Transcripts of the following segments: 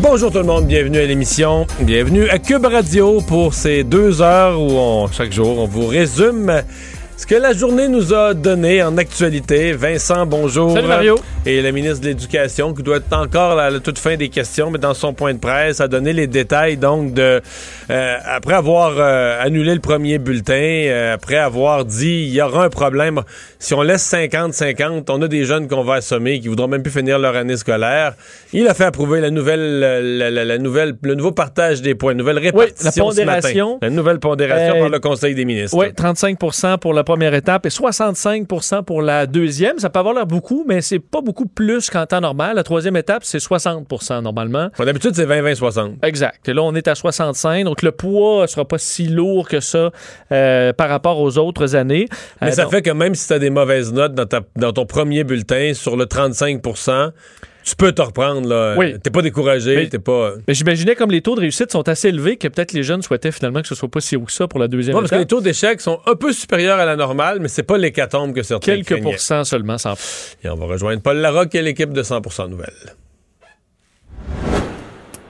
Bonjour tout le monde, bienvenue à l'émission. Bienvenue à Cube Radio pour ces deux heures où chaque jour on vous résume ce que la journée nous a donné en actualité, Vincent, bonjour. Salut Mario. Et le ministre de l'Éducation, qui doit être encore à la toute fin des questions, mais dans son point de presse, a donné les détails, donc, de euh, après avoir euh, annulé le premier bulletin, euh, après avoir dit il y aura un problème. Si on laisse 50-50, on a des jeunes qu'on va assommer, qui voudront même plus finir leur année scolaire. Il a fait approuver la nouvelle, la, la, nouvelle, le nouveau partage des points, nouvelle répartition oui, la pondération. La nouvelle pondération par le Conseil des ministres. Oui, 35% pour la première étape et 65% pour la deuxième. Ça peut avoir l'air beaucoup, mais c'est pas beaucoup plus qu'en temps normal. La troisième étape, c'est 60% normalement. D'habitude, c'est 20-20-60. Exact. Et là, on est à 65. Donc, le poids sera pas si lourd que ça euh, par rapport aux autres années. Mais euh, ça fait que même si tu as des mauvaises notes dans, dans ton premier bulletin sur le 35 tu peux te reprendre. Là. Oui. T'es pas découragé, t'es pas. Mais j'imaginais comme les taux de réussite sont assez élevés que peut-être les jeunes souhaitaient finalement que ce soit pas si haut que ça pour la deuxième non, parce que les taux d'échec sont un peu supérieurs à la normale, mais c'est pas l'hécatombe que certains Quelques pourcents seulement. Sans... Et on va rejoindre Paul Larocque et l'équipe de 100% Nouvelles.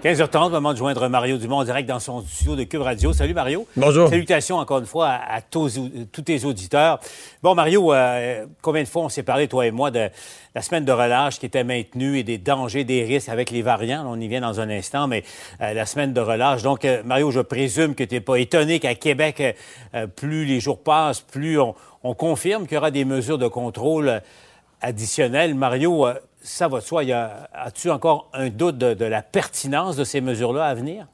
15h30, moment de joindre Mario Dumont en direct dans son studio de Cube Radio. Salut Mario. Bonjour. Salutations encore une fois à, tous, tous, tes auditeurs. Bon Mario, euh, combien de fois on s'est parlé, toi et moi, de la semaine de relâche qui était maintenue et des dangers, des risques avec les variants? On y vient dans un instant, mais euh, la semaine de relâche. Donc euh, Mario, je présume que tu n'es pas étonné qu'à Québec, plus les jours passent, plus on, on confirme qu'il y aura des mesures de contrôle additionnelles. Mario, ça va de soi. As-tu encore un doute de, de, la pertinence de ces mesures-là à venir?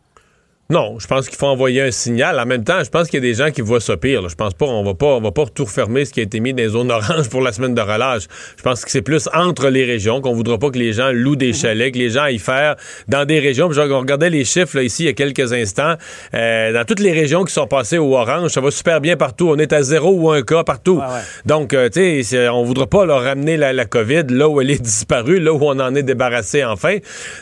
Non, je pense qu'il faut envoyer un signal. En même temps, je pense qu'il y a des gens qui voient ça pire. Là. Je pense pas, on va pas, on va pas tout refermer ce qui a été mis dans les zones oranges pour la semaine de relâche. Je pense que c'est plus entre les régions qu'on voudra pas que les gens louent des chalets, que les gens aillent faire dans des régions. Puis, je regardais les chiffres là, ici il y a quelques instants. Euh, dans toutes les régions qui sont passées au orange, ça va super bien partout. On est à zéro ou un cas partout. Ouais. Donc, euh, tu sais, on voudra pas leur ramener la, la, COVID là où elle est disparue, là où on en est débarrassé enfin.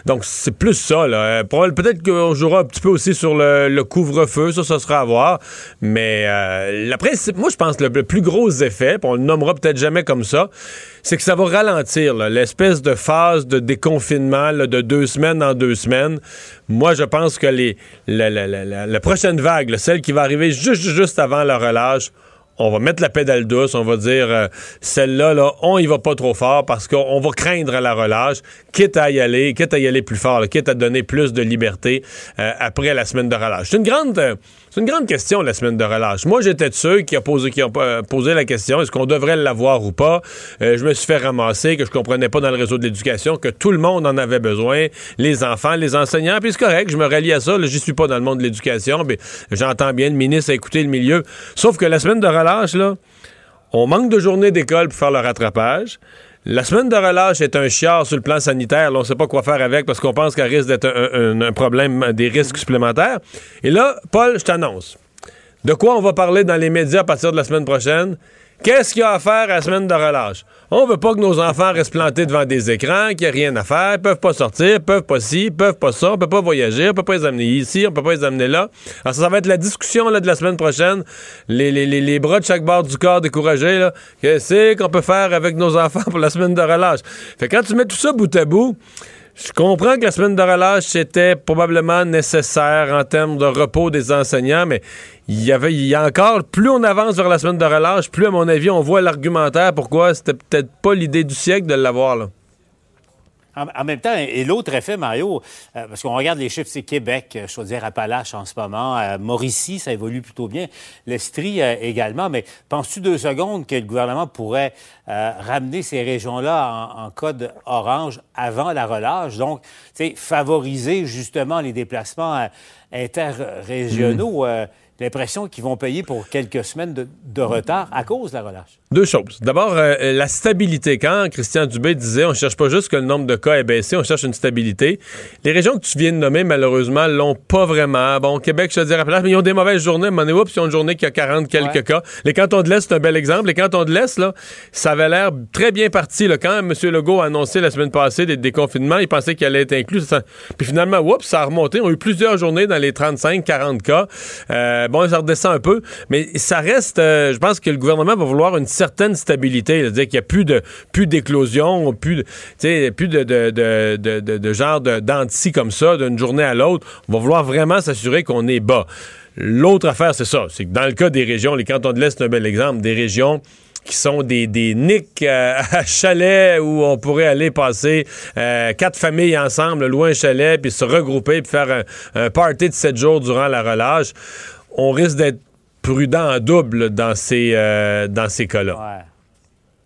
Donc, c'est plus ça. Là. Peut-être qu'on jouera un petit peu aussi sur le, le couvre-feu, ça, ça sera à voir. Mais euh, le principe, moi, je pense que le, le plus gros effet, on le nommera peut-être jamais comme ça, c'est que ça va ralentir l'espèce de phase de déconfinement de deux semaines en deux semaines. Moi, je pense que les, la, la, la, la prochaine vague, celle qui va arriver juste, juste avant la relâche, on va mettre la pédale douce, on va dire euh, celle-là, là, on y va pas trop fort parce qu'on va craindre la relâche, quitte à y aller, quitte à y aller plus fort, quitte à donner plus de liberté euh, après la semaine de relâche. C'est une grande, euh, c'est une grande question la semaine de relâche. Moi, j'étais de ceux qui, a ont posé la question est-ce qu'on devrait l'avoir ou pas? Je me suis fait ramasser que je comprenais pas dans le réseau de l'éducation que tout le monde en avait besoin, les enfants, les enseignants. Puis c'est correct, je me rallie à ça. J'y suis pas dans le monde de l'éducation, mais j'entends bien le ministre écouter le milieu. Sauf que la semaine de relâche là, on manque de journées d'école pour faire le rattrapage. La semaine de relâche est un chiard sur le plan sanitaire. On ne sait pas quoi faire avec parce qu'on pense qu'elle risque d'être un, un, un, problème, des risques supplémentaires. Et là, Paul, je t'annonce. De quoi on va parler dans les médias à partir de la semaine prochaine? Qu'est-ce qu'il y a à faire à la semaine de relâche? On veut pas que nos enfants restent plantés devant des écrans, qu'il n'y a rien à faire, ils peuvent pas sortir, ils peuvent pas ci, ils peuvent pas ça, on peut pas voyager, on peut pas les amener ici, on peut pas les amener là. Alors ça, ça va être la discussion de la semaine prochaine. Les, les bras de chaque bord du corps découragés, là. Qu'est-ce qu'on peut faire avec nos enfants pour la semaine de relâche? Fait que quand tu mets tout ça bout à bout, je comprends que la semaine de relâche était probablement nécessaire en termes de repos des enseignants, mais il y avait, a encore, plus on avance vers la semaine de relâche, plus à mon avis, on voit l'argumentaire pourquoi c'était peut-être pas l'idée du siècle de l'avoir là. En, en, même temps, et l'autre effet, Mario, euh, parce qu'on regarde les chiffres, c'est Québec, Chaudière-Appalaches en ce moment, euh, Mauricie, ça évolue plutôt bien, l'Estrie euh, également, mais penses-tu deux secondes que le gouvernement pourrait euh, ramener ces régions-là en, en, code orange avant la relâche, donc, tu sais, favoriser justement les déplacements interrégionaux. Euh, l'impression qu'ils vont payer pour quelques semaines de, retard à cause de la relâche. Deux choses. D'abord, euh, la stabilité. Quand Christian Dubé disait on cherche pas juste que le nombre de cas ait baissé, on cherche une stabilité. Les régions que tu viens de nommer, malheureusement, l'ont pas vraiment. Bon, Québec, je te dirais, mais ils ont des mauvaises journées. Mais oups, ils ont une journée qui a 40 quelques cas. Les cantons de l'Est, c'est un bel exemple. Les cantons de l'Est, là, ça avait l'air très bien parti. Là. Quand M. Legault a annoncé la semaine passée des déconfinements, il pensait qu'il allait être inclus. Puis finalement, oups, ça a remonté. On a eu plusieurs journées dans les 35, 40 cas. Euh, bon, ça redescend un peu, mais ça reste, euh, je pense que le gouvernement va vouloir une certaine stabilité, c'est-à-dire qu'il n'y a plus de plus d'éclosion, plus de, plus de, de, de, de, de genre d'anti comme ça, d'une journée à l'autre. On va vouloir vraiment s'assurer qu'on est bas. L'autre affaire, c'est ça, c'est que dans le cas des régions, les cantons de l'Est, c'est un bel exemple, des régions qui sont des, des nicks euh, à chalet où on pourrait aller passer euh, quatre familles ensemble, loin un chalet, puis se regrouper, puis faire un, party de sept jours durant la relâche. On risque d'être prudent en double dans ces, euh, ces cas-là.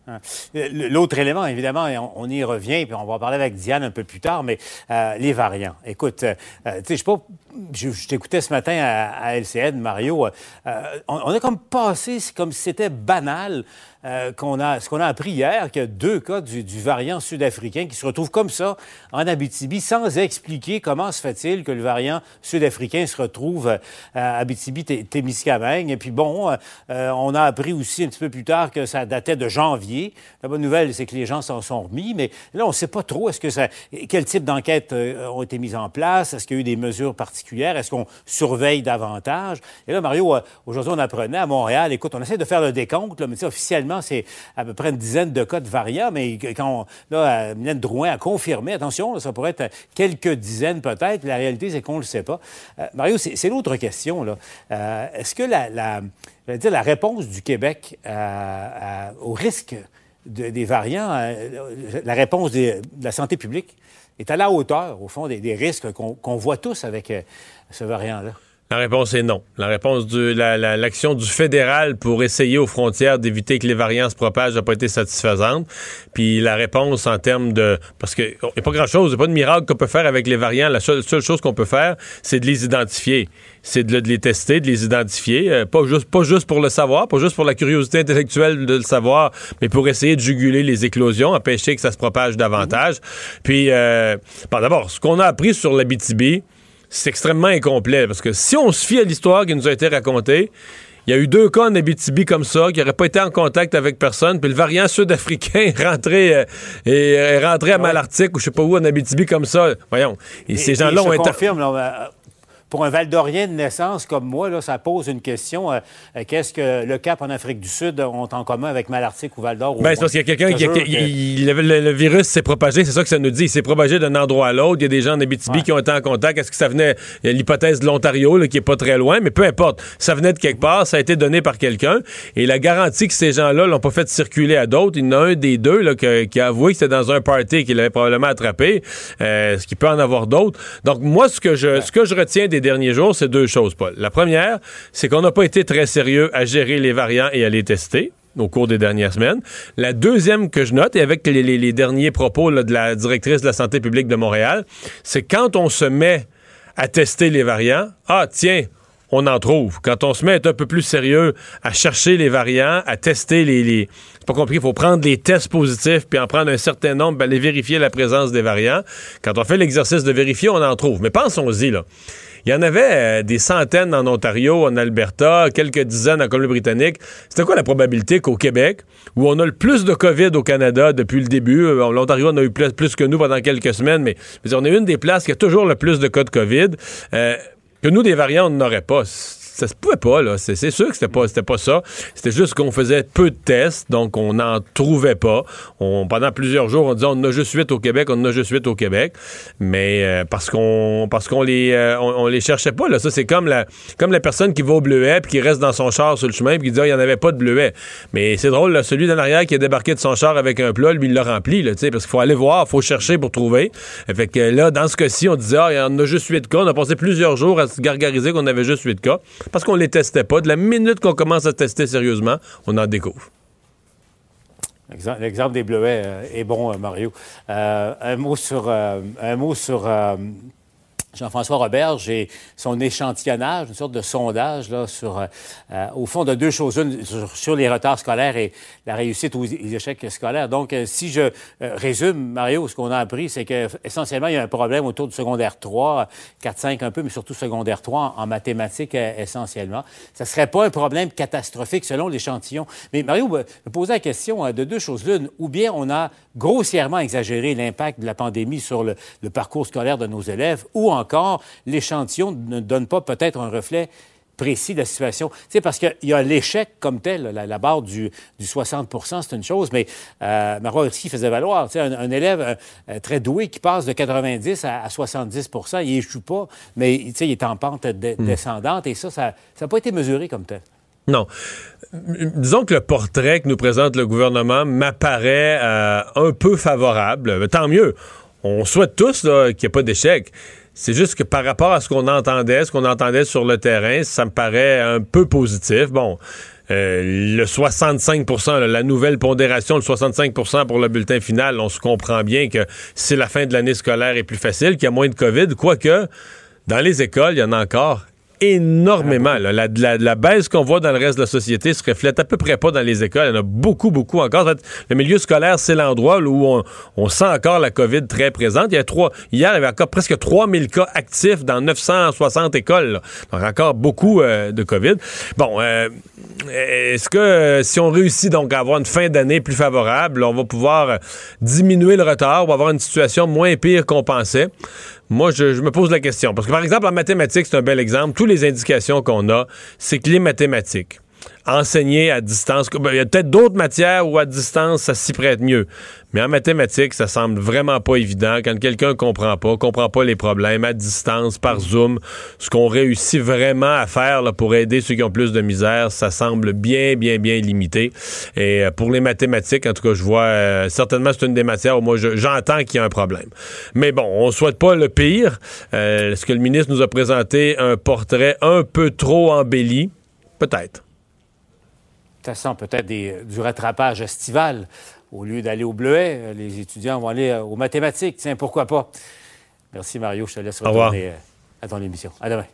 Hein. L'autre élément, évidemment, on, y revient, puis on va en parler avec Diane un peu plus tard, mais les variants. Écoute, tu sais, je je, t'écoutais ce matin à, LCN, Mario. on, on, a comme passé, c'est comme si c'était banal euh, qu'on a, ce qu'on a appris hier, qu'il y a deux cas du, variant sud-africain qui se retrouvent comme ça en Abitibi, sans expliquer comment se fait-il que le variant sud-africain se retrouve euh, à Abitibi-Témiscamingue. Et puis bon, euh, on a appris aussi un petit peu plus tard que ça datait de janvier. La bonne nouvelle, c'est que les gens s'en sont remis, mais là, on ne sait pas trop. Est-ce que ça, quel type d'enquêtes ont été mises en place? Est-ce qu'il y a eu des mesures particulières? Est-ce qu'on surveille davantage? Et là, Mario, aujourd'hui, on apprenait à Montréal, écoute, on essaie de faire le décompte, là, mais officiellement, c'est à peu près une dizaine de cas de variants, mais quand là, Mylène Drouin a confirmé, attention, ça pourrait être quelques dizaines peut-être. La réalité, c'est qu'on ne le sait pas. Euh, Mario, c'est l'autre question. Là. Euh, est-ce que la, réponse du Québec euh, au risque des variants, la réponse de la santé publique est à la hauteur, au fond, des, risques qu'on voit tous avec ce variant-là? La réponse est non. La réponse de l'action du fédéral pour essayer aux frontières d'éviter que les variants se propagent n'a pas été satisfaisante. Puis la réponse en termes de... Parce qu'il n'y a pas grand-chose, il n'y a pas de miracle qu'on peut faire avec les variants. La seule, chose qu'on peut faire, c'est de les identifier. C'est de, les tester, de les identifier. Euh, pas, juste, pas juste pour le savoir, pas juste pour la curiosité intellectuelle de le savoir, mais pour essayer de juguler les éclosions, empêcher que ça se propage davantage. Puis, euh, d'abord, ce qu'on a appris sur la BTB, c'est extrêmement incomplet. Parce que si on se fie à l'histoire qui nous a été racontée, il y a eu deux cas en Abitibi comme ça, qui n'auraient pas été en contact avec personne, puis le variant sud-africain est rentré, euh, est, rentré à Malartic ou je sais pas où en Abitibi comme ça. Voyons. Et, ces gens-là ont été pour un Valdorien de naissance comme moi, là, ça pose une question. Euh, euh, qu'est-ce que le Cap en Afrique du Sud ont en commun avec Malartic ou Val d'Or? Ben, c'est parce qu'il y a quelqu'un qui. le, virus s'est propagé, c'est ça que ça nous dit. Il s'est propagé d'un endroit à l'autre. Il y a des gens en Abitibi qui ont été en contact. Est-ce que ça venait. Il y a l'hypothèse de l'Ontario, qui est pas très loin, mais peu importe. Ça venait de quelque part, ça a été donné par quelqu'un. Et la garantie que ces gens-là l'ont pas fait circuler à d'autres, il y en a un des deux là, qui a avoué que c'était dans un party qu'il avait probablement attrapé. Euh, ce qui peut en avoir d'autres. Donc, moi, ce que je, ce que je retiens des derniers jours, c'est deux choses, Paul. La première, c'est qu'on n'a pas été très sérieux à gérer les variants et à les tester au cours des dernières semaines. La deuxième que je note, et avec les, derniers propos de la directrice de la santé publique de Montréal, c'est quand on se met à tester les variants, ah tiens, on en trouve. Quand on se met à être un peu plus sérieux à chercher les variants, à tester les... les... C'est pas compliqué, il faut prendre les tests positifs puis en prendre un certain nombre, ben, aller vérifier la présence des variants. Quand on fait l'exercice de vérifier, on en trouve. Mais pensons-y, là. Il y en avait euh, des centaines en Ontario, en Alberta, quelques dizaines en Colombie-Britannique. C'était quoi la probabilité qu'au Québec, où on a le plus de COVID au Canada depuis le début, euh, l'Ontario en a eu plus, que nous pendant quelques semaines, mais, on est une des places qui a toujours le plus de cas de COVID, euh, que nous, des variants, on n'aurait pas ça se pouvait pas, là. C'est sûr que c'était pas, pas ça. C'était juste qu'on faisait peu de tests, donc on n'en trouvait pas. On, pendant plusieurs jours, on disait on en a juste huit au Québec, on en a juste huit au Québec. Mais euh, parce qu'on parce qu'on les euh, on, les cherchait pas, là. Ça, c'est comme la comme la personne qui va au bleuet puis qui reste dans son char sur le chemin puis qui dit ah, il n'y en avait pas de bleuet. Mais c'est drôle, là, celui d'en arrière qui a débarqué de son char avec un plat, lui, il l'a rempli, là, parce qu'il faut aller voir, il faut chercher pour trouver. Fait que là, dans ce cas-ci, on disait, ah, il y en a juste huit cas. On a passé plusieurs jours à se gargariser qu'on avait juste huit cas parce qu'on les testait pas. De la minute qu'on commence à tester sérieusement, on en découvre. L'exemple des bleuets euh, est bon, euh, Mario. Euh, un mot sur, un mot sur Jean-François Robert, j'ai son échantillonnage, une sorte de sondage là, sur, euh, euh, au fond de deux choses, une sur, les retards scolaires et la réussite ou les échecs scolaires. Donc, euh, si je résume, Mario, ce qu'on a appris, c'est qu'essentiellement, il y a un problème autour du secondaire 3, 4-5 un peu, mais surtout secondaire 3 en, mathématiques essentiellement. Ça ne serait pas un problème catastrophique selon l'échantillon. Mais Mario me posait la question de deux choses l'une, ou bien on a grossièrement exagéré l'impact de la pandémie sur le, parcours scolaire de nos élèves, ou en encore, l'échantillon ne donne pas peut-être un reflet précis de la situation. Tu sais, parce qu'il y a l'échec comme tel, la, barre du, 60% c'est une chose, mais euh, Marois faisait valoir, tu sais, un, élève euh, très doué qui passe de 90 à, 70% il échoue pas, mais tu sais, il est en pente hmm. descendante et ça, ça n'a pas été mesuré comme tel. Non. Disons que le portrait que nous présente le gouvernement m'apparaît euh, un peu favorable. Mais tant mieux. On souhaite tous qu'il n'y ait pas d'échec. C'est juste que par rapport à ce qu'on entendait, ce qu'on entendait sur le terrain, ça me paraît un peu positif. Bon, euh, le 65% la nouvelle pondération, le 65% pour le bulletin final, on se comprend bien que si la fin de l'année scolaire est plus facile, qu'il y a moins de COVID, quoique dans les écoles, il y en a encore énormément. La, la, baisse qu'on voit dans le reste de la société se reflète à peu près pas dans les écoles. Il y en a beaucoup, beaucoup encore. le milieu scolaire, c'est l'endroit où on, sent encore la COVID très présente. Il y a trois, hier, il y avait encore presque 3000 cas actifs dans 960 écoles. Donc encore beaucoup euh, de COVID. Bon, euh, est-ce que euh, si on réussit donc à avoir une fin d'année plus favorable, on va pouvoir diminuer le retard ou avoir une situation moins pire qu'on pensait? Moi, je, me pose la question. Parce que, par exemple, en mathématiques, c'est un bel exemple. Toutes les indications qu'on a, c'est que les mathématiques, enseigner à distance. Ben, il y a peut-être d'autres matières où à distance, ça s'y prête mieux. Mais en mathématiques, ça semble vraiment pas évident. Quand quelqu'un comprend pas, comprend pas les problèmes à distance, par Zoom, ce qu'on réussit vraiment à faire pour aider ceux qui ont plus de misère, ça semble bien, bien, bien limité. Et euh, pour les mathématiques, en tout cas, je vois euh, certainement c'est une des matières où moi j'entends qu'il y a un problème. Mais bon, on souhaite pas le pire. Euh, est-ce que le ministre nous a présenté un portrait un peu trop embelli? Peut-être sent peut-être du rattrapage estival. Au lieu d'aller au bleuet, euh, les étudiants vont aller euh, aux mathématiques. Tiens, pourquoi pas? Merci, Mario. Je te laisse retourner euh, à ton émission. À demain.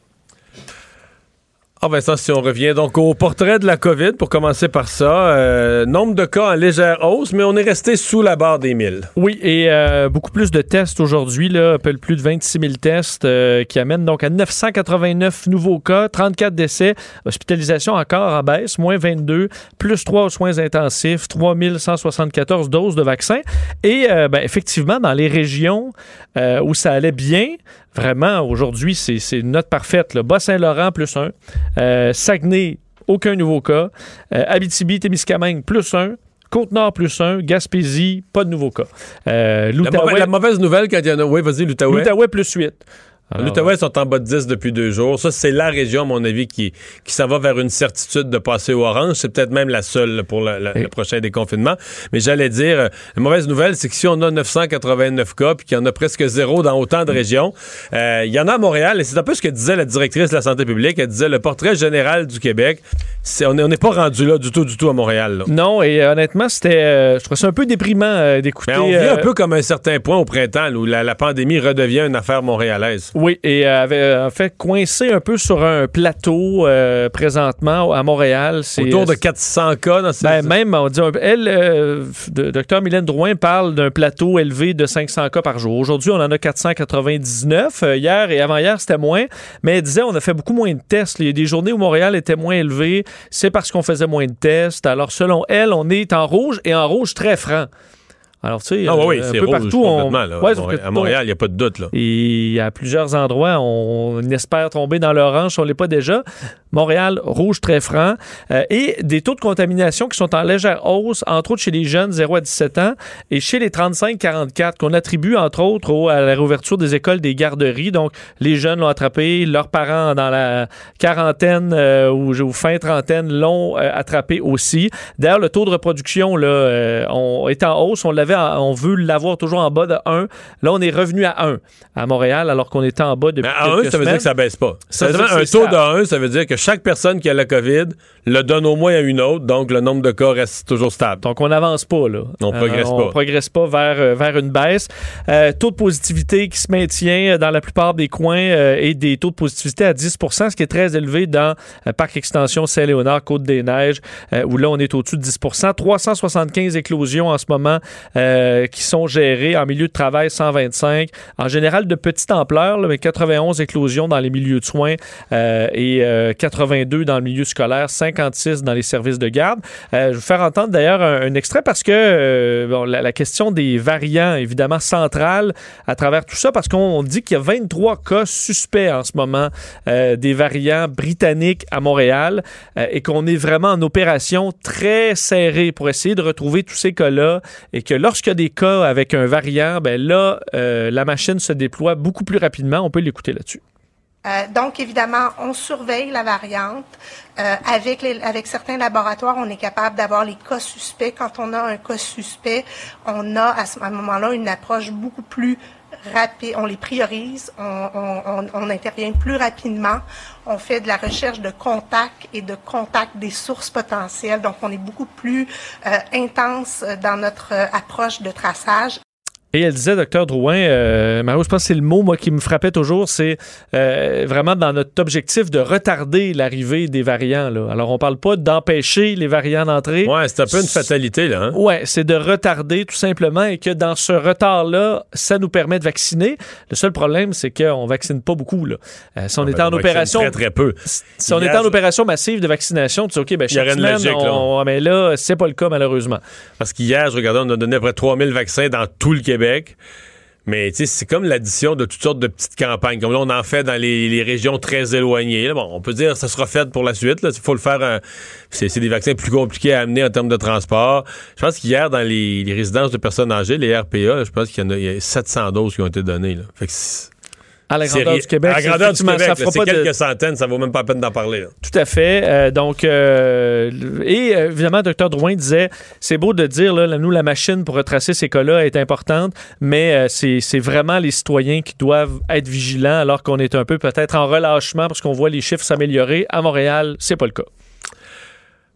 Ah Vincent, si on revient donc au portrait de la COVID, pour commencer par ça, euh, nombre de cas en légère hausse, mais on est resté sous la barre des 1000. Oui, et euh, beaucoup plus de tests aujourd'hui, là, peu plus de 26 000 tests euh, qui amènent donc à 989 nouveaux cas, 34 décès, hospitalisation encore en baisse, moins 22, plus 3 aux soins intensifs, 3174 doses de vaccins. Et ben, effectivement, dans les régions où ça allait bien, Vraiment, aujourd'hui, c'est une note parfaite. Bas-Saint-Laurent, plus un. Euh, Saguenay, aucun nouveau cas. Euh, Abitibi, Témiscamingue, plus un. Côte-Nord, plus un. Gaspésie, pas de nouveau cas. Euh, la, mauvaise nouvelle quand il y en a... Oui, vas-y, l'Outaouais. L'Outaouais, plus 8. L'Outaouais sont en bas de 10 depuis deux jours. Ça, c'est la région, à mon avis, qui, qui s'en va vers une certitude de passer au orange. C'est peut-être même la seule pour le prochain déconfinement. Mais j'allais dire, euh, la mauvaise nouvelle, c'est que si on a 989 cas, puis qu'il y en a presque zéro dans autant de régions, euh, il y en a à Montréal, et c'est un peu ce que disait la directrice de la santé publique. Elle disait, le portrait général du Québec, on n'est pas rendu là du tout, du tout à Montréal. Non, et honnêtement, c'était, euh, je trouve ça un peu déprimant d'écouter. on vit un peu comme un certain point au printemps, où la, la pandémie redevient une affaire montréalaise. Oui, et euh, avait euh, fait coincé un peu sur un plateau euh, présentement à Montréal. Autour de 400 cas dans ben, Même, on dit, elle, docteur Mylène Drouin parle d'un plateau élevé de 500 cas par jour. Aujourd'hui, on en a 499. hier et avant-hier, c'était moins. Mais elle disait, on a fait beaucoup moins de tests. Il y a des journées où Montréal était moins élevé. C'est parce qu'on faisait moins de tests. Alors, selon elle, on est en rouge et en rouge très franc. Alors, tu sais, ah, oui, un peu partout, on... à Montréal, il n'y a pas de doute. Là. Et à plusieurs endroits, on espère tomber dans l'orange si on ne l'est pas déjà. Montréal, rouge très franc. Euh, et des taux de contamination qui sont en légère hausse, entre autres chez les jeunes 0 à 17 ans et chez les 35-44, qu'on attribue entre autres à la réouverture des écoles des garderies. Donc, les jeunes l'ont attrapé, leurs parents dans la quarantaine euh, ou, fin trentaine l'ont euh, attrapé aussi. D'ailleurs, le taux de reproduction là, on, est en hausse. On l'avait on veut l'avoir toujours en bas de 1. Là, on est revenu à 1 à Montréal, alors qu'on était en bas depuis. Mais à 1, ça veut dire que ça baisse pas. Ça un taux de 1, ça veut dire que chaque personne qui a la COVID le donne au moins à une autre, donc le nombre de cas reste toujours stable. Donc on n'avance pas, là. On progresse Euh, pas. On progresse pas vers, euh, vers une baisse. Euh, taux de positivité qui se maintient dans la plupart des coins euh, et des taux de positivité à 10% ce qui est très élevé dans euh, Parc Extension Saint-Léonard, Côte-des-Neiges, euh, où là, on est au-dessus de 10% 375 éclosions en ce moment euh, qui sont gérées en milieu de travail 125. En général, de petite ampleur, là, mais 91 éclosions dans les milieux de soins euh, et euh, 82 dans le milieu scolaire, 56 dans les services de garde. Euh, je vais vous faire entendre d'ailleurs un, extrait parce que euh, la, question des variants, évidemment, centrale à travers tout ça, parce qu'on on dit qu'il y a 23 cas suspects en ce moment euh, des variants britanniques à Montréal et qu'on est vraiment en opération très serrée pour essayer de retrouver tous ces cas-là et que lorsqu'il y a des cas avec un variant, ben là, la machine se déploie beaucoup plus rapidement. On peut l'écouter là-dessus. Euh, donc, évidemment, on surveille la variante. Euh, avec, avec certains laboratoires, on est capable d'avoir les cas suspects. Quand on a un cas suspect, on a à ce moment-là une approche beaucoup plus rapide. On les priorise, on, intervient plus rapidement. On fait de la recherche de contacts et de contacts des sources potentielles. Donc, on est beaucoup plus euh, intense dans notre approche de traçage. Et elle disait, docteur Drouin, euh, Mario, je pense que c'est le mot moi, qui me frappait toujours, c'est euh, vraiment dans notre objectif de retarder l'arrivée des variants. Là. Alors, on parle pas d'empêcher les variants d'entrer. Ouais, c'est un peu une fatalité, là. Hein? Ouais, c'est de retarder tout simplement et que dans ce retard-là, ça nous permet de vacciner. Le seul problème, c'est qu'on vaccine pas beaucoup. Là. Euh, si on Ah, était ben, en on vaccine opération... Très, très peu. Si on était en opération massive de vaccination, tu dis, OK, ben, chaque semaine, logique, là. on- mais là, c'est pas le cas, malheureusement. Parce qu'hier, je regardais, on a donné à peu près 3000 vaccins dans tout le Québec. Mais tu sais, c'est comme l'addition de toutes sortes de petites campagnes. Comme là, on en fait dans les, régions très éloignées. Bon, on peut dire que ça sera fait pour la suite. Il faut le faire. euh, c'est des vaccins plus compliqués à amener en termes de transport. Je pense qu'hier, dans les, résidences de personnes âgées, les RPA, je pense qu'il y en a, il y a 700 doses qui ont été données. Fait que À la grandeur du Québec, À la grandeur du Québec, c'est de- quelques centaines, ça vaut même pas la peine d'en parler. là. Tout à fait. Euh, donc, euh, et euh, évidemment, Dr. Drouin disait, c'est beau de dire, là, nous, la machine pour retracer ces cas-là est importante, mais euh, c'est c'est vraiment les citoyens qui doivent être vigilants alors qu'on est un peu peut-être en relâchement parce qu'on voit les chiffres s'améliorer. À Montréal, c'est pas le cas.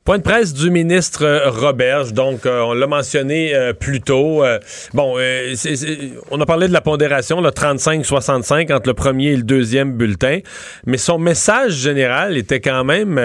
Point de presse du ministre euh, Roberge, donc euh, on l'a mentionné euh, plus tôt. Euh, bon, euh, c'est- on a parlé de la pondération, le 35-65 entre le premier et le deuxième bulletin, mais son message général était quand même,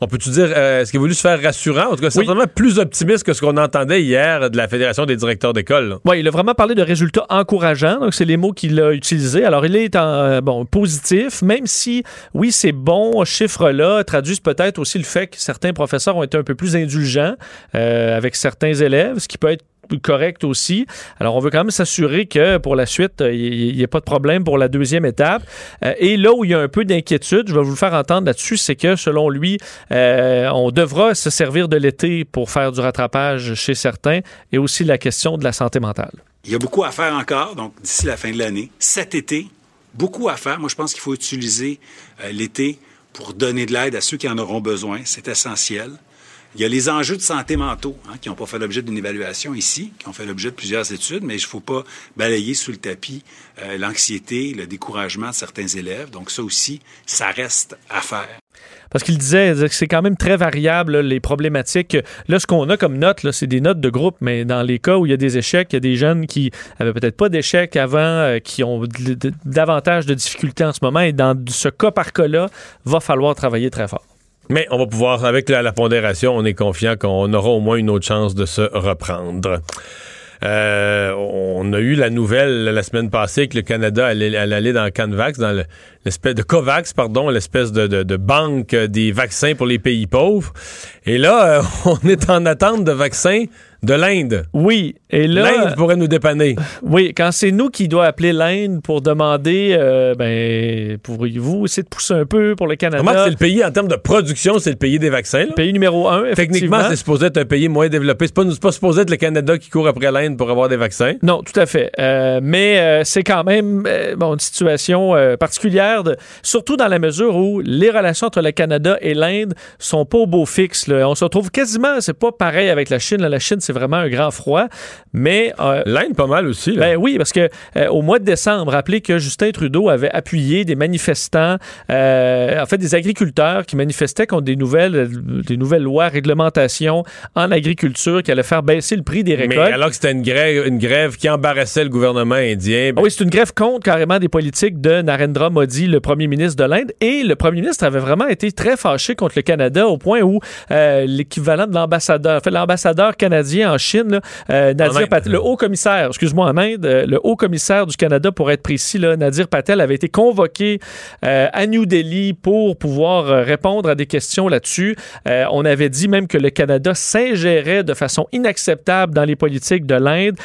on peut-tu dire, euh, est-ce qu'il a voulu se faire rassurant, en tout cas certainement plus optimiste que ce qu'on entendait hier de la Fédération des directeurs d'école. Oui, il a vraiment parlé de résultats encourageants. Donc, c'est les mots qu'il a utilisés. Alors, il est en euh, bon, positif, même si, oui, ces bons chiffres-là traduisent peut-être aussi le fait que certains professeurs ont été un peu plus indulgents euh, avec certains élèves, ce qui peut être correct aussi. Alors, on veut quand même s'assurer que pour la suite, euh, il n'y ait pas de problème pour la deuxième étape. Euh, et là où il y a un peu d'inquiétude, je vais vous le faire entendre là-dessus, c'est que selon lui, euh, on devra se servir de l'été pour faire du rattrapage chez certains et aussi la question de la santé mentale. Il y a beaucoup à faire encore, donc d'ici la fin de l'année. Cet été, beaucoup à faire. Moi, je pense qu'il faut utiliser euh, l'été pour donner de l'aide à ceux qui en auront besoin. C'est essentiel. Il y a les enjeux de santé mentaux hein, qui n'ont pas fait l'objet d'une évaluation ici, qui ont fait l'objet de plusieurs études, mais il ne faut pas balayer sous le tapis euh, l'anxiété, le découragement de certains élèves. Donc ça aussi, ça reste à faire. Parce qu'il disait que c'est quand même très variable, les problématiques. Là, ce qu'on a comme notes, c'est des notes de groupe, mais dans les cas où il y a des échecs, il y a des jeunes qui avaient peut-être pas d'échecs avant, euh, qui ont davantage de difficultés en ce moment. Et dans ce cas par cas-là, va falloir travailler très fort. Mais on va pouvoir, avec la, pondération, on est confiant qu'on aura au moins une autre chance de se reprendre. Euh, on a eu la nouvelle la semaine passée que le Canada allait, aller dans Canvax, dans le- l'espèce de COVAX, pardon, l'espèce de banque des vaccins pour les pays pauvres. Et là, euh, on est en attente de vaccins de l'Inde. Oui, et là, L'Inde pourrait nous dépanner. oui, quand c'est nous qui doit appeler l'Inde pour demander, euh, ben, pourriez-vous essayer de pousser un peu pour le Canada? Remarque, c'est le pays, en termes de production, c'est le pays des vaccins. là. pays numéro un, Techniquement, c'est supposé être un pays moins développé. C'est pas, pas supposé être le Canada qui court après l'Inde pour avoir des vaccins. Non, tout à fait. Euh, mais euh, c'est quand même bon, une situation particulière, de- surtout dans la mesure où les relations entre le Canada et l'Inde sont pas au beau fixe. là. On se retrouve quasiment, c'est pas pareil avec la Chine. là. La Chine, c'est vraiment un grand froid. Mais euh, L'Inde, pas mal aussi. Là. ben oui, parce que euh, au mois de décembre, rappelez que Justin Trudeau avait appuyé des manifestants, euh, en fait des agriculteurs qui manifestaient contre des nouvelles, des nouvelles lois, réglementations en agriculture qui allaient faire baisser le prix des mais récoltes. alors que c'était une grève, une grève qui embarrassait le gouvernement indien. ben, Ah oui, c'est une grève contre carrément des politiques de Narendra Modi, le premier ministre de l'Inde. Et le premier ministre avait vraiment été très fâché contre le Canada au point où l'équivalent de l'ambassadeur, en fait, l'ambassadeur canadien en Chine, là, euh, Nadir. Patel, le haut commissaire, excuse-moi, en Inde, euh, le haut commissaire du Canada, pour être précis, là, Nadir Patel avait été convoqué euh, à New Delhi pour pouvoir répondre à des questions là-dessus. Euh, on avait dit même que le Canada s'ingérait de façon inacceptable dans les politiques de l'Inde,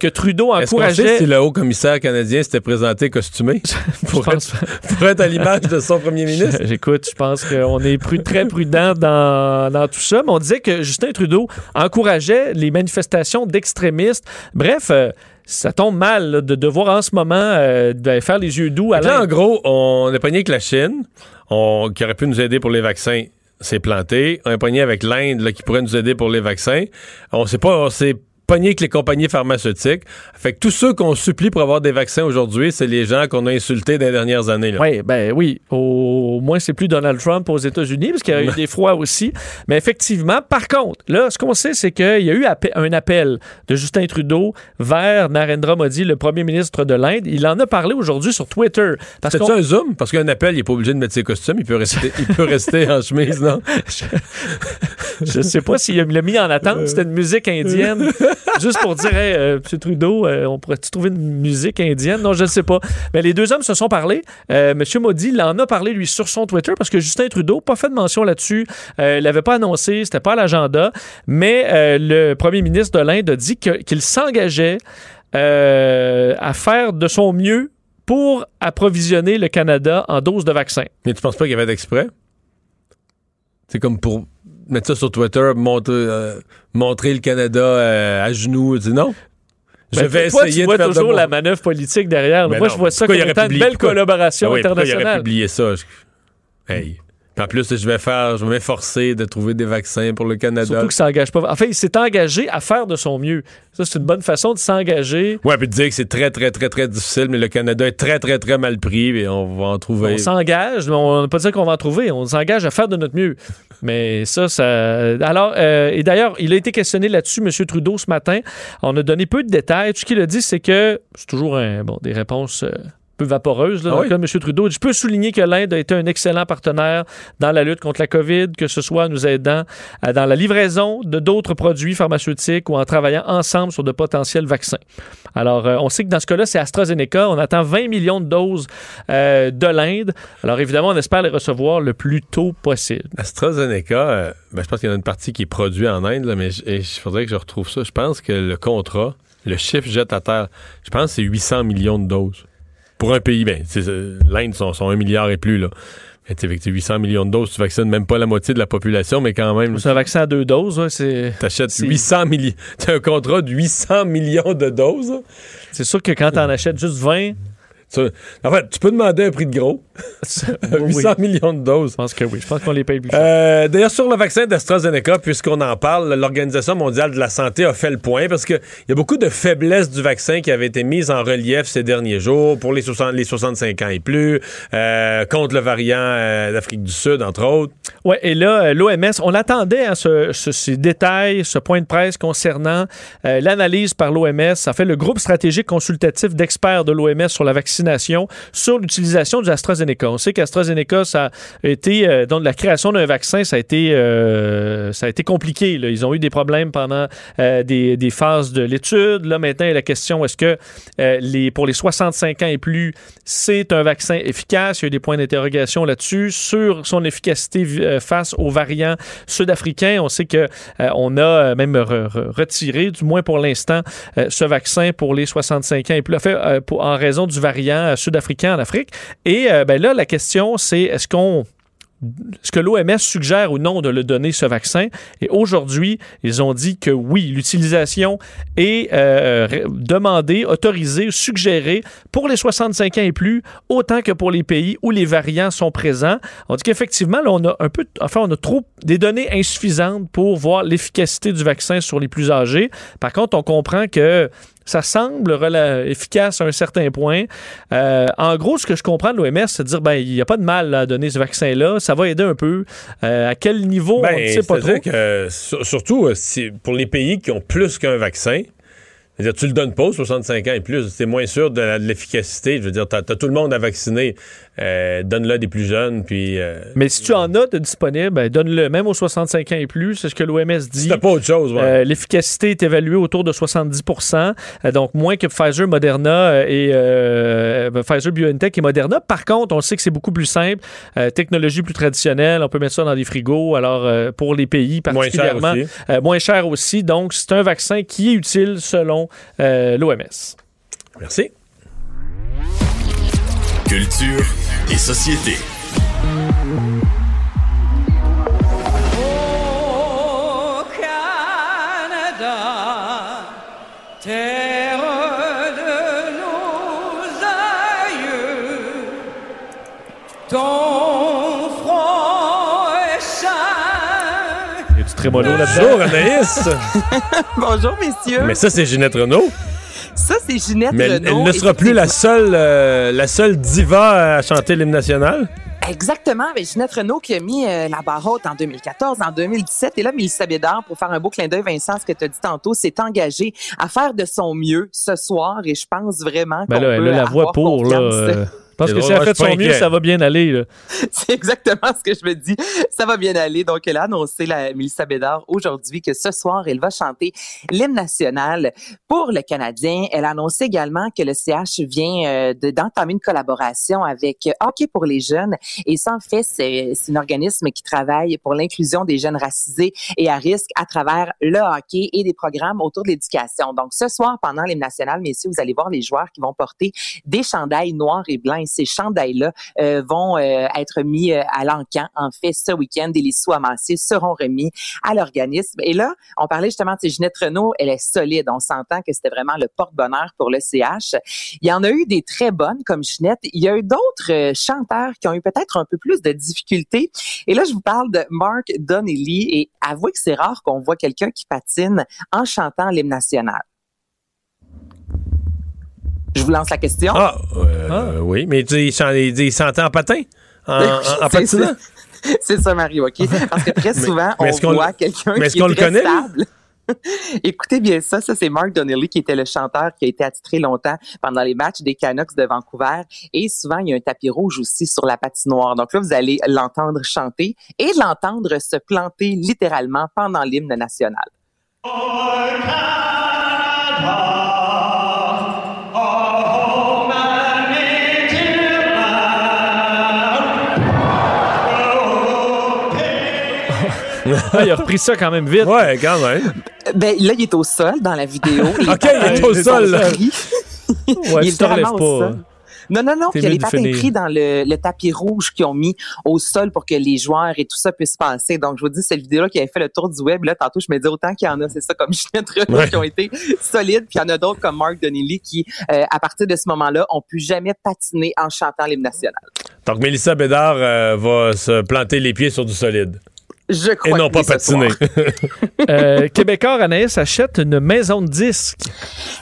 que Trudeau encourageait. si le haut commissaire canadien s'était présenté costumé? Pour, être, pour être à l'image de son premier ministre? J'écoute, je pense qu'on est très prudent dans, dans tout ça. Mais on disait que Justin Trudeau encourageait les manifestations d'extrémistes. Bref, euh, ça tombe mal là, de devoir en ce moment euh, de faire les yeux doux à Là, en gros, on est pogné avec la Chine, on, qui aurait pu nous aider pour les vaccins. C'est planté. On est pogné avec l'Inde qui pourrait nous aider pour les vaccins. On sait pas, on s'est pogné avec les compagnies pharmaceutiques. Fait que tous ceux qu'on supplie pour avoir des vaccins aujourd'hui, c'est les gens qu'on a insultés dans les dernières années. Là. Oui, ben oui. Au, moins, c'est plus Donald Trump aux États-Unis, parce qu'il y a eu des froids aussi. Mais effectivement, par contre, là, ce qu'on sait, c'est qu'il y a eu appe- un appel de Justin Trudeau vers Narendra Modi, le premier ministre de l'Inde. Il en a parlé aujourd'hui sur Twitter. Qu'on- ça un zoom? Parce qu'un appel, il n'est pas obligé de mettre ses costumes. Il peut rester, il peut rester en chemise, non? Je sais pas s'il a mis en attente. C'était une musique indienne. Juste pour dire, hey, euh, M. Trudeau, euh, on pourrait-tu trouver une musique indienne? Non, je ne sais pas. Mais les deux hommes se sont parlé. Euh, M. Modi il en a parlé, lui, sur son Twitter, parce que Justin Trudeau, pas fait de mention là-dessus. Il l'avait pas annoncé, c'était pas à l'agenda. Mais le premier ministre de l'Inde a dit qu'il s'engageait à faire de son mieux pour approvisionner le Canada en doses de vaccins. Mais tu penses pas qu'il y avait d'exprès? C'est comme pour mettre ça sur Twitter, montrer, euh, montrer le Canada euh, à genoux. Dis non? Je Ben, vais toi, essayer tu vois de faire toujours la manœuvre politique derrière. Mais Moi, non, je vois ça comme étant une belle collaboration Ah oui, pourquoi il aurait internationale. publié ça? Hey. En plus, je vais faire, je vais m'efforcer de trouver des vaccins pour le Canada. Surtout qu'il s'engage pas. En fait, il s'est engagé à faire de son mieux. Ça, c'est une bonne façon de s'engager. Ouais, puis de dire que c'est très, très, très, très difficile, mais le Canada est très, très, très mal pris, et on va en trouver. On s'engage, mais on ne pas dire qu'on va en trouver. On s'engage à faire de notre mieux. Mais ça, ça. Alors, euh, et d'ailleurs, il a été questionné là-dessus, M. Trudeau, ce matin. On a donné peu de détails. Tout ce qu'il a dit, c'est que c'est toujours bon, des réponses. euh, peu vaporeuses. Là, Ah oui? M. Trudeau. Je peux souligner que l'Inde a été un excellent partenaire dans la lutte contre la COVID, que ce soit en nous aidant dans la livraison de d'autres produits pharmaceutiques ou en travaillant ensemble sur de potentiels vaccins. Alors, euh, on sait que dans ce cas-là, c'est AstraZeneca. On attend 20 millions de doses euh, de l'Inde. Alors, évidemment, on espère les recevoir le plus tôt possible. AstraZeneca, euh, ben, je pense qu'il y en a une partie qui est produite en Inde, là, mais il faudrait que je retrouve ça. Je pense que le contrat, le chiffre jette à terre, je pense que c'est 800 millions de doses. Pour un pays, ben, l'Inde sont, sont un milliard et plus, là. Mais avec tes 800 millions de doses, tu vaccines même pas la moitié de la population, mais quand même, C'est un vaccin à deux doses. ouais, c'est t'achètes c'est- 800 millions. T'as un contrat de 800 millions de doses. c'est sûr que quand tu en achètes juste 20, Tu- en fait, tu peux demander un prix de gros. oui, 800 millions de doses. je pense que oui. Je pense qu'on les paye plus cher. Euh, D'ailleurs, sur le vaccin d'AstraZeneca, puisqu'on en parle, l'Organisation mondiale de la santé a fait le point parce qu'il y a beaucoup de faiblesses du vaccin qui avaient été mises en relief ces derniers jours pour les, 60 les 65 ans et plus, euh, contre le variant euh, d'Afrique du Sud, entre autres. Ouais, et là, l'OMS, on attendait hein, ce- ce- ces détails, ce point de presse concernant l'analyse par l'OMS. Ça fait le groupe stratégique consultatif d'experts de l'OMS sur la vaccination, sur l'utilisation du AstraZeneca. On sait qu'AstraZeneca, ça a été, euh, donc la création d'un vaccin, ça a été, euh, ça a été compliqué. Ils ont eu des problèmes pendant euh, des, phases de l'étude. Là, maintenant, la question, est-ce que les, pour les 65 ans et plus, c'est un vaccin efficace? Il y a eu des points d'interrogation là-dessus sur son efficacité face aux variants sud-africains. On sait que on a même re- re- retiré, du moins pour l'instant, ce vaccin pour les 65 ans et plus, en raison du variant euh, sud-africain en Afrique. Et euh, ben là, la question, c'est est-ce qu'on ce que l'OMS suggère ou non de le donner, ce vaccin? Et aujourd'hui, ils ont dit que oui, l'utilisation est euh, demandée, autorisée, suggérée pour les 65 ans et plus, autant que pour les pays où les variants sont présents. On dit qu'effectivement, là, on a un peu, enfin, on a trop des données insuffisantes pour voir l'efficacité du vaccin sur les plus âgés. Par contre, on comprend que ça semble efficace à un certain point. Euh, en gros, ce que je comprends de l'OMS, c'est de dire ben il n'y a pas de mal à donner ce vaccin-là, ça va aider un peu. Euh, à quel niveau, ben, on ne sait pas trop. Que, surtout euh, pour les pays qui ont plus qu'un vaccin, -dire, tu le donnes pas aux 65 ans et plus, c'est moins sûr de l'efficacité. Je veux dire, tu as, tout le monde à vacciner. Euh, donne-le des plus jeunes. Puis, euh, Mais si tu en as de disponible, ben, donne-le même aux 65 ans et plus. C'est ce que l'OMS dit. C'est pas autre chose. Ouais. Euh, l'efficacité est évaluée autour de 70% donc moins que Pfizer, Moderna et ben, Pfizer, BioNTech et Moderna. Par contre, on sait que c'est beaucoup plus simple. technologie plus traditionnelle, on peut mettre ça dans des frigos. Alors, pour les pays particulièrement, moins cher aussi. moins cher aussi. Donc, c'est un vaccin qui est utile selon l'OMS. Merci. Culture et société. Au Canada, terre de nos aïeux, ton trémolo là-dedans. Bonjour, Anaïs. Bonjour, messieurs. Mais ça, c'est Ginette Renault. Ça, c'est Ginette Mais Renault. elle ne sera plus la seule, euh, la seule diva à chanter l'hymne national. Exactement, avec Ginette Renault qui a mis euh, la barre haute en 2014, en 2017. Et là, Mélissa Bédard, pour faire un beau clin d'œil, Vincent, ce que tu as dit tantôt, s'est engagée à faire de son mieux ce soir. Et je pense vraiment ben qu'on là, elle a la voix pour, là. euh, parce que si elle fait son mieux, ça va bien aller. C'est exactement ce que je me dis. Ça va bien aller. Donc, elle a annoncé, la Mélissa Bédard, aujourd'hui, que ce soir, elle va chanter l'hymne national pour le Canadien. Elle a annoncé également que le CH vient euh, de- d'entamer une collaboration avec Hockey pour les jeunes. Et ça, en fait, c'est c'est un organisme qui travaille pour l'inclusion des jeunes racisés et à risque à travers le hockey et des programmes autour de l'éducation. Donc, ce soir, pendant l'hymne national, messieurs, vous allez voir les joueurs qui vont porter des chandails noirs et blancs. Et ces chandails-là euh, vont euh, être mis euh, à l'encan. En fait, ce week-end, et les sous amassés seront remis à l'organisme. Et là, on parlait justement de Ginette Renault. Elle est solide. On s'entend que c'était vraiment le porte-bonheur pour le CH. Il y en a eu des très bonnes comme Ginette. Il y a eu d'autres chanteurs qui ont eu peut-être un peu plus de difficultés. Et là, je vous parle de Mark Donnelly. Et avouez que c'est rare qu'on voit quelqu'un qui patine en chantant l'hymne national. Je vous lance la question. Ah, euh, oui, mais tu, il, s'entend en patin? En, en, en C'est patinant? ça. C'est ça, Mario, OK? Parce que très souvent, mais on voit quelqu'un mais est-ce qui qu'on est le très connaît, stable. Écoutez bien ça, ça c'est Mark Donnelly qui était le chanteur qui a été attitré longtemps pendant les matchs des Canucks de Vancouver et souvent il y a un tapis rouge aussi sur la patinoire. Donc là vous allez l'entendre chanter et l'entendre se planter littéralement pendant l'hymne national. Ah, il a repris ça quand même vite. Ouais, quand même. Ben là il est au sol dans la vidéo. OK, il est au sol. Ouais, il est tu littéralement au pas. sol. Non, non, non. Puis il y a les patins finir. pris dans le, le tapis rouge qu'ils ont mis au sol pour que les joueurs et tout ça puissent passer. Donc, je vous dis, cette vidéo-là qui avait fait le tour du web, là, tantôt, je me dis autant qu'il y en a, c'est ça, comme Ginette Ouais. qui ont été solides. Puis il y en a d'autres comme Mark Donnelly qui, euh, à partir de ce moment-là, ont pu jamais patiner en chantant l'hymne national. Donc, Mélissa Bédard euh, va se planter les pieds sur du solide. Je Et crois non que pas patiner. Euh, Québécois, Anaïs achète une maison de disques.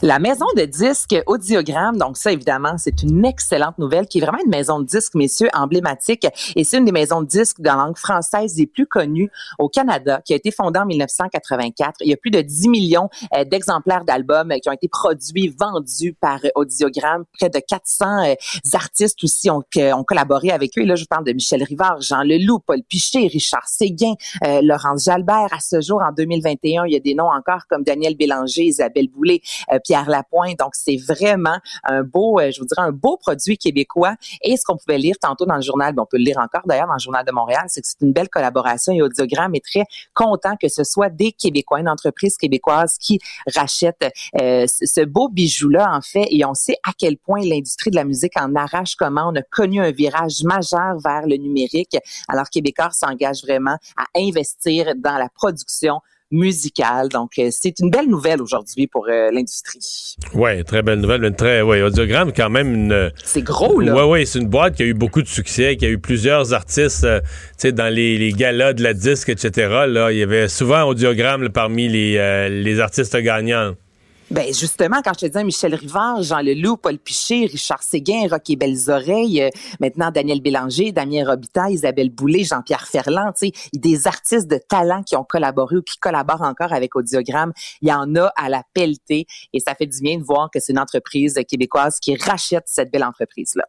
La maison de disques Audiogramme, donc ça évidemment, c'est une excellente nouvelle qui est vraiment une maison de disques, messieurs, emblématique. Et c'est une des maisons de disques de langue française les plus connues au Canada, qui a été fondée en 1984. Il y a plus de 10 millions euh, d'exemplaires d'albums euh, qui ont été produits, vendus par euh, Audiogramme. Près de 400 euh, artistes aussi ont, collaboré avec eux. Et là, je vous parle de Michel Rivard, Jean Leloup, Paul Piché, Richard Séguin, Euh, Laurence Jalbert. À ce jour, en 2021, il y a des noms encore comme Daniel Bélanger, Isabelle Boulay, euh, Pierre Lapointe. Donc, c'est vraiment un beau, euh, je vous dirais, un beau produit québécois. Et ce qu'on pouvait lire tantôt dans le journal, ben, on peut le lire encore d'ailleurs dans le journal de Montréal, c'est que c'est une belle collaboration. Et Audiogramme est très content que ce soit des Québécois, une entreprise québécoise qui rachète euh, ce beau bijou-là, en fait. Et on sait à quel point l'industrie de la musique en arrache comment on a connu un virage majeur vers le numérique. Alors, Québécois s'engage vraiment investir dans la production musicale. Donc, euh, c'est une belle nouvelle aujourd'hui pour euh, l'industrie. Ouais, très belle nouvelle. Une très, ouais, Audiogramme, quand même une. C'est gros, là. Ouais, ouais, c'est une boîte qui a eu beaucoup de succès, qui a eu plusieurs artistes, euh, tu sais, dans les, les galas de la disque, etc. Là, il y avait souvent Audiogramme là, parmi les, euh, les artistes gagnants. Ben justement, quand je te disais Michel Rivard, Jean Leloup, Paul Piché, Richard Séguin, Rocky Belles Oreilles, euh, maintenant Daniel Bélanger, Damien Robitaille, Isabelle Boulay, Jean-Pierre Ferland, des artistes de talent qui ont collaboré ou qui collaborent encore avec Audiogramme, il y en a à la pelletée et ça fait du bien de voir que c'est une entreprise québécoise qui rachète cette belle entreprise-là.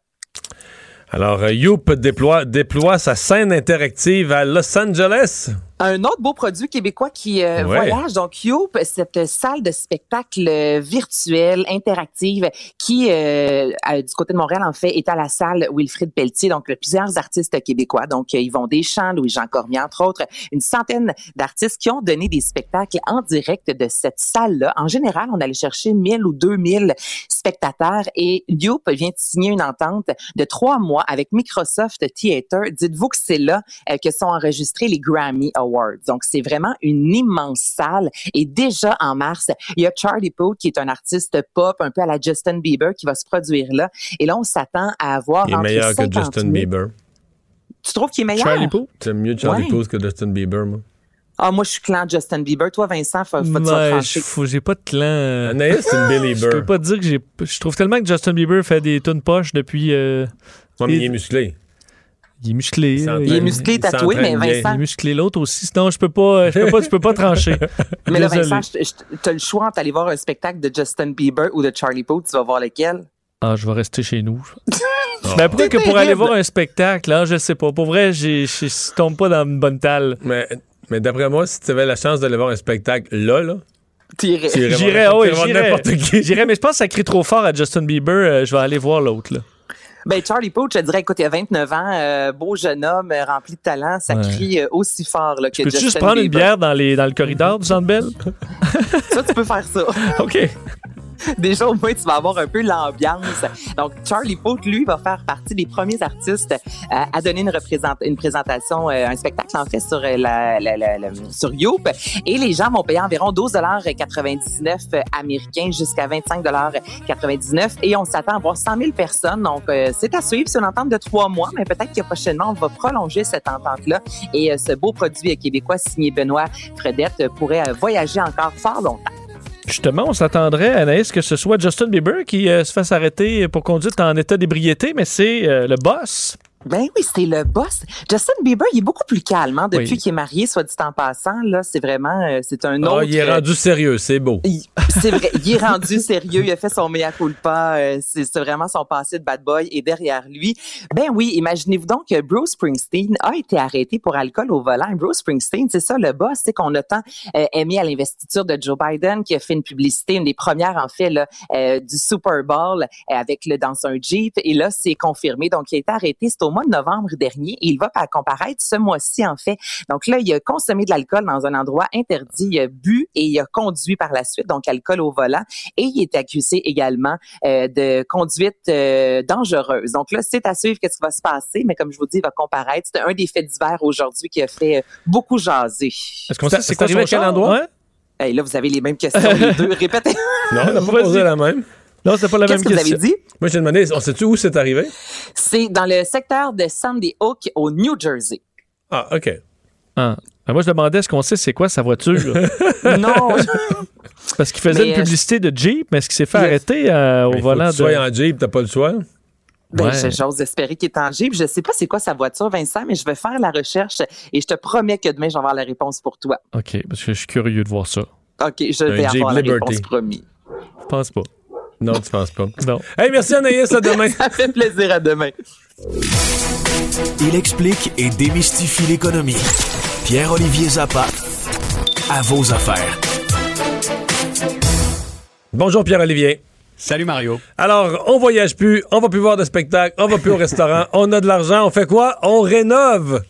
Alors, euh, Youp déploie sa scène interactive à Los Angeles. Un autre beau produit québécois qui euh, Ouais. voyage, donc Youp, cette salle de spectacle euh, virtuelle, interactive, qui, euh, à- du côté de Montréal, en fait, est à la salle Wilfrid Pelletier, donc euh, plusieurs artistes québécois, donc euh, Yvon Deschamps, Louis-Jean Cormier, entre autres, une centaine d'artistes qui ont donné des spectacles en direct de cette salle-là. En général, on allait chercher 1000 ou 2000 spectateurs et Youp vient de signer une entente de trois mois avec Microsoft Theater. Dites-vous que c'est là euh, que sont enregistrés les Grammy Awards. Donc, c'est vraiment une immense salle. Et déjà en mars, il y a Charlie Puth, qui est un artiste pop, un peu à la Justin Bieber, qui va se produire là. Et là, on s'attend à avoir Il est entre meilleur que 50 Justin 000. Bieber. Tu trouves qu'il est meilleur? Charlie Puth? J'aime mieux Charlie Ouais. Puth que Justin Bieber, moi. Ah, moi, je suis clan Justin Bieber. Toi, Vincent, faut, faut te j'ai pas de clan. Anaïs, c'est une Belieber. Je peux pas dire que j'ai. Je trouve tellement que Justin Bieber fait des tonnes poches depuis. euh, Ouais, mais il est musclé. Il est musclé. Il euh. Il est musclé, tatoué, mais bien. Il est Vincent, musclé l'autre aussi. Sinon, je peux pas. Je peux pas. Peux pas trancher. mais là, Désolé. Vincent, je- t'as le choix entre aller voir un spectacle de Justin Bieber ou de Charlie Puth. Tu vas voir lequel? Ah, je vais rester chez nous. Ben, pourquoi que pour aller voir un spectacle, là, je sais pas. Pour vrai, je tombe pas dans une bonne talle. Mais, mais d'après moi, si tu avais la chance d'aller voir un spectacle là, là, tu J'irais, oh, j'irais. mais je pense que ça crie trop fort à Justin Bieber. euh, je vais aller voir l'autre, là. Ben, Charlie Puth, je dirais, écoute, il a 29 ans, euh, beau jeune homme, euh, rempli de talent, ça Ouais. crie euh, aussi fort là, que Peux-tu Justin juste prendre une bière dans, les, dans le corridor du Centre Bell? Ça, tu peux faire ça. OK. Déjà, au moins, tu vas avoir un peu l'ambiance. Donc, Charlie Puth, lui, va faire partie des premiers artistes euh, à donner une, représent- présentation, euh, un spectacle, en fait, sur euh, la, Youp. Et les gens vont payer environ 12,99 américains jusqu'à 25,99 Et on s'attend à voir 100 000 personnes. Donc, c'est à suivre. C'est une entente de trois mois, mais peut-être que prochainement, on va prolonger cette entente-là. Et ce beau produit québécois signé Benoît Fredette pourrait voyager encore fort longtemps. Justement, on s'attendrait, Anaïs, que ce soit Justin Bieber qui euh, se fasse arrêter pour conduite en état d'ébriété, mais c'est euh, le boss. Ben oui, c'est le boss. Justin Bieber, il est beaucoup plus calme hein, depuis Oui. qu'il est marié, soit dit en passant. Là, c'est vraiment, euh, c'est un autre. Ah, il est euh, rendu sérieux, c'est beau. il- c'est vrai, il est rendu sérieux, il a fait son mea culpa, euh, c'est vraiment son passé de bad boy et derrière lui. Ben oui, imaginez-vous donc que Bruce Springsteen a été arrêté pour alcool au volant. Bruce Springsteen, c'est ça le boss, c'est qu'on a tant euh, aimé à l'investiture de Joe Biden qui a fait une publicité, une des premières en fait là, euh, du Super Bowl avec le dans un Jeep et là c'est confirmé. Donc il a été arrêté, c'est au mois de novembre dernier et il va pa- comparaître ce mois-ci en fait. Donc là il a consommé de l'alcool dans un endroit interdit, il a bu et il a conduit par la suite, donc alcool au volant et il est accusé également euh, de conduite euh, dangereuse. Donc là c'est à suivre qu'est-ce qui va se passer, mais comme je vous dis il va comparaître. C'était un des faits divers aujourd'hui qui a fait euh, beaucoup jaser. Est-ce qu'on sait c'est c'est quoi arrivé son à quel endroit? Hey, là vous avez les mêmes questions les deux. Répétez. Non, on n'a pas posé la même. Non, c'est pas la même Qu'est-ce que vous question. avez dit? Moi, j'ai demandé, on sait-tu où c'est arrivé? C'est dans le secteur de Sandy Hook au New Jersey. Ah, OK. Ah. Ben, moi, je demandais est-ce qu'on sait c'est quoi sa voiture? non, Parce qu'il faisait Mais, une euh, publicité de Jeep, mais est-ce qu'il s'est fait arrêter euh, au volant que tu sois de. en Jeep, t'as pas le choix. ben, Ouais. j'ose espérer qu'il est en Jeep. Je sais pas c'est quoi sa voiture, Vincent, mais je vais faire la recherche et je te promets que demain, je vais avoir la réponse pour toi. OK, parce que je suis curieux de voir ça. OK, je Un vais Jeep avoir la réponse promis. Je pense pas. Non, tu penses pas. Non. Hey, merci Anaïs, à demain. Ça fait plaisir à demain. Il explique et démystifie l'économie. Pierre-Olivier Zappa, à vos affaires. Bonjour Pierre-Olivier. Salut Mario. Alors, on voyage plus, on va plus voir de spectacle, on va plus au restaurant, on a de l'argent, on fait quoi? On rénove!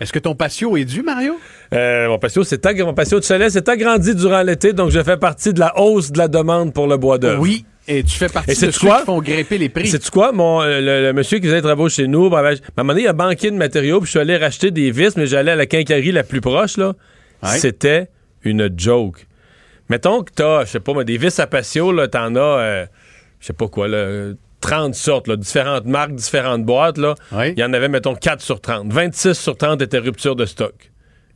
Est-ce que ton patio est dû, Mario? Euh, mon patio, c'est mon patio de chalet s'est agrandi durant l'été, donc je fais partie de la hausse de la demande pour le bois d'œuvre. Oui. Et tu fais partie de ceux quoi? qui font grimper les prix. C'est quoi, mon euh, le, le monsieur qui faisait les travaux chez nous, ben, ben, à un moment donné, il a banqué de matériaux, puis je suis allé racheter des vis, mais j'allais à la quincaillerie la plus proche, là. Ouais. C'était une joke. Mettons que t'as, je sais pas, des vis à patio, là, t'en as, euh, je sais pas quoi, là, 30 sortes, là, différentes marques, différentes boîtes, là. Oui. Il y en avait, mettons, 4 sur 30. 26 sur 30 étaient rupture de stock.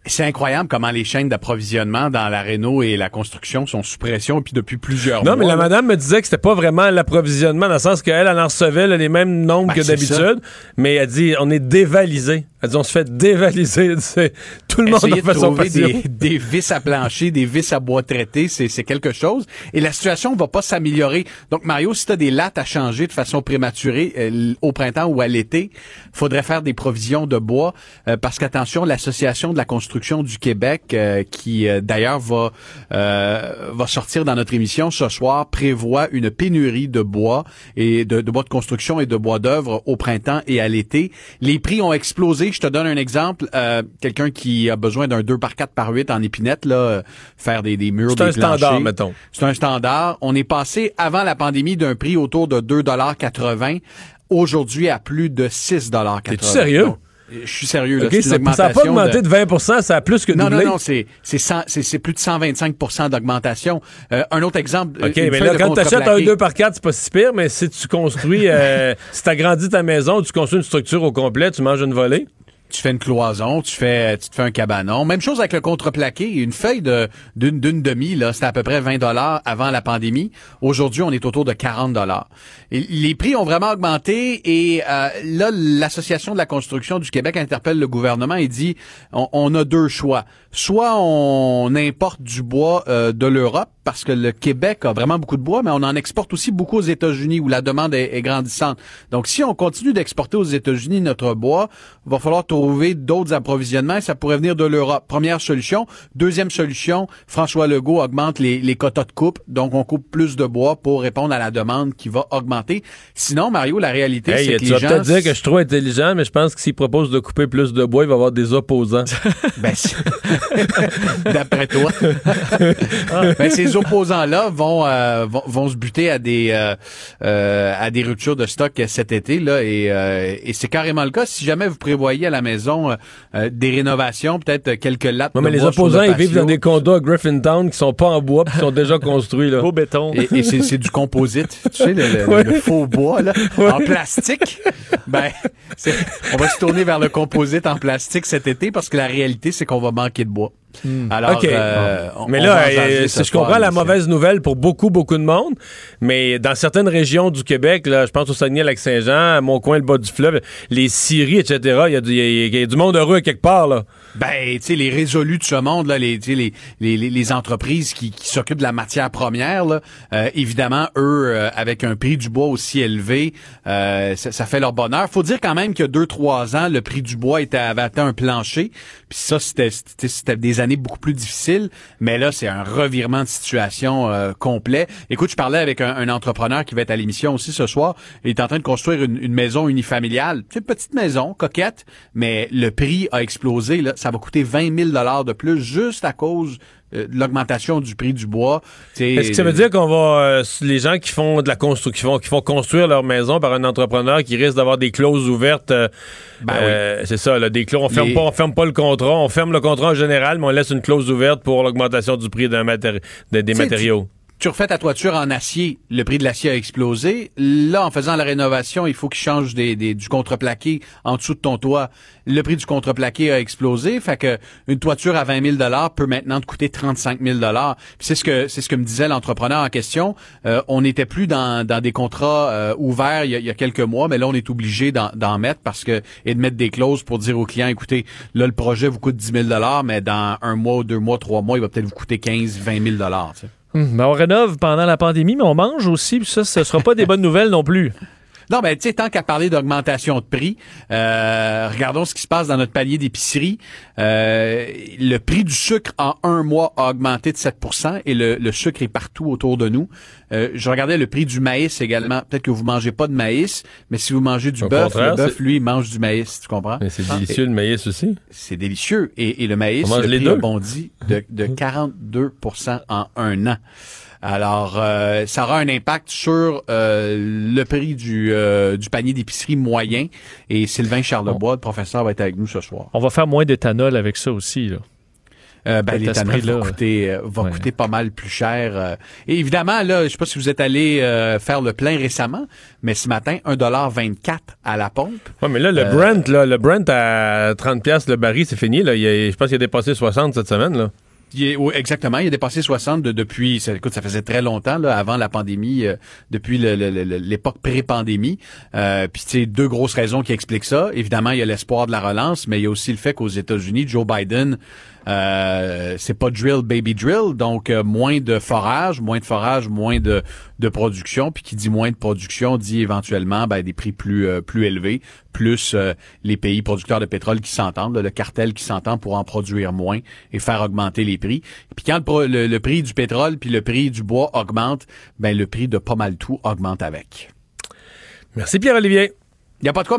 C'est incroyable comment les chaînes d'approvisionnement dans la réno et la construction sont sous pression puis depuis plusieurs Non, mois. mais la madame me disait que c'était pas vraiment l'approvisionnement, dans le sens qu'elle, elle en recevait là, les mêmes nombres Ben, que d'habitude, mais elle dit on est dévalisé. Elle dit on se fait dévaliser. Tout le monde a de fait son trouver des, des vis à plancher, des vis à bois traité, c'est c'est quelque chose. Et la situation va pas s'améliorer. Donc, Mario, si tu as des lattes à changer de façon prématurée euh, au printemps ou à l'été, faudrait faire des provisions de bois euh, parce qu'attention, l'Association de la construction du Québec, euh, qui euh, d'ailleurs va, euh, va sortir dans notre émission ce soir, prévoit une pénurie de bois et de, de bois de construction et de bois d'œuvre au printemps et à l'été. Les prix ont explosé. Je te donne un exemple. Euh, Quelqu'un qui a besoin d'un 2 par 4 par 8 en épinette, là, euh, faire des, des murs, C'est un des planchers. standard, mettons. C'est un standard. On est passé avant la pandémie d'un prix autour de 2,80 aujourd'hui à plus de 6,80 T'es-tu sérieux? Donc, Je suis sérieux. Là, OK, C'est c'est- une ça n'a pas augmenté de, 20 ça a plus que non, doublé. non, non, c'est c'est plus de 125% d'augmentation. Euh, un autre exemple. OK, mais là, de quand tu achètes un contreplaqué. 2 par 4 c'est pas si pire, mais si tu construis, euh, si tu agrandis ta maison, tu construis une structure au complet, tu manges une volée. tu fais une cloison, tu fais, tu te fais un cabanon. Même chose avec le contreplaqué. Une feuille de d'une d'une demi là, c'était à peu près 20 dollars avant la pandémie. Aujourd'hui, on est autour de 40 dollars. Les prix ont vraiment augmenté et euh, là, l'association de la construction du Québec interpelle le gouvernement et dit on, a deux choix. Soit on importe du bois euh, de l'Europe parce que le Québec a vraiment beaucoup de bois, mais on en exporte aussi beaucoup aux États-Unis où la demande est, est grandissante. Donc, si on continue d'exporter aux États-Unis notre bois, il va falloir trouver d'autres approvisionnements et ça pourrait venir de l'Europe. Première solution. Deuxième solution, François Legault augmente les, les quotas de coupe. Donc, on coupe plus de bois pour répondre à la demande qui va augmenter. Sinon, Mario, la réalité, Hey, c'est que tu les vas gens... peut-être dire que je suis trop intelligent, mais je pense que s'il propose de couper plus de bois, il va y avoir des opposants. Ben, D'après toi. ben, ces opposants-là vont, euh, vont vont se buter à des euh, euh, à des ruptures de stock cet été là et, euh, et c'est carrément le cas. Si jamais vous prévoyez à la maison euh, euh, des rénovations, peut-être quelques lattes. Non, de mais les bois sur opposants, le ils vivent dans des condos à Griffintown qui sont pas en bois, qui sont déjà construits. Là. Beau béton. Et, et c'est, c'est du composite, tu sais, le, le- Ouais. Le faux bois, là, en plastique. Ben, on va se tourner vers le composite en plastique cet été parce que la réalité, c'est qu'on va manquer de bois. Alors, OK. euh, on- mais là, euh, si je comprends la mauvaise nouvelle pour beaucoup, beaucoup de monde, mais dans certaines régions du Québec, là, je pense au Saguenay-Lac-Saint-Jean, à mon coin, le bas du fleuve, les scieries, etc., il y, a du- il y a- il y a du monde heureux à quelque part. Là. Ben, tu sais, les résolus de ce monde, là, les, tu sais, les, les, les, les entreprises qui, qui s'occupent de la matière première, là, euh, évidemment, eux, euh, avec un prix du bois aussi élevé, euh, ça, ça fait leur bonheur. Faut dire quand même que deux, trois ans, le prix du bois était avait atteint un plancher. Puis ça, c'était, c'était, c'était années beaucoup plus difficiles. Mais là, c'est un revirement de situation euh, complet. Écoute, je parlais avec un, entrepreneur qui va être à l'émission aussi ce soir. Il est en train de construire une, maison unifamiliale. C'est une petite maison, coquette, mais le prix a explosé. Ça va coûter 20 000 de plus juste à cause euh, l'augmentation du prix du bois. Est-ce que ça veut dire qu'on va euh, les gens qui font de la construction, qui font, qui font construire leur maison par un entrepreneur qui risque d'avoir des clauses ouvertes, euh, Ben euh, c'est ça, là, des clauses. On ferme Les- pas, on ferme pas le contrat, on ferme le contrat en général, mais on laisse une clause ouverte pour l'augmentation du prix d'un matéri- de- des matériaux. Tu refais ta toiture en acier, le prix de l'acier a explosé. Là, en faisant la rénovation, il faut qu'il change des, des- du contreplaqué en dessous de ton toit. Le prix du contreplaqué a explosé. Fait que une toiture à 20 000 peut maintenant te coûter 35 000 Puis C'est ce que c'est ce que me disait l'entrepreneur en question. Euh, on n'était plus dans, dans des contrats euh, ouverts il y, a, quelques mois, mais là, on est obligé d'en, mettre parce que et de mettre des clauses pour dire aux clients, écoutez, là, le projet vous coûte 10 000 mais dans un mois, deux mois, trois mois, il va peut-être vous coûter 15, 20 000 tu sais. Hum, ben, on rénove pendant la pandémie, mais on mange aussi, ça, ce sera pas des bonnes nouvelles non plus. Non, ben tu sais, tant qu'à parler d'augmentation de prix, euh, regardons ce qui se passe dans notre palier d'épicerie. Euh, le prix du sucre en un mois a augmenté de 7% et le, le sucre est partout autour de nous. Euh, je regardais le prix du maïs également. Peut-être que vous mangez pas de maïs, mais si vous mangez du bœuf, le bœuf, lui, il mange du maïs. Tu comprends? Mais c'est Ah. délicieux le maïs aussi. C'est délicieux. Et, et le maïs, On mange le les prix deux. a bondi de, de 42% en un an. Alors, euh, ça aura un impact sur euh, le prix du, euh, du panier d'épicerie moyen. Et Sylvain Charlebois, le professeur, va être avec nous ce soir. On va faire moins d'éthanol avec ça aussi. Là. Euh, ben, l'éthanol va, coûter, euh, va Ouais. coûter pas mal plus cher. euh. Et évidemment, là, je sais pas si vous êtes allé euh, faire le plein récemment, mais ce matin, 1,24 à la pompe. Ouais, mais là, le Euh, Brent, là, le Brent à 30$ piastres le baril, c'est fini. Là. Il a- je pense qu'il a dépassé 60 cette semaine. Là. Exactement. Il a dépassé 60 de- depuis, ça, écoute, ça faisait très longtemps, là, avant la pandémie, euh, depuis l'époque pré-pandémie. Euh, Puis, tu sais, deux grosses raisons qui expliquent ça. Évidemment, il y a l'espoir de la relance, mais il y a aussi le fait qu'aux États-Unis, Joe Biden, euh, c'est pas drill, baby drill, donc euh, moins de forage, moins de forage, moins de, de production. Puis, qui dit moins de production, dit éventuellement ben, des prix plus, euh, plus élevés, plus euh, les pays producteurs de pétrole qui s'entendent, le cartel qui s'entend pour en produire moins et faire augmenter les prix. Puis quand le, le- le prix du pétrole puis le prix du bois augmente, ben le prix de pas mal tout augmente avec. Merci Pierre-Olivier. Il y a pas de quoi,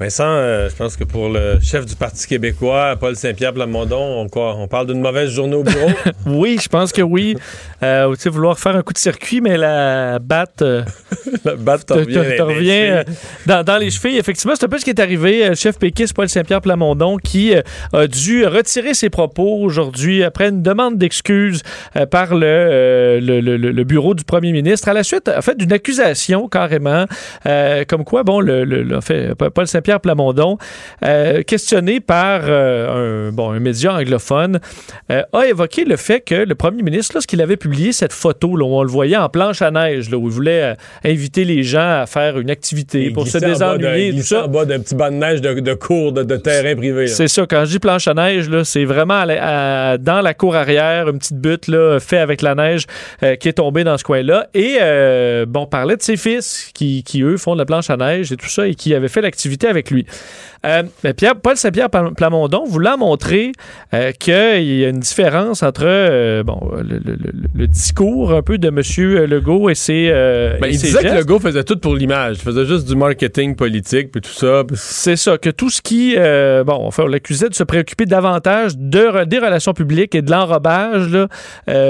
Vincent, euh, je pense que pour le chef du Parti québécois, Paul Saint-Pierre Plamondon, on, quoi, on parle d'une mauvaise journée au bureau. Oui, je pense que oui. Euh, tu sais, vouloir faire un coup de circuit, mais la batte euh, la batte te te, revient. te- euh, dans, dans les chevilles. Effectivement, c'est un peu ce qui est arrivé. Le chef péquiste Paul Saint-Pierre Plamondon qui a dû retirer ses propos aujourd'hui après une demande d'excuses par le, le, le- le- le bureau du premier ministre à la suite en fait, d'une accusation carrément comme quoi, bon, le, le- le- en fait, Paul Saint-Pierre Plamondon, euh, questionné par euh, un, bon, un média anglophone, euh, a évoqué le fait que le premier ministre, lorsqu'il avait publié cette photo là, où on le voyait en planche à neige, là, où il voulait inviter les gens à faire une activité Il pour se désennuyer, tout ça. en bas d'un petit banc de neige de, de cours de, de terrain privé. C'est ça, quand je dis planche à neige, c'est vraiment à la- à- dans la cour arrière, une petite butte là, fait avec la neige qui est tombée dans ce coin-là. Et bon, on parlait de ses fils qui, qui, eux, font de la planche à neige et tout ça et qui avaient fait l'activité avec lui. Euh, mais Pierre, Paul Saint-Pierre Plam- Plamondon voulant montrer euh, qu'il y a une différence entre euh, bon, le, le- le- le discours un peu de M. Legault et ses. euh, Ben, et il ses disait que. Legault faisait tout pour l'image. Il faisait juste du marketing politique puis tout ça. C'est ça, que tout ce qui, bon, enfin, on l'accusait de se préoccuper davantage de, des relations publiques et de l'enrobage,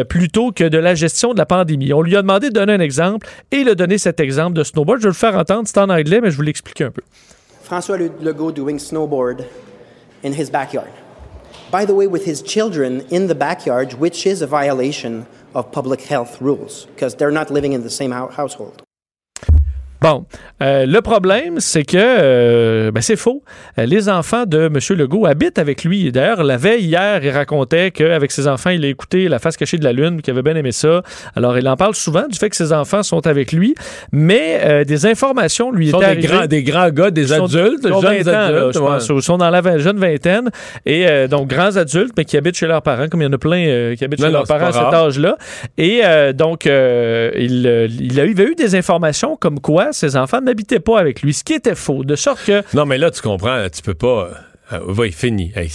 plutôt que de la gestion de la pandémie. On lui a demandé de donner un exemple et il a donné cet exemple de snowboard. Je vais le faire entendre, c'est en anglais, mais je vais vous l'expliquer un peu. François Legault doing snowboard in his backyard. By the way, with his children in the backyard, which is a violation of public health rules because they're not living in the same household. Bon, euh, le problème, c'est que euh, ben, c'est faux. Euh, les enfants de M. Legault habitent avec lui. D'ailleurs, la veille, hier, il racontait qu'avec ses enfants, il a écouté La face cachée de la Lune, qu'il avait bien aimé ça. Alors, il en parle souvent du fait que ses enfants sont avec lui, mais euh, des informations lui sont étaient des arrivées. grands, des grands gars, des sont- adultes, jeunes 20 ans, là, adultes. je ouais. pense. Ils sont dans la vingt- jeune vingtaine. Et euh, donc, grands adultes, mais qui habitent chez leurs parents, comme il y en a plein qui habitent Non, chez non, leurs parents à cet âge-là. Et euh, donc, il, il avait eu des informations comme quoi ses enfants n'habitaient pas avec lui, ce qui était faux. De sorte que Non, mais là, tu comprends, tu peux pas. Euh, oui, fini. Hey,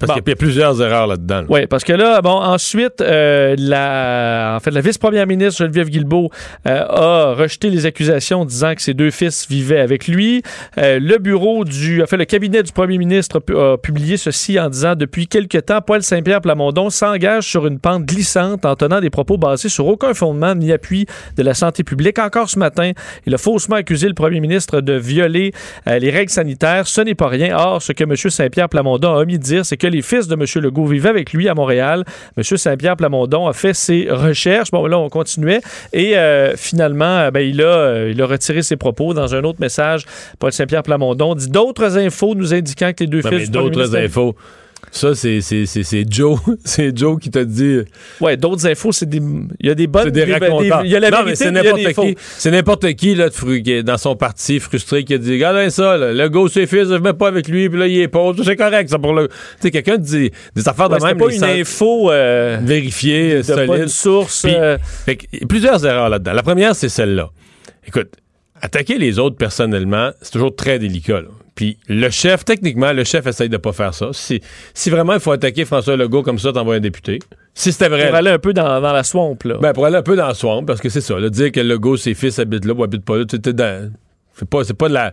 parce Bon. qu'il y a plusieurs erreurs là-dedans. là. Oui, parce que là, bon, ensuite, euh, la, en fait, la vice-première ministre Geneviève Guilbeault euh, a rejeté les accusations disant que ses deux fils vivaient avec lui. Euh, le bureau du, en fait, le cabinet du premier ministre a, pu- a publié ceci en disant depuis quelque temps, Paul Saint-Pierre Plamondon s'engage sur une pente glissante en tenant des propos basés sur aucun fondement ni appui de la santé publique. Encore ce matin, il a faussement accusé le premier ministre de violer les règles sanitaires. Ce n'est pas rien. Or, ce que M. Saint-Pierre Plamondon a omis de dire, c'est que les fils de M. Legault vivaient avec lui à Montréal. M. Saint-Pierre Plamondon a fait ses recherches. Bon, là, on continuait. Et euh, finalement, euh, ben, il, a, euh, il a retiré ses propos dans un autre message. Paul Saint-Pierre Plamondon dit d'autres infos nous indiquant que les deux Non, fils mais du d'autres infos. Ça, c'est c'est- c'est- c'est Joe. c'est Joe qui t'a dit. Ouais, d'autres infos, c'est des. Il y a des bonnes. C'est des racontants. Il y a la non, vérité, mais c'est n'importe qui. C'est n'importe qui, là, de dans son parti, frustré, qui a dit Regardez ça, là, le go, c'est fils, je mets pas avec lui, puis là, il est pauvre. C'est correct, ça, pour le. Tu sais, quelqu'un dit des affaires Ouais, de même. pas une info euh, vérifiées, de pas une source. Puis- euh, Fait que, il y a plusieurs erreurs là-dedans. La première, c'est celle-là. Écoute, attaquer les autres personnellement, c'est toujours très délicat. là. Puis le chef, techniquement, le chef essaye de pas faire ça. Si, si vraiment il faut attaquer François Legault comme ça, t'envoies un député. Si c'était vrai. pour aller un peu dans, dans la swamp, là. Ben, pour aller un peu dans le swamp, parce que c'est ça. Là, dire que Legault, ses fils habitent là ou habitent pas là, tu sais, dans- c'est pas, c'est pas de la.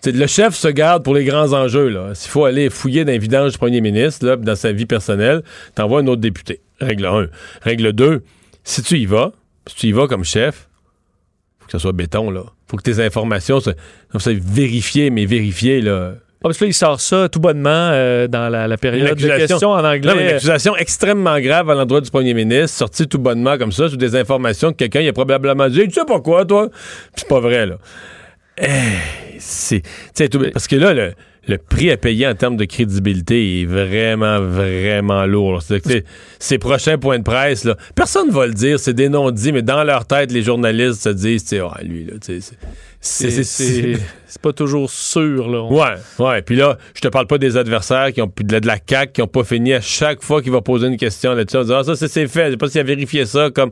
tu sais, le chef se garde pour les grands enjeux. Là. S'il faut aller fouiller dans les vidanges du premier ministre, là, dans sa vie personnelle, t'envoies un autre député. Règle 1. Règle 2. Si tu y vas, si tu y vas comme chef, que ça soit béton, là. Faut que tes informations soient, soient vérifiées, mais vérifiées, là. Ah, parce que là, il sort ça tout bonnement euh, dans la, période de questions en Non, mais une anglais. accusation extrêmement grave à l'endroit du premier ministre, sortie tout bonnement comme ça, sur des informations que quelqu'un il a probablement dit Tu sais pas quoi, toi Puis c'est pas vrai, là. Eh, c'est. Parce que là, le, le prix à payer en termes de crédibilité est vraiment, vraiment lourd. sais, ces prochains points de presse, là, personne ne va le dire, c'est des non-dits, mais dans leur tête, les journalistes se disent, tu sais, Ah, lui, là, tu sais, c'est- C'est c'est- c'est- c'est- c'est pas toujours sûr, là. Ouais, ouais. Puis là, je te parle pas des adversaires qui ont de la, de la CAQ qui ont pas fini à chaque fois qu'il va poser une question là-dessus. On dit, ah, ça, c'est- fait. Je sais pas s'il a vérifié ça. comme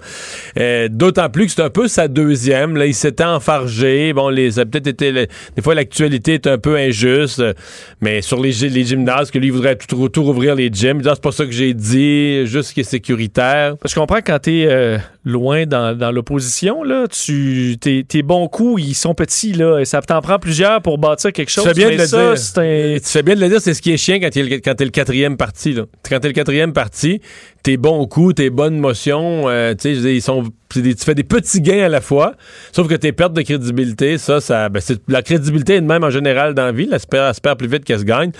euh, D'autant plus que c'est un peu sa deuxième. Là, il s'était enfargé. Bon, les, ça a peut-être été. des fois, l'actualité est un peu injuste. euh, mais sur les, les gymnases, que lui, il voudrait tout, tout rouvrir les gyms. Il dit, ah, c'est pas ça que j'ai dit. Juste ce qui est sécuritaire. Je comprends quand t'es euh, loin dans, dans l'opposition, là, tu, tes, tes bons coups, ils sont petits, là, et ça t'en prend plusieurs pour bâtir quelque chose. Tu fais bien de le ça, dire. c'est un... Tu fais bien de le dire, c'est ce qui est chiant quand t'es le, quand t'es le quatrième parti. Là. Quand t'es le quatrième parti, tes bons coups, tes bonnes motions, euh, tu sais, ils sont, des- tu fais des petits gains à la fois. Sauf que tes pertes de crédibilité, ça, ça, ben, c'est, la crédibilité est de même en général dans la vie. Elle se perd, elle se perd plus vite qu'elle se gagne.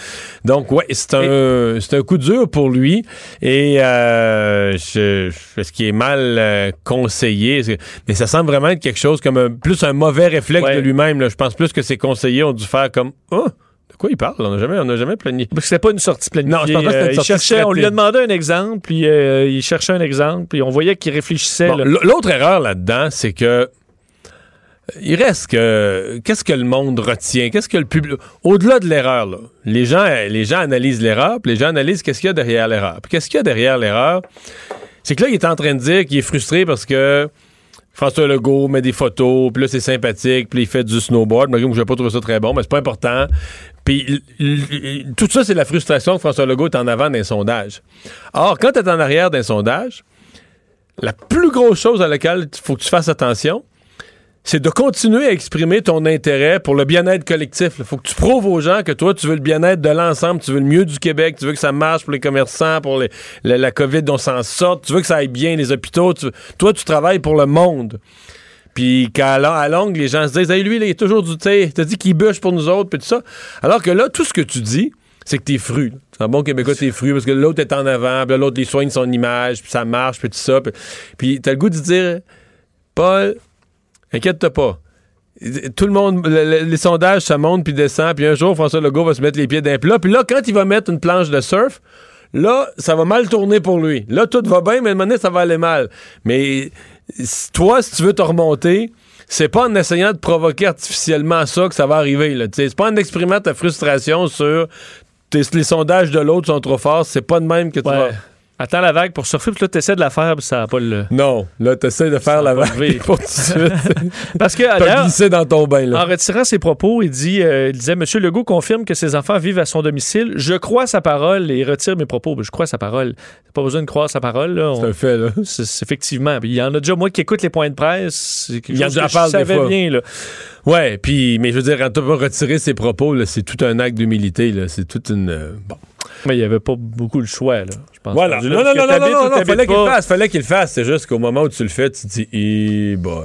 Donc, ouais, c'est un, c'est un coup dur pour lui. Et euh, je, je- ce qui est mal euh, conseillé, c'est- mais ça semble vraiment être quelque chose comme un- plus un mauvais réflexe Ouais. de lui-même. Je pense plus que ses conseillers ont dû faire comme, oh, de quoi il parle? On n'a jamais, on jamais planifié. Parce que c'était pas une sortie planifiée. Non, je pense pas que c'était une Euh, il sortie cherchait, on lui a demandé un exemple, puis euh, il cherchait un exemple, puis on voyait qu'il réfléchissait. Bon, là. l- L'autre erreur là-dedans, c'est que il reste que qu'est-ce que le monde retient, qu'est-ce que le public au-delà de l'erreur là, les gens les gens analysent l'erreur, puis les gens analysent qu'est-ce qu'il y a derrière l'erreur. Puis qu'est-ce qu'il y a derrière l'erreur C'est que là il est en train de dire qu'il est frustré parce que François Legault met des photos, puis là c'est sympathique, puis il fait du snowboard, malgré que je n'ai pas trouvé ça très bon, mais c'est pas important. Puis tout ça c'est la frustration que François Legault est en avant d'un sondage. Or quand tu es en arrière d'un sondage, la plus grosse chose à laquelle il faut que tu fasses attention, c'est de continuer à exprimer ton intérêt pour le bien-être collectif. Il faut que tu prouves aux gens que toi, tu veux le bien-être de l'ensemble, tu veux le mieux du Québec, tu veux que ça marche pour les commerçants, pour la, la COVID, on s'en sorte, tu veux que ça aille bien, les hôpitaux. toi, tu travailles pour le monde. Puis qu'à à longue, les gens se disent, hey, lui, il est toujours du, tu t'as dit qu'il bûche pour nous autres, puis tout ça. Alors que là, tout ce que tu dis, c'est que t'es fru. C'est un bon Québécois, t'es fru, parce que l'autre est en avant, puis l'autre, il soigne son image, puis ça marche, puis tout ça. Puis t'as le goût de dire, Paul, inquiète-toi pas. Tout le monde, le- le- les sondages, ça monte puis descend, puis un jour, François Legault va se mettre les pieds d'un plat. Puis là, quand il va mettre une planche de surf, là, ça va mal tourner pour lui. Là, tout va bien, mais à un moment donné, ça va aller mal. Mais toi, si tu veux te remonter, c'est pas en essayant de provoquer artificiellement ça que ça va arriver. C'est pas en exprimant ta frustration sur les sondages de l'autre sont trop forts. C'est pas de même que tu Ouais. vas... Attends la vague pour surfer, puis là, t'essaies de la faire, puis ça n'a pas le... Non, là, t'essaies de faire la va vague pour tout de suite. Parce que, d'ailleurs, glissé dans ton bain, là. En retirant ses propos, il, dit, euh, il disait Monsieur Legault confirme que ses enfants vivent à son domicile. Je crois sa parole et retire mes propos. Ben, je crois sa parole. T'as pas besoin de croire sa parole. là. C'est un fait, là. c'est- effectivement. Il y en a déjà, moi, qui écoute les points de presse. Il y en a je savais fois. bien. Là. Ouais, puis, mais je veux dire, quand ses propos, c'est tout un acte d'humilité, là. C'est toute une. euh, bon. Mais il n'y avait pas beaucoup le choix. Là, je pense. Voilà. Non, non, non, non, non, non, t'habites fallait qu'il fasse, fallait qu'il le fasse. C'est juste qu'au moment où tu le fais, tu te dis, eh boy.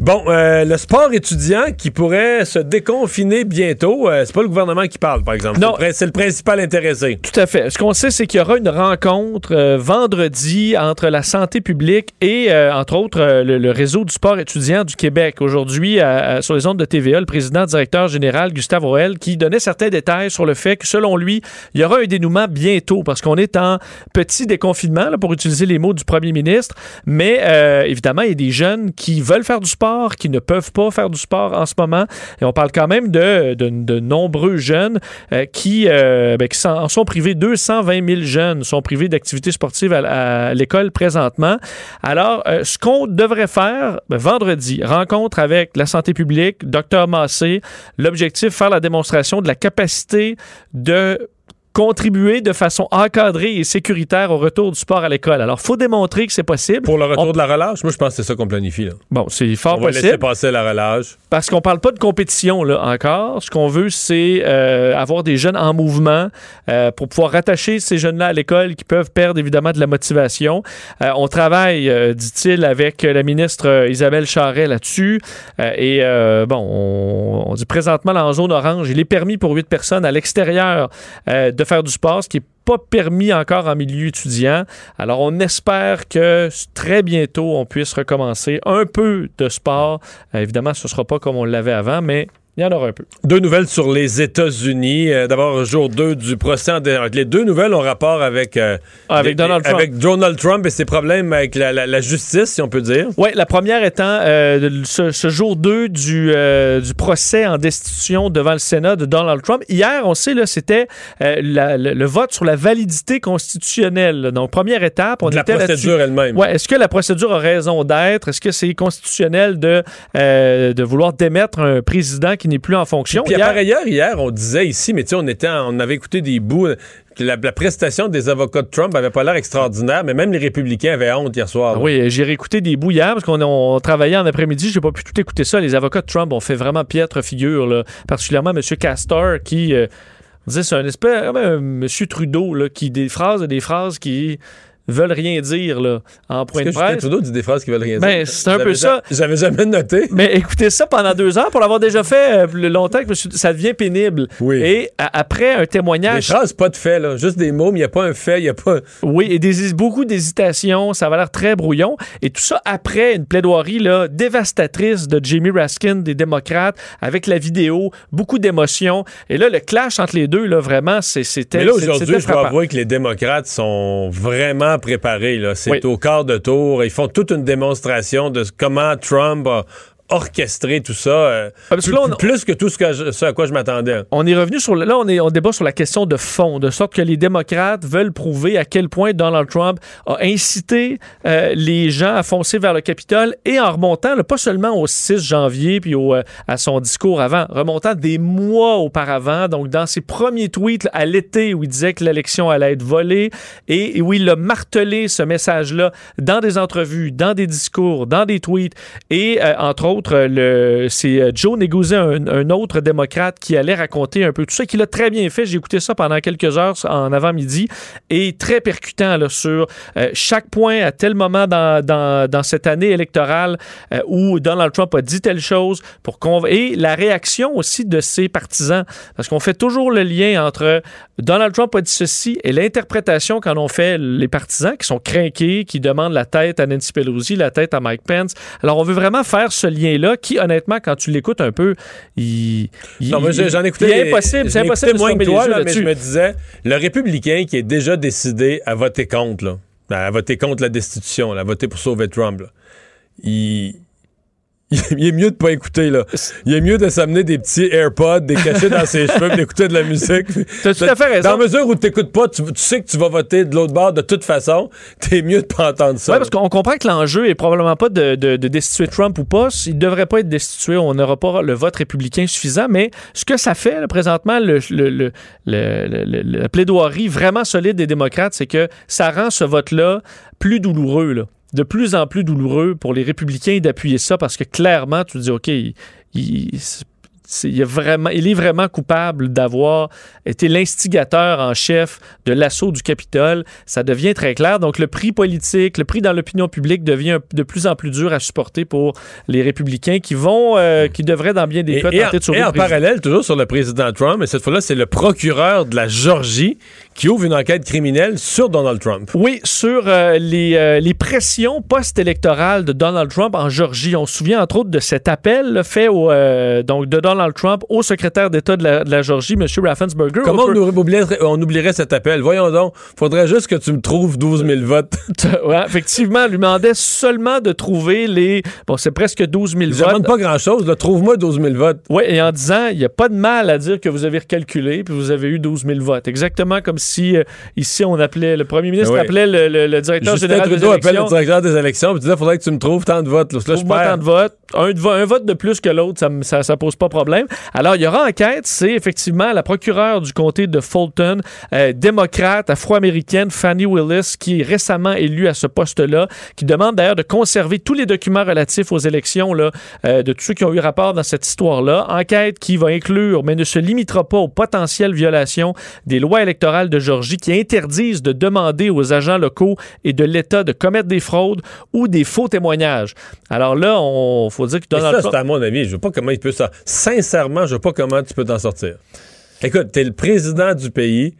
Bon, euh, le sport étudiant qui pourrait se déconfiner bientôt, euh, c'est pas le gouvernement qui parle, par exemple. Non. C'est le principal intéressé. Tout à fait. Ce qu'on sait, c'est qu'il y aura une rencontre euh, vendredi entre la santé publique et, euh, entre autres, euh, le, le réseau du sport étudiant du Québec. Aujourd'hui, sur les ondes de TVA, le président directeur général, Gustave Roel, qui donnait certains détails sur le fait que, selon lui, il y aura un dénouement bientôt parce qu'on est en petit déconfinement, là, pour utiliser les mots du premier ministre. Mais euh, évidemment, il y a des jeunes qui veulent faire du sport, qui ne peuvent pas faire du sport en ce moment. Et on parle quand même de, de- nombreux jeunes euh, qui, euh, ben, qui en sont privés. 220 000 jeunes sont privés d'activités sportives à, l'école présentement. Alors, euh, ce qu'on devrait faire ben, vendredi, rencontre avec la santé publique, Dr Massé, l'objectif, faire la démonstration de la capacité de contribuer de façon encadrée et sécuritaire au retour du sport à l'école. Alors, faut démontrer que c'est possible. Pour le retour On- de la relâche, moi, je pense que c'est ça qu'on planifie. Là. Bon, c'est fort On va laisser possible. passer la relâche. Parce qu'on parle pas de compétition là encore. Ce qu'on veut, c'est euh, avoir des jeunes en mouvement euh, pour pouvoir rattacher ces jeunes-là à l'école qui peuvent perdre évidemment de la motivation. Euh, on travaille, dit-il, avec la ministre Isabelle Charret là-dessus. Et bon, on, on dit présentement là, en zone orange, il est permis pour huit personnes à l'extérieur euh, faire du sport, ce qui est pas permis encore en milieu étudiant. Alors, on espère que très bientôt, on puisse recommencer un peu de sport. Euh, évidemment, ce ne sera pas comme on l'avait avant, mais il y en aura un peu. Deux nouvelles sur les États-Unis. Euh, D'abord, jour 2 du procès. en Les deux nouvelles ont rapport avec, euh, Ah, avec Donald Trump. avec Donald Trump et ses problèmes avec la, la- la justice, si on peut dire. Oui, la première étant euh, ce, ce jour 2 du, euh, du procès en destitution devant le Sénat de Donald Trump. Hier, on sait, c'était la- le, vote sur la validité constitutionnelle. Donc, première étape, on De la était là-dessus. procédure elle-même. Ouais, est-ce que la procédure a raison d'être? Est-ce que c'est constitutionnel de, de vouloir démettre un président qui n'est plus en fonction? Puis Hier- par ailleurs, hier, on disait ici, mais tu sais, on, était on avait écouté des bouts. euh, La, la prestation des avocats de Trump avait pas l'air extraordinaire, mais même les républicains avaient honte hier soir. Oui, j'ai réécouté des bouts hier parce qu'on on travaillait en après-midi. J'ai pas pu tout écouter ça. Les avocats de Trump ont fait vraiment piètre figure, là. particulièrement M. Castor qui. euh, on disait c'est un espèce. un M. Trudeau, là, qui des phrases et des phrases qui veulent rien dire là, en point de presse. Trudeau dit des phrases qui veulent rien Ben, dire? c'est un peu ça. ja- J'avais jamais noté. Mais écoutez ça pendant deux heures pour l'avoir déjà fait euh, longtemps que ça devient pénible. Oui. Et a- après un Des témoignage phrases, pas de fait, là. Juste des mots, mais il n'y a pas un fait, il n'y a pas. Oui, et des, beaucoup d'hésitations, ça va l'air très brouillon. Et tout ça après une plaidoirie là, dévastatrice de Jamie Raskin des démocrates, avec la vidéo, beaucoup d'émotions. Et là, le clash entre les deux, là, vraiment, c'est- c'était. Mais là, aujourd'hui, je dois avouer que les démocrates sont vraiment préparés. là. C'est Oui. au quart de tour. Ils font toute une démonstration de comment Trump a orchestré tout ça. euh, Ah, plus, là, on- plus que tout ce, que je- ce à quoi je m'attendais. On est revenu sur le- là on est on débat sur la question de fond de sorte que les démocrates veulent prouver à quel point Donald Trump a incité euh, les gens à foncer vers le Capitole et en remontant là, pas seulement au 6 janvier puis au, euh, à son discours avant remontant des mois auparavant donc dans ses premiers tweets là, à l'été où il disait que l'élection allait être volée et, et où il a martelé ce message là dans des entrevues dans des discours dans des tweets et euh, entre autres le c'est euh, Joe Neguzzi un, autre démocrate qui allait raconter un peu tout ça qu'il a très bien fait j'ai écouté ça pendant quelques heures en avant-midi et très percutant sur euh, chaque point à tel moment dans, cette année électorale euh, où Donald Trump a dit telle chose pour et la réaction aussi de ses partisans parce qu'on fait toujours le lien entre Donald Trump a dit ceci et l'interprétation qu'en ont fait les partisans qui sont craqués, qui demandent la tête à Nancy Pelosi, la tête à Mike Pence. Alors on veut vraiment faire ce lien-là qui honnêtement quand tu l'écoutes un peu, il, il- Non, j'ai- j'en ai écouté. il est impossible, c'est impossible moins que toi, là, mais je me disais, le républicain qui est déjà décidé à voter contre, là, à voter contre la destitution, là, à voter pour sauver Trump, là, il. Il est mieux de pas écouter, là. Il est mieux de s'amener des petits AirPods, des cachets dans ses cheveux, d'écouter de la musique. T'as tout à fait raison. Dans la mesure où t'écoutes pas, tu, tu sais que tu vas voter de l'autre bord de toute façon, t'es mieux de pas entendre ça. Oui, parce qu'on comprend que l'enjeu est probablement pas de, de- de destituer Trump ou pas. Il ne devrait pas être destitué. On n'aura pas le vote républicain suffisant. Mais ce que ça fait, là, présentement, le- le- le- la plaidoirie vraiment solide des démocrates, c'est que ça rend ce vote-là plus douloureux. là. De plus en plus douloureux pour les républicains d'appuyer ça parce que clairement, tu dis, OK, il- il, est vraiment, il est vraiment coupable d'avoir été l'instigateur en chef de l'assaut du Capitole. Ça devient très clair. Donc, le prix politique, le prix dans l'opinion publique devient de plus en plus dur à supporter pour les républicains qui vont, euh, qui devraient, dans bien des cas, tenter de sauver et en parallèle, toujours sur le président Trump, et cette fois-là, c'est le procureur de la Georgie qui ouvre une enquête criminelle sur Donald Trump. Oui, sur euh, les, euh, les pressions post-électorales de Donald Trump en Georgie. On se souvient entre autres de cet appel là, fait au, donc de Donald Trump au secrétaire d'État de la, de la Georgie, M. Raffensperger. Comment On oublierait, on oublierait cet appel? Voyons donc, faudrait juste que tu me trouves 12 000 votes. Ouais, effectivement, lui demandait seulement de trouver les... Bon, c'est presque 12 000 Je votes. demande pas grand-chose, trouve-moi 12 000 votes. Oui, et en disant, il n'y a pas de mal à dire que vous avez recalculé puis vous avez eu 12 000 votes. Exactement comme si, euh, ici, on appelait, le premier ministre Oui. appelait le, le- le directeur Justin général des Trudeau appelle le élections. directeur des élections, puis disait, faudrait que tu me trouves tant de votes. Là, je perds. tant de votes. Un, un vote de plus que l'autre, ça, ça, ça pose pas problème. Alors, il y aura enquête. C'est effectivement la procureure du comté de Fulton, euh, démocrate afro-américaine, Fannie Willis, qui est récemment élue à ce poste-là, qui demande d'ailleurs de conserver tous les documents relatifs aux élections là, euh, de tous ceux qui ont eu rapport dans cette histoire-là. Enquête qui va inclure, mais ne se limitera pas aux potentielles violations des lois électorales de Georgie qui interdisent de demander aux agents locaux et de l'État de commettre des fraudes ou des faux témoignages. Alors là, on faut dire que Donald ça, Trump... c'est à mon avis. Je vois pas comment il peut ça. Sincèrement, je vois pas comment tu peux t'en sortir. Écoute, t'es le président du pays.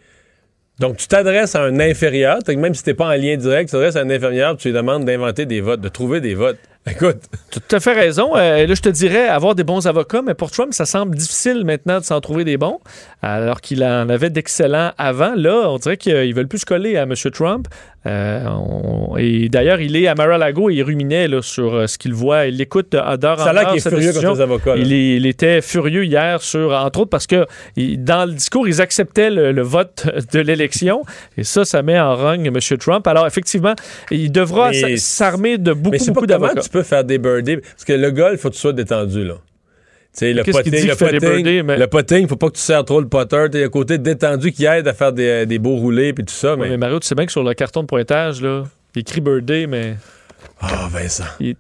Donc, tu t'adresses à un inférieur, même si t'es pas en lien direct, tu t'adresses à un inférieur, tu lui demandes d'inventer des votes, de trouver des votes. Écoute, Tu as tout à fait raison. Euh, là, je te dirais avoir des bons avocats, mais pour Trump, ça semble difficile maintenant de s'en trouver des bons, alors qu'il en avait d'excellents avant. Là, on dirait qu'ils veulent plus se coller à M. Trump. Euh, on- et d'ailleurs, il est à Mar-a-Lago et il ruminait là, sur euh, ce qu'il voit. Il l'écoute euh, d'heure en heure, qu'il est cette furieux contre les avocats. Il, est- il était furieux hier sur, entre autres, parce que il- dans le discours, ils acceptaient le, le vote de l'élection. Et ça, ça met en rogne M. Trump. Alors, effectivement, il devra s'armer de beaucoup, beaucoup d'avocats. Peux faire des birdies. Parce que le golf, faut que tu sois détendu, là. Tu sais, le potting, le potting, birdies, mais- le potting, faut pas que tu serres trop le putter. T'as un côté détendu qui aide à faire des, des beaux roulés puis tout ça. Ouais, Mais, mais Mario, tu sais bien que sur le carton de pointage, là, il écrit Birthday, mais. Ah, Vincent. il-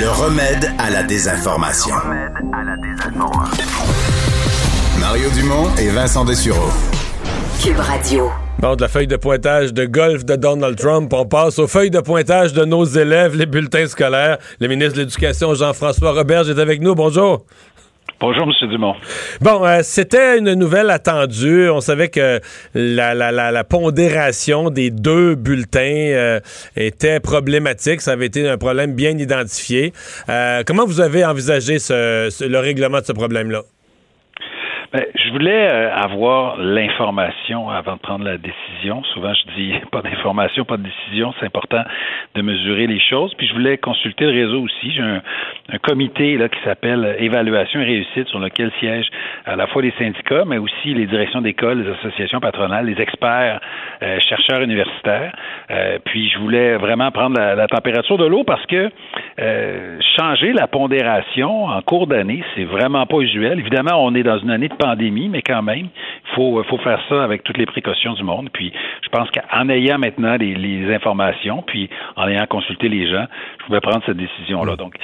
Le remède à la désinformation. Mario Dumont et Vincent Dessureau. Cube Radio. Bon, de la feuille de pointage de golf de Donald Trump, on passe aux feuilles de pointage de nos élèves, les bulletins scolaires. Le ministre de l'Éducation, Jean-François Roberge, est avec nous. Bonjour. Bonjour, M. Dumont. Bon, euh, c'était une nouvelle attendue. On savait que la, la, la, la pondération des deux bulletins euh, était problématique. Ça avait été un problème bien identifié. Euh, comment vous avez envisagé ce- ce- le règlement de ce problème-là? Ben, je voulais euh, avoir l'information avant de prendre la décision. Souvent, je dis pas d'information, pas de décision. C'est important de mesurer les choses. Puis, je voulais consulter le réseau aussi. J'ai un, un comité là qui s'appelle Évaluation et réussite, sur lequel siègent à la fois les syndicats, mais aussi les directions d'école, les associations patronales, les experts, euh, chercheurs universitaires. Euh, puis, je voulais vraiment prendre la, la température de l'eau parce que euh, changer la pondération en cours d'année, c'est vraiment pas usuel. Évidemment, on est dans une année de pandémie, mais quand même, il faut, faut faire ça avec toutes les précautions du monde. Puis, je pense qu'en ayant maintenant les, les informations, puis en ayant consulté les gens, je pouvais prendre cette décision-là. Donc,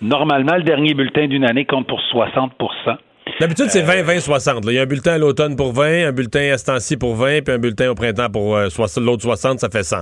normalement, le dernier bulletin d'une année compte pour 60% D'habitude, c'est 20, 20, 60. là. Il y a un bulletin à l'automne pour 20, un bulletin à ce temps-ci pour 20, puis un bulletin au printemps pour euh, l'autre 60, ça fait 100.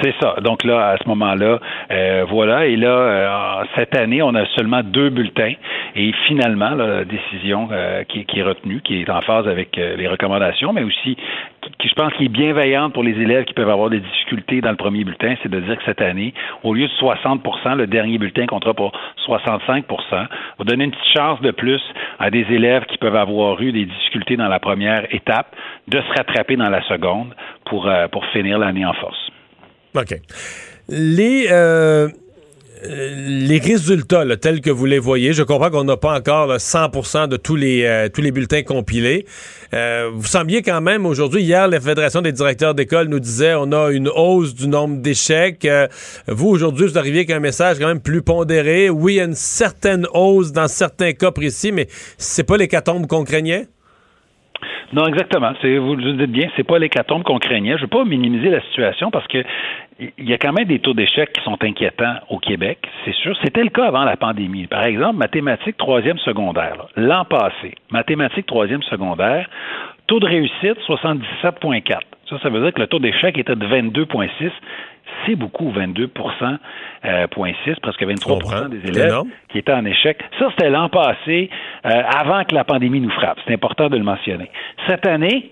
C'est ça. Donc là, à ce moment-là, euh, voilà. Et là, euh, cette année, on a seulement deux bulletins. Et finalement, là, la décision euh, qui, qui est retenue, qui est en phase avec euh, les recommandations, mais aussi qui, qui, je pense, qui est bienveillante pour les élèves qui peuvent avoir des difficultés dans le premier bulletin, c'est de dire que cette année, au lieu de 60% le dernier bulletin comptera pour 65% va donner une petite chance de plus à des élèves qui peuvent avoir eu des difficultés dans la première étape de se rattraper dans la seconde pour, euh, pour finir l'année en force. OK. Les, euh, euh, les résultats là, tels que vous les voyez, je comprends qu'on n'a pas encore là, 100% de tous les, euh, tous les bulletins compilés. Euh, vous sembliez quand même aujourd'hui, hier, la Fédération des directeurs d'école nous disait on a une hausse du nombre d'échecs. Vous, aujourd'hui, vous arriviez avec un message quand même plus pondéré. Oui, il y a une certaine hausse dans certains cas précis, mais c'est pas l'hécatombe qu'on craignait? Non, exactement. Vous le dites bien, c'est pas l'hécatombe qu'on craignait. Je veux pas minimiser la situation parce que il y a quand même des taux d'échec qui sont inquiétants au Québec, c'est sûr. C'était le cas avant la pandémie. Par exemple, mathématiques troisième secondaire. L'an passé, mathématiques troisième secondaire, taux de réussite 77,4. Ça, ça veut dire que le taux d'échec était de 22,6. C'est beaucoup, 22 euh, point 6, presque 23 comprends. des C'est élèves énorme. qui étaient en échec. Ça, c'était l'an passé, euh, avant que la pandémie nous frappe. C'est important de le mentionner. Cette année,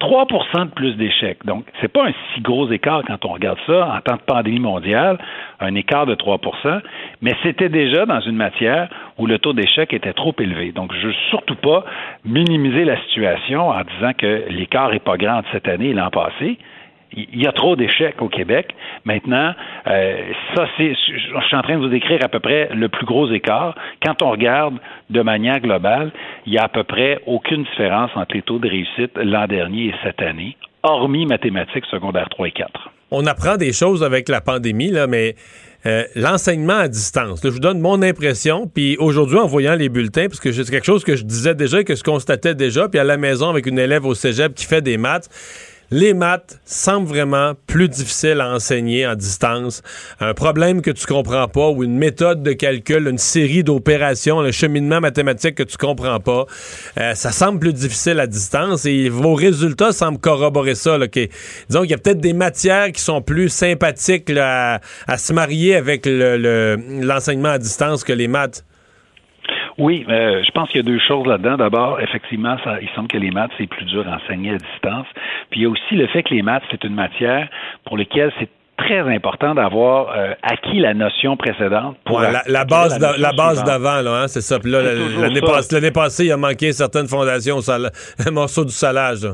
3% de plus d'échecs. Donc, c'est pas un si gros écart quand on regarde ça en temps de pandémie mondiale, un écart de 3% mais c'était déjà dans une matière où le taux d'échec était trop élevé. Donc, je veux surtout pas minimiser la situation en disant que l'écart est pas grand cette année et l'an passé. Il y a trop d'échecs au Québec. Maintenant, euh, ça, c'est, je suis en train de vous décrire à peu près le plus gros écart. Quand on regarde de manière globale, il y a à peu près aucune différence entre les taux de réussite l'an dernier et cette année, hormis mathématiques secondaires 3 et 4. On apprend des choses avec la pandémie, mais euh, l'enseignement à distance, je vous donne mon impression, puis aujourd'hui, en voyant les bulletins, parce que c'est quelque chose que je disais déjà, que je constatais déjà, puis à la maison avec une élève au cégep qui fait des maths, les maths semblent vraiment plus difficiles à enseigner en distance. Un problème que tu comprends pas ou une méthode de calcul, une série d'opérations, un cheminement mathématique que tu comprends pas, euh, ça semble plus difficile à distance et vos résultats semblent corroborer ça. Là, disons qu'il y a peut-être des matières qui sont plus sympathiques à, à se marier avec le- le- l'enseignement à distance que les maths. Oui, euh, je pense qu'il y a deux choses là-dedans. D'abord, effectivement, ça, il semble que les maths, c'est plus dur à enseigner à distance. Puis il y a aussi le fait que les maths, c'est une matière pour laquelle c'est très important d'avoir euh, acquis la notion précédente. Pour Ouais, la, base, la base d'avant, là, hein, c'est ça. Puis là, l'année passée, il a manqué certaines fondations, un morceau du salage. là.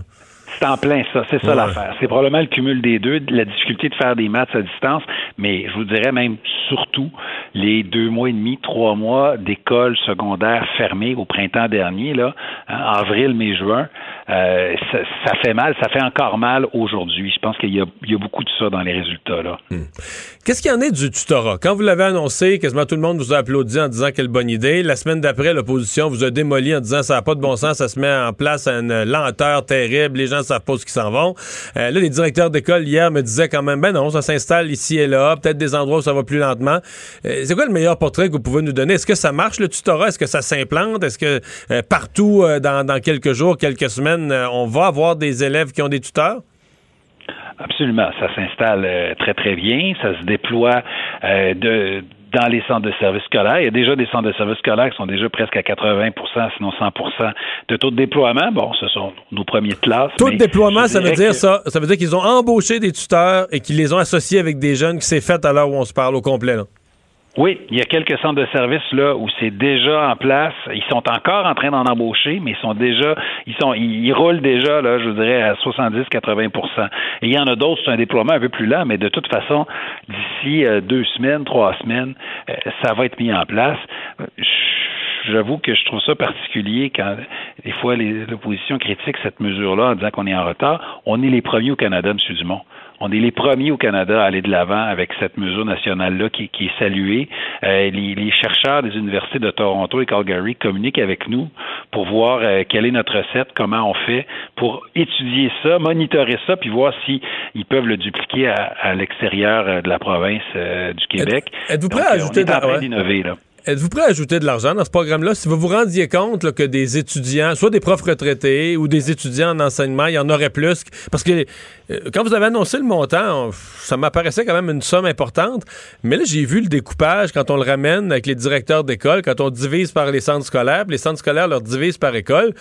C'est en plein ça, c'est ça Ouais. l'affaire. C'est probablement le cumul des deux, de la difficulté de faire des maths à distance, mais je vous dirais même surtout les deux mois et demi, trois mois d'école secondaire fermée au printemps dernier, là, hein, avril, mai, juin, euh, ça, ça fait mal, ça fait encore mal aujourd'hui. Je pense qu'il y y a beaucoup de ça dans les résultats là. Qu'est-ce qu'il y en est du tutorat? Quand vous l'avez annoncé, quasiment tout le monde vous a applaudi en disant quelle bonne idée. La semaine d'après, l'opposition vous a démoli en disant ça n'a pas de bon sens, ça se met en place à une lenteur terrible, les gens ne savent pas où ils s'en vont. Euh, là, les directeurs d'école hier me disaient quand même, ben non, ça s'installe ici et là, peut-être des endroits où ça va plus lentement. Euh, c'est quoi le meilleur portrait que vous pouvez nous donner? Est-ce que ça marche le tutorat? Est-ce que ça s'implante? Est-ce que euh, partout, euh, dans, dans quelques jours, quelques semaines, euh, on va avoir des élèves qui ont des tuteurs? Absolument, ça s'installe euh, très très bien, ça se déploie euh, de dans les centres de services scolaires. Il y a déjà des centres de services scolaires qui sont déjà presque à 80% sinon 100% de taux de déploiement. Bon, ce sont nos premiers de classe. Taux de déploiement, ça veut dire que- ça. Ça veut dire qu'ils ont embauché des tuteurs et qu'ils les ont associés avec des jeunes qui s'est fait à l'heure où on se parle au complet. là. Oui, il y a quelques centres de services là où c'est déjà en place. Ils sont encore en train d'en embaucher, mais ils sont déjà, ils sont, ils, roulent déjà là, je dirais à 70-80% Et il y en a d'autres, c'est un déploiement un peu plus lent, mais de toute façon, d'ici euh, deux semaines, trois semaines, euh, ça va être mis en place. J'avoue que je trouve ça particulier quand des fois l'opposition critique cette mesure-là en disant qu'on est en retard. On est les premiers au Canada, M. Dumont. On est les premiers au Canada à aller de l'avant avec cette mesure nationale-là qui, qui est saluée. Euh, les, les chercheurs des universités de Toronto et Calgary communiquent avec nous pour voir euh, quelle est notre recette, comment on fait pour étudier ça, monitorer ça, puis voir si ils peuvent le dupliquer à, à l'extérieur euh, de la province euh, du Québec. Êtes-vous prêt Donc, à ajouter on est en train d'innover là. Êtes-vous prêt à ajouter de l'argent dans ce programme-là? Si vous vous rendiez compte que des étudiants, soit des profs retraités ou des étudiants en enseignement, il y en aurait plus. Parce que euh, quand vous avez annoncé le montant, on- ça m'apparaissait quand même une somme importante. Mais là, j'ai vu le découpage quand on le ramène avec les directeurs d'école, quand on divise par les centres scolaires, puis les centres scolaires leur divisent par école.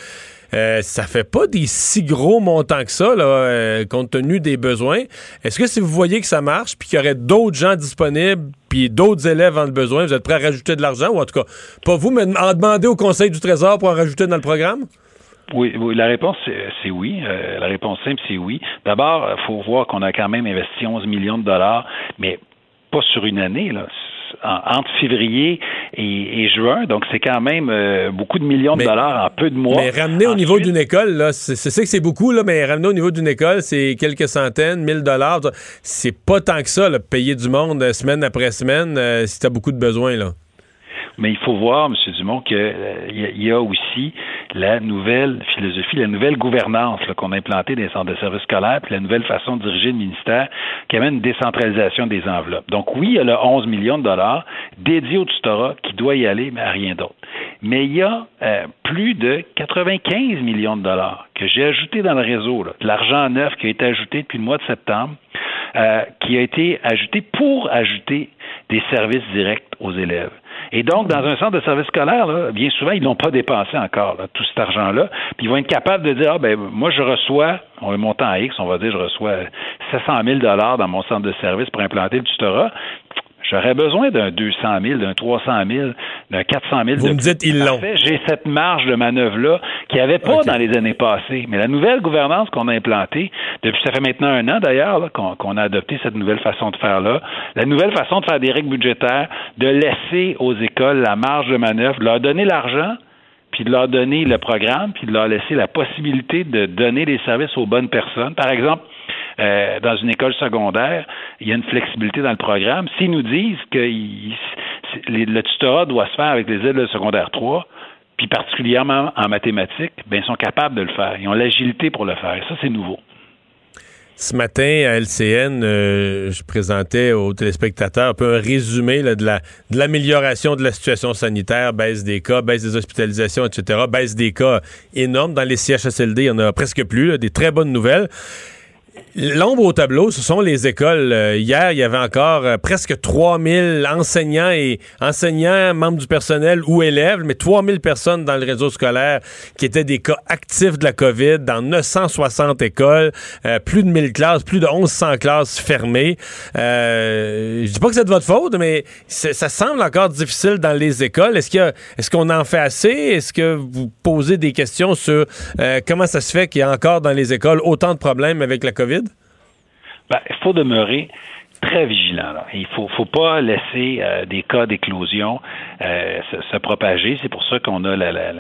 Euh, ça fait pas des si gros montants que ça, là, euh, compte tenu des besoins. Est-ce que si vous voyez que ça marche, puis qu'il y aurait d'autres gens disponibles, puis d'autres élèves en besoin, vous êtes prêt à rajouter de l'argent, ou en tout cas, pas vous, mais en demander au Conseil du Trésor pour en rajouter dans le programme? Oui, oui, la réponse, c'est c'est oui. Euh, la réponse simple, c'est oui. D'abord, il faut voir qu'on a quand même investi 11 millions de dollars, mais pas sur une année, là. En- entre février et, et juin, donc c'est quand même euh, beaucoup de millions de dollars en peu de mois. Mais ramener au niveau d'une école, c'est ça que c'est beaucoup, là, mais ramener au niveau d'une école, c'est quelques centaines, mille dollars. C'est pas tant que ça, là, payer du monde euh, semaine après semaine euh, si t'as beaucoup de besoins, là. Mais il faut voir, M. Dumont, qu'il il y, a aussi la nouvelle philosophie, la nouvelle gouvernance qu'on a implantée dans les centres de services scolaires, puis la nouvelle façon de diriger le ministère qui amène une décentralisation des enveloppes. Donc oui, il y a le 11 millions de dollars dédiés au tutorat qui doit y aller, mais à rien d'autre. Mais il y a euh, plus de 95 millions de dollars que j'ai ajouté dans le réseau, de l'argent neuf qui a été ajouté depuis le mois de septembre, euh, qui a été ajouté pour ajouter des services directs aux élèves. Et donc, dans un centre de service scolaire, bien souvent, ils n'ont pas dépensé encore tout cet argent-là. Puis ils vont être capables de dire, ah, ben, moi, je reçois, on monter en X, on va dire, je reçois 700 000 dans mon centre de service pour implanter le tutorat. J'aurais besoin d'un 200 000, d'un 300 000, d'un 400 000. Vous me dites, ils l'ont. J'ai cette marge de manœuvre-là qu'il n'y avait pas dans les années passées. Mais la nouvelle gouvernance qu'on a implantée, depuis ça fait maintenant un an d'ailleurs qu'on a adopté cette nouvelle façon de faire-là, la nouvelle façon de faire des règles budgétaires, de laisser aux écoles la marge de manœuvre, de leur donner l'argent, puis de leur donner le programme, puis de leur laisser la possibilité de donner des services aux bonnes personnes. Par exemple, euh, dans une école secondaire, il y a une flexibilité dans le programme. S'ils nous disent que le tutorat doit se faire avec les élèves de secondaire 3, puis particulièrement en mathématiques, ben, ils sont capables de le faire. Ils ont l'agilité pour le faire. Ça, c'est nouveau. Ce matin, à LCN, euh, je présentais aux téléspectateurs un peu un résumé de, la, de l'amélioration de la situation sanitaire, baisse des cas, baisse des hospitalisations, etc., baisse des cas énorme. Dans les CHSLD, il y en a presque plus, des très bonnes nouvelles. L'ombre au tableau, ce sont les écoles. Euh, hier, il y avait encore euh, presque 3000 enseignants et enseignants, membres du personnel ou élèves, mais 3000 personnes dans le réseau scolaire qui étaient des cas actifs de la COVID dans 960 écoles, euh, plus de 1000 classes, plus de 1100 classes fermées. je dis pas que c'est de votre faute, mais ça semble encore difficile dans les écoles. Est-ce qu'il est-ce qu'on en fait assez? Est-ce que vous posez des questions sur comment ça se fait qu'il y a encore dans les écoles autant de problèmes avec la COVID? Ben, il faut demeurer très vigilant. Il faut, faut pas laisser euh, des cas d'éclosion euh, se, propager. C'est pour ça qu'on a la, la,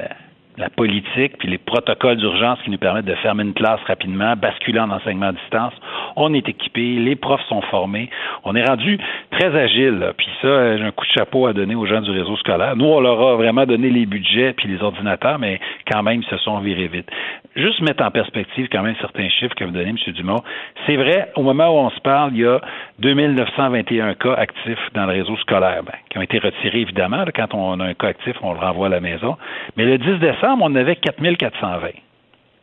la, politique puis les protocoles d'urgence qui nous permettent de fermer une classe rapidement, basculer en enseignement à distance. On est équipé, les profs sont formés. On est rendu très agile. Puis ça, j'ai un coup de chapeau à donner aux gens du réseau scolaire. Nous, on leur a vraiment donné les budgets puis les ordinateurs, mais quand même, ils se sont virés vite juste mettre en perspective quand même certains chiffres que vous donnez, M. Dumont. C'est vrai, au moment où on se parle, il y a 2921 cas actifs dans le réseau scolaire, ben, qui ont été retirés, évidemment. quand on a un cas actif, on le renvoie à la maison. Mais le 10 décembre, on avait 4420.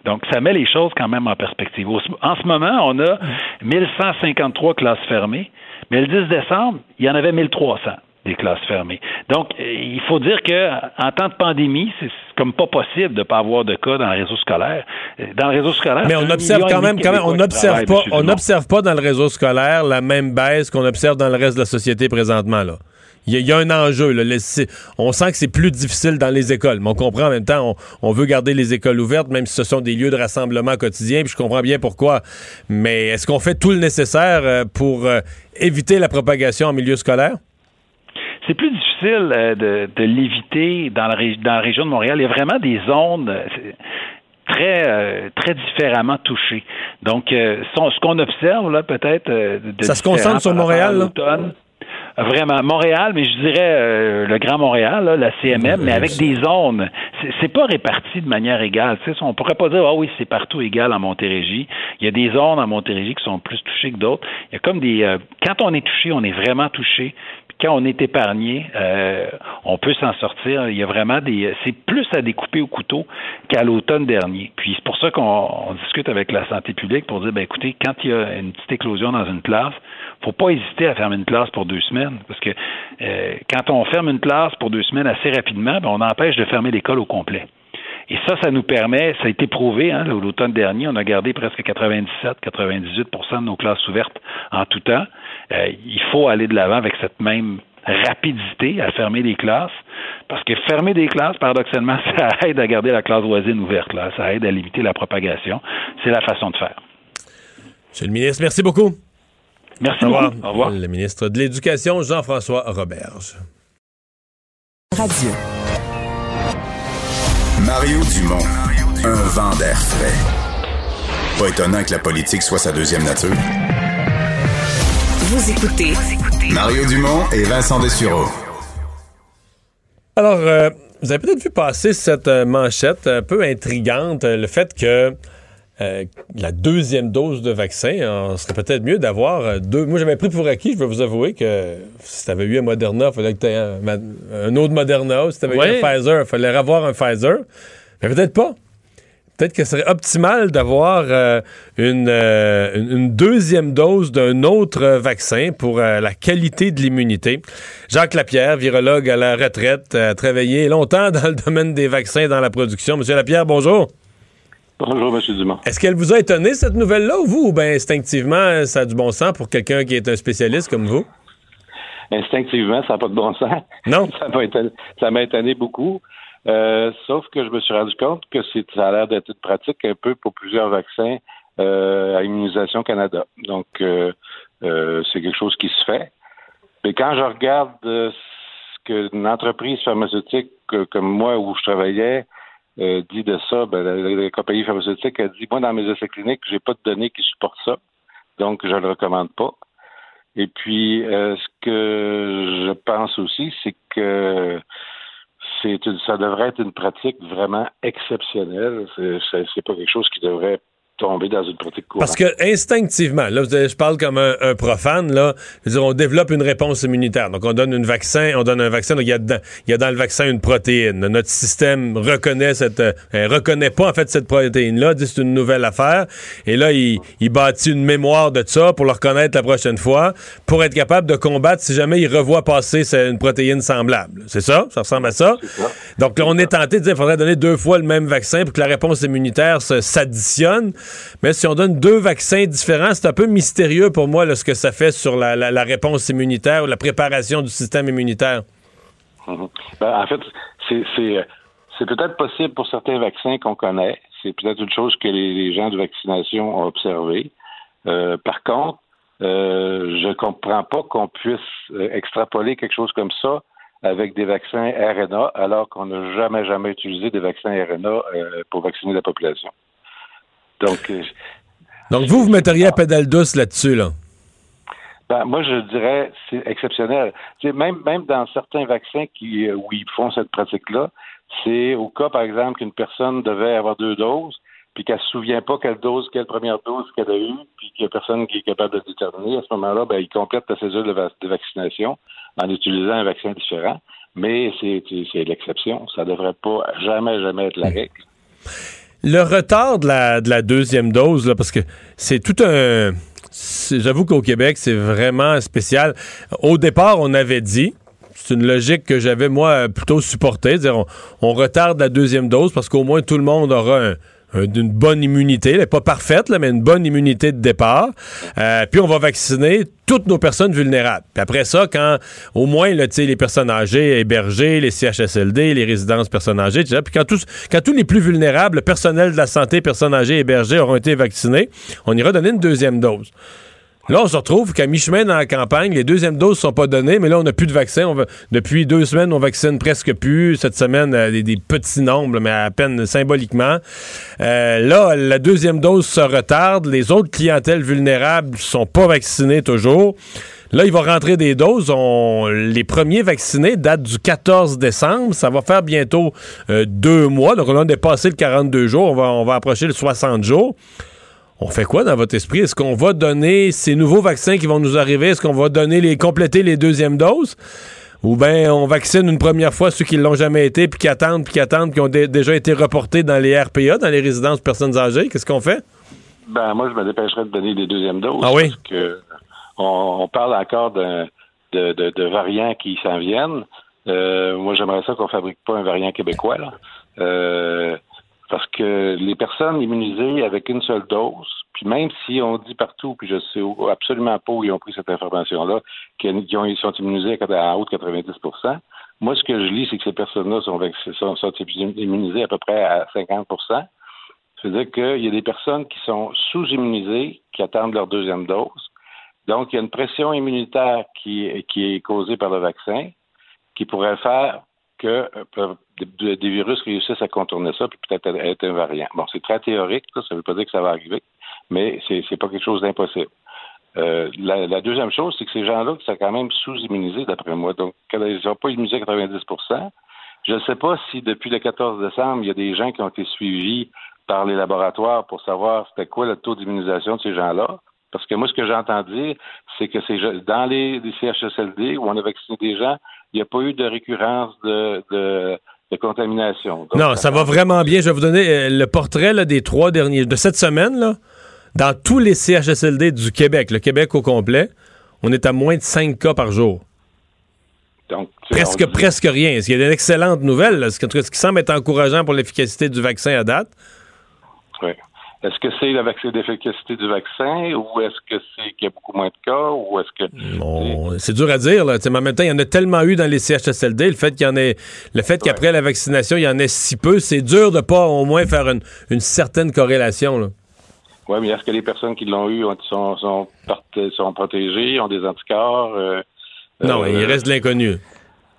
Donc, ça met les choses quand même en perspective. En ce moment, on a 1153 classes fermées, mais le 10 décembre, il y en avait 1300 des classes fermées. Donc, il faut dire que en temps de pandémie, c'est comme pas possible de ne pas avoir de cas dans le réseau scolaire. Dans le réseau scolaire, mais on observe quand même, quand même, on n'observe pas, on n'observe pas dans le réseau scolaire la même baisse qu'on observe dans le reste de la société présentement là. Il y, a un enjeu. Là. On sent que c'est plus difficile dans les écoles, mais on comprend en même temps, on, veut garder les écoles ouvertes, même si ce sont des lieux de rassemblement quotidien, puis je comprends bien pourquoi. Mais est-ce qu'on fait tout le nécessaire euh, pour euh, éviter la propagation en milieu scolaire? c'est plus difficile euh, de, de l'éviter dans la, dans la région de Montréal. Il y a vraiment des zones très très différemment touchées. Donc, ce qu'on observe là, peut-être. ça se concentre sur Montréal. Là? Vraiment, Montréal, mais je dirais le Grand Montréal, la CMM, mais avec des zones. C'est pas réparti de manière égale. Tu sais, on pourrait pas dire ah oui, c'est partout égal en Montérégie. Il y a des zones en Montérégie qui sont plus touchées que d'autres. Il y a comme des quand on est touché, on est vraiment touché quand on est épargné, euh, on peut s'en sortir. Il y a vraiment des. C'est plus à découper au couteau qu'à l'automne dernier. Puis c'est pour ça qu'on discute avec la santé publique pour dire ben écoutez, quand il y a une petite éclosion dans une classe, faut pas hésiter à fermer une classe pour deux semaines. Parce que euh, quand on ferme une classe pour deux semaines assez rapidement, ben, on empêche de fermer l'école au complet. Et ça, ça nous permet, ça a été prouvé, hein, l'automne dernier, on a gardé presque 97-98% de nos classes ouvertes en tout temps. Euh, il faut aller de l'avant avec cette même rapidité à fermer des classes, parce que fermer des classes, paradoxalement, ça aide à garder la classe voisine ouverte, là. ça aide à limiter la propagation. C'est la façon de faire. Monsieur le ministre, merci beaucoup. Merci. Au revoir. Au revoir. Le ministre de l'Éducation, Jean-François Roberge. Radio. Mario Dumont, un vent d'air frais. Pas étonnant que la politique soit sa deuxième nature. Vous écoutez Mario Dumont et Vincent Dessureau. Alors, euh, vous avez peut-être vu passer cette euh, manchette un peu intrigante, euh, le fait que euh, la deuxième dose de vaccin, on serait peut-être mieux d'avoir euh, deux. Moi, j'avais pris pour acquis, je vais vous avouer, que si tu avais eu un Moderna, il fallait que tu aies un, autre Moderna. Si tu avais Ouais. eu un Pfizer, il fallait avoir un Pfizer. Mais peut-être pas. Peut-être que ce serait optimal d'avoir euh, une, euh, deuxième dose d'un autre vaccin pour euh, la qualité de l'immunité. Jacques Lapierre, virologue à la retraite, a travaillé longtemps dans le domaine des vaccins dans la production. Monsieur Lapierre, bonjour. Bonjour, M. Dumont. Est-ce qu'elle vous a étonné, cette nouvelle-là, ou vous, ou bien instinctivement, ça a du bon sens pour quelqu'un qui est un spécialiste comme vous? Instinctivement, ça n'a pas de bon sens. Non. ça m'a étonné, beaucoup. Euh, sauf que je me suis rendu compte que ça a l'air d'être une pratique un peu pour plusieurs vaccins euh, à Immunisation Canada. Donc, euh, c'est quelque chose qui se fait. Mais quand je regarde ce qu'une entreprise pharmaceutique comme moi où je travaillais euh, dit de ça, ben, la, compagnie pharmaceutique a dit, moi, dans mes essais cliniques, j'ai pas de données qui supportent ça. Donc, je le recommande pas. Et puis, euh, ce que je pense aussi, c'est que c'est ça devrait être une pratique vraiment exceptionnelle. C'est pas quelque chose qui devrait tomber dans une pratique courante. Parce que instinctivement, là, je parle comme un, un profane, là, je veux dire, on développe une réponse immunitaire. Donc, on donne un vaccin, on donne un vaccin, donc il y a, dedans- il y a dans le vaccin une protéine. Notre système reconnaît cette, euh, reconnaît pas, en fait, cette protéine-là, dit c'est une nouvelle affaire. Et là, il, il bâtit une mémoire de ça pour le reconnaître la prochaine fois, pour être capable de combattre si jamais il revoit passer une protéine semblable. C'est ça? Ça ressemble à ça? Donc, là, on est tenté de dire qu'il faudrait donner deux fois le même vaccin pour que la réponse immunitaire s'additionne. Mais si on donne deux vaccins différents, c'est un peu mystérieux pour moi ce que ça fait sur la, réponse immunitaire ou la préparation du système immunitaire. Mhm. Ben, en fait, euh, c'est peut-être possible pour certains vaccins qu'on connaît. C'est peut-être une chose que les, gens de vaccination ont observé. Euh, par contre, euh, je comprends pas qu'on puisse extrapoler quelque chose comme ça avec des vaccins RNA, alors qu'on n'a jamais, jamais utilisé des vaccins RNA pour vacciner la population. Donc, euh, Donc, vous, vous metteriez à pédale douce là-dessus, là? Ben, moi, je dirais c'est exceptionnel. Tu sais, même, même dans certains vaccins qui, euh, où ils font cette pratique-là, c'est au cas, par exemple, qu'une personne devait avoir deux doses, puis qu'elle ne se souvient pas quelle dose, quelle première dose qu'elle a eue, puis qu'il n'y a personne qui est capable de déterminer. À ce moment-là, ben, il complète la césure de, va- de vaccination en utilisant un vaccin différent. Mais c'est l'exception. Ça ne devrait pas jamais, jamais être la règle. Le retard de la, de la deuxième dose, là, parce que c'est tout un. J'avoue qu'au Québec, c'est vraiment spécial. Au départ, on avait dit, c'est une logique que j'avais, moi, plutôt supportée, dire on, on retarde la deuxième dose parce qu'au moins tout le monde aura un- un- une bonne immunité, elle est pas parfaite, là, mais une bonne immunité de départ. Euh, puis on va vacciner toutes nos personnes vulnérables. Puis après ça, quand au moins là, les personnes âgées hébergées, les CHSLD, les résidences personnes âgées, etc., puis quand tous, quand tous les plus vulnérables, le personnel de la santé, personnes âgées hébergées auront été vaccinés, on ira donner une deuxième dose. Là, on se retrouve qu'à mi-chemin dans la campagne, les deuxièmes doses sont pas données, mais là, on n'a plus de vaccin. Depuis deux semaines, on vaccine presque plus. Cette semaine, euh, des, petits nombres, mais à peine symboliquement. Euh, là, la deuxième dose se retarde. Les autres clientèles vulnérables sont pas vaccinées toujours. Là, il va rentrer des doses. Les premiers vaccinés datent du 14 décembre. Ça va faire bientôt euh, deux mois. Donc, on a dépassé le 42 jours. On va approcher le 60 jours. On fait quoi dans votre esprit? Est-ce qu'on va donner ces nouveaux vaccins qui vont nous arriver? Est-ce qu'on va donner les compléter les deuxièmes doses? Ou bien on vaccine une première fois ceux qui l'ont jamais été, puis qui attendent, puis qui attendent, qui ont dé- déjà été reportés dans les RPA, dans les résidences personnes âgées? Qu'est-ce qu'on fait? Ben, moi, je me dépêcherais de donner les deuxièmes doses. Ah oui? Parce que on, on parle encore de, de, de variants qui s'en viennent. Euh, moi, j'aimerais ça qu'on fabrique pas un variant québécois, là. Euh, parce que les personnes immunisées avec une seule dose, puis même si on dit partout, puis je sais absolument pas où ils ont pris cette information-là, qu'ils ont- ils sont immunisés à, à haut de 90% moi, ce que je lis, c'est que ces personnes-là sont, immunisées à peu près à 50% c'est-à-dire qu'il y a des personnes qui sont sous-immunisées, qui attendent leur deuxième dose. Donc, il y a une pression immunitaire qui est causée par le vaccin, qui pourrait faire que euh, des, virus réussissent à contourner ça, puis peut-être être un variant. Bon, c'est très théorique, ça ne veut pas dire que ça va arriver, mais c'est c'est pas quelque chose d'impossible. Euh, la, deuxième chose, c'est que ces gens-là sont quand même sous-immunisés, d'après moi. Donc, quand ils ne sont pas immunisés à 90% Je ne sais pas si depuis le 14 décembre, il y a des gens qui ont été suivis par les laboratoires pour savoir c'était quoi le taux d'immunisation de ces gens-là. Parce que moi, ce que j'entends dire, c'est que dans les CHSLD où on a vacciné des gens, il n'y a pas eu de récurrence de, de, de contamination. Donc, Non, ça va vraiment bien. Je vais vous donner euh, le portrait là, des trois derniers, de cette semaine, là, dans tous les CHSLD du Québec, le Québec au complet, on est à moins de 5 cas par jour. Donc, Presque, dit- presque rien. Ce qui est une excellente nouvelle, là, ce qui ce qui semble être encourageant pour l'efficacité du vaccin à date. Oui. Est-ce que c'est la vaccin d'efficacité du vaccin ou est-ce que c'est qu'il y a beaucoup moins de cas ou est-ce que Bon, c'est dur à dire, là. Tu sais, mais en même temps, il y en a tellement eu dans les CHSLD. Le fait qu'il y en ait, le fait qu'après la vaccination, il y en ait si peu, c'est dur de pas au moins faire une, une certaine corrélation, là. Oui, mais est-ce que les personnes qui l'ont eu ont- sont, sont, protégées, ont des anticorps? euh, Non, euh, il reste de l'inconnu.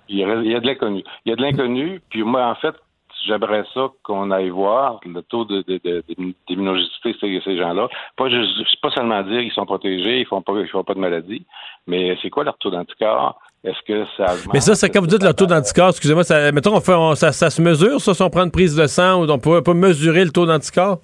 Il, reste- il y a de l'inconnu. Il y a de l'inconnu, puis moi, en fait, j'aimerais ça qu'on aille voir le taux de, de, de- d'immunogénicité de ces, gens-là. Pas, juste, pas seulement dire qu'ils sont protégés, ils font pas, ils font pas de maladie, mais c'est quoi leur taux d'anticorps? Est-ce que ça augmente? Mais ça, c'est quand vous dites le taux d'anticorps, excusez-moi, ça, mettons, on fait, on- ça, ça se mesure, ça, si on prend une prise de sang, ou on peut pas mesurer le taux d'anticorps?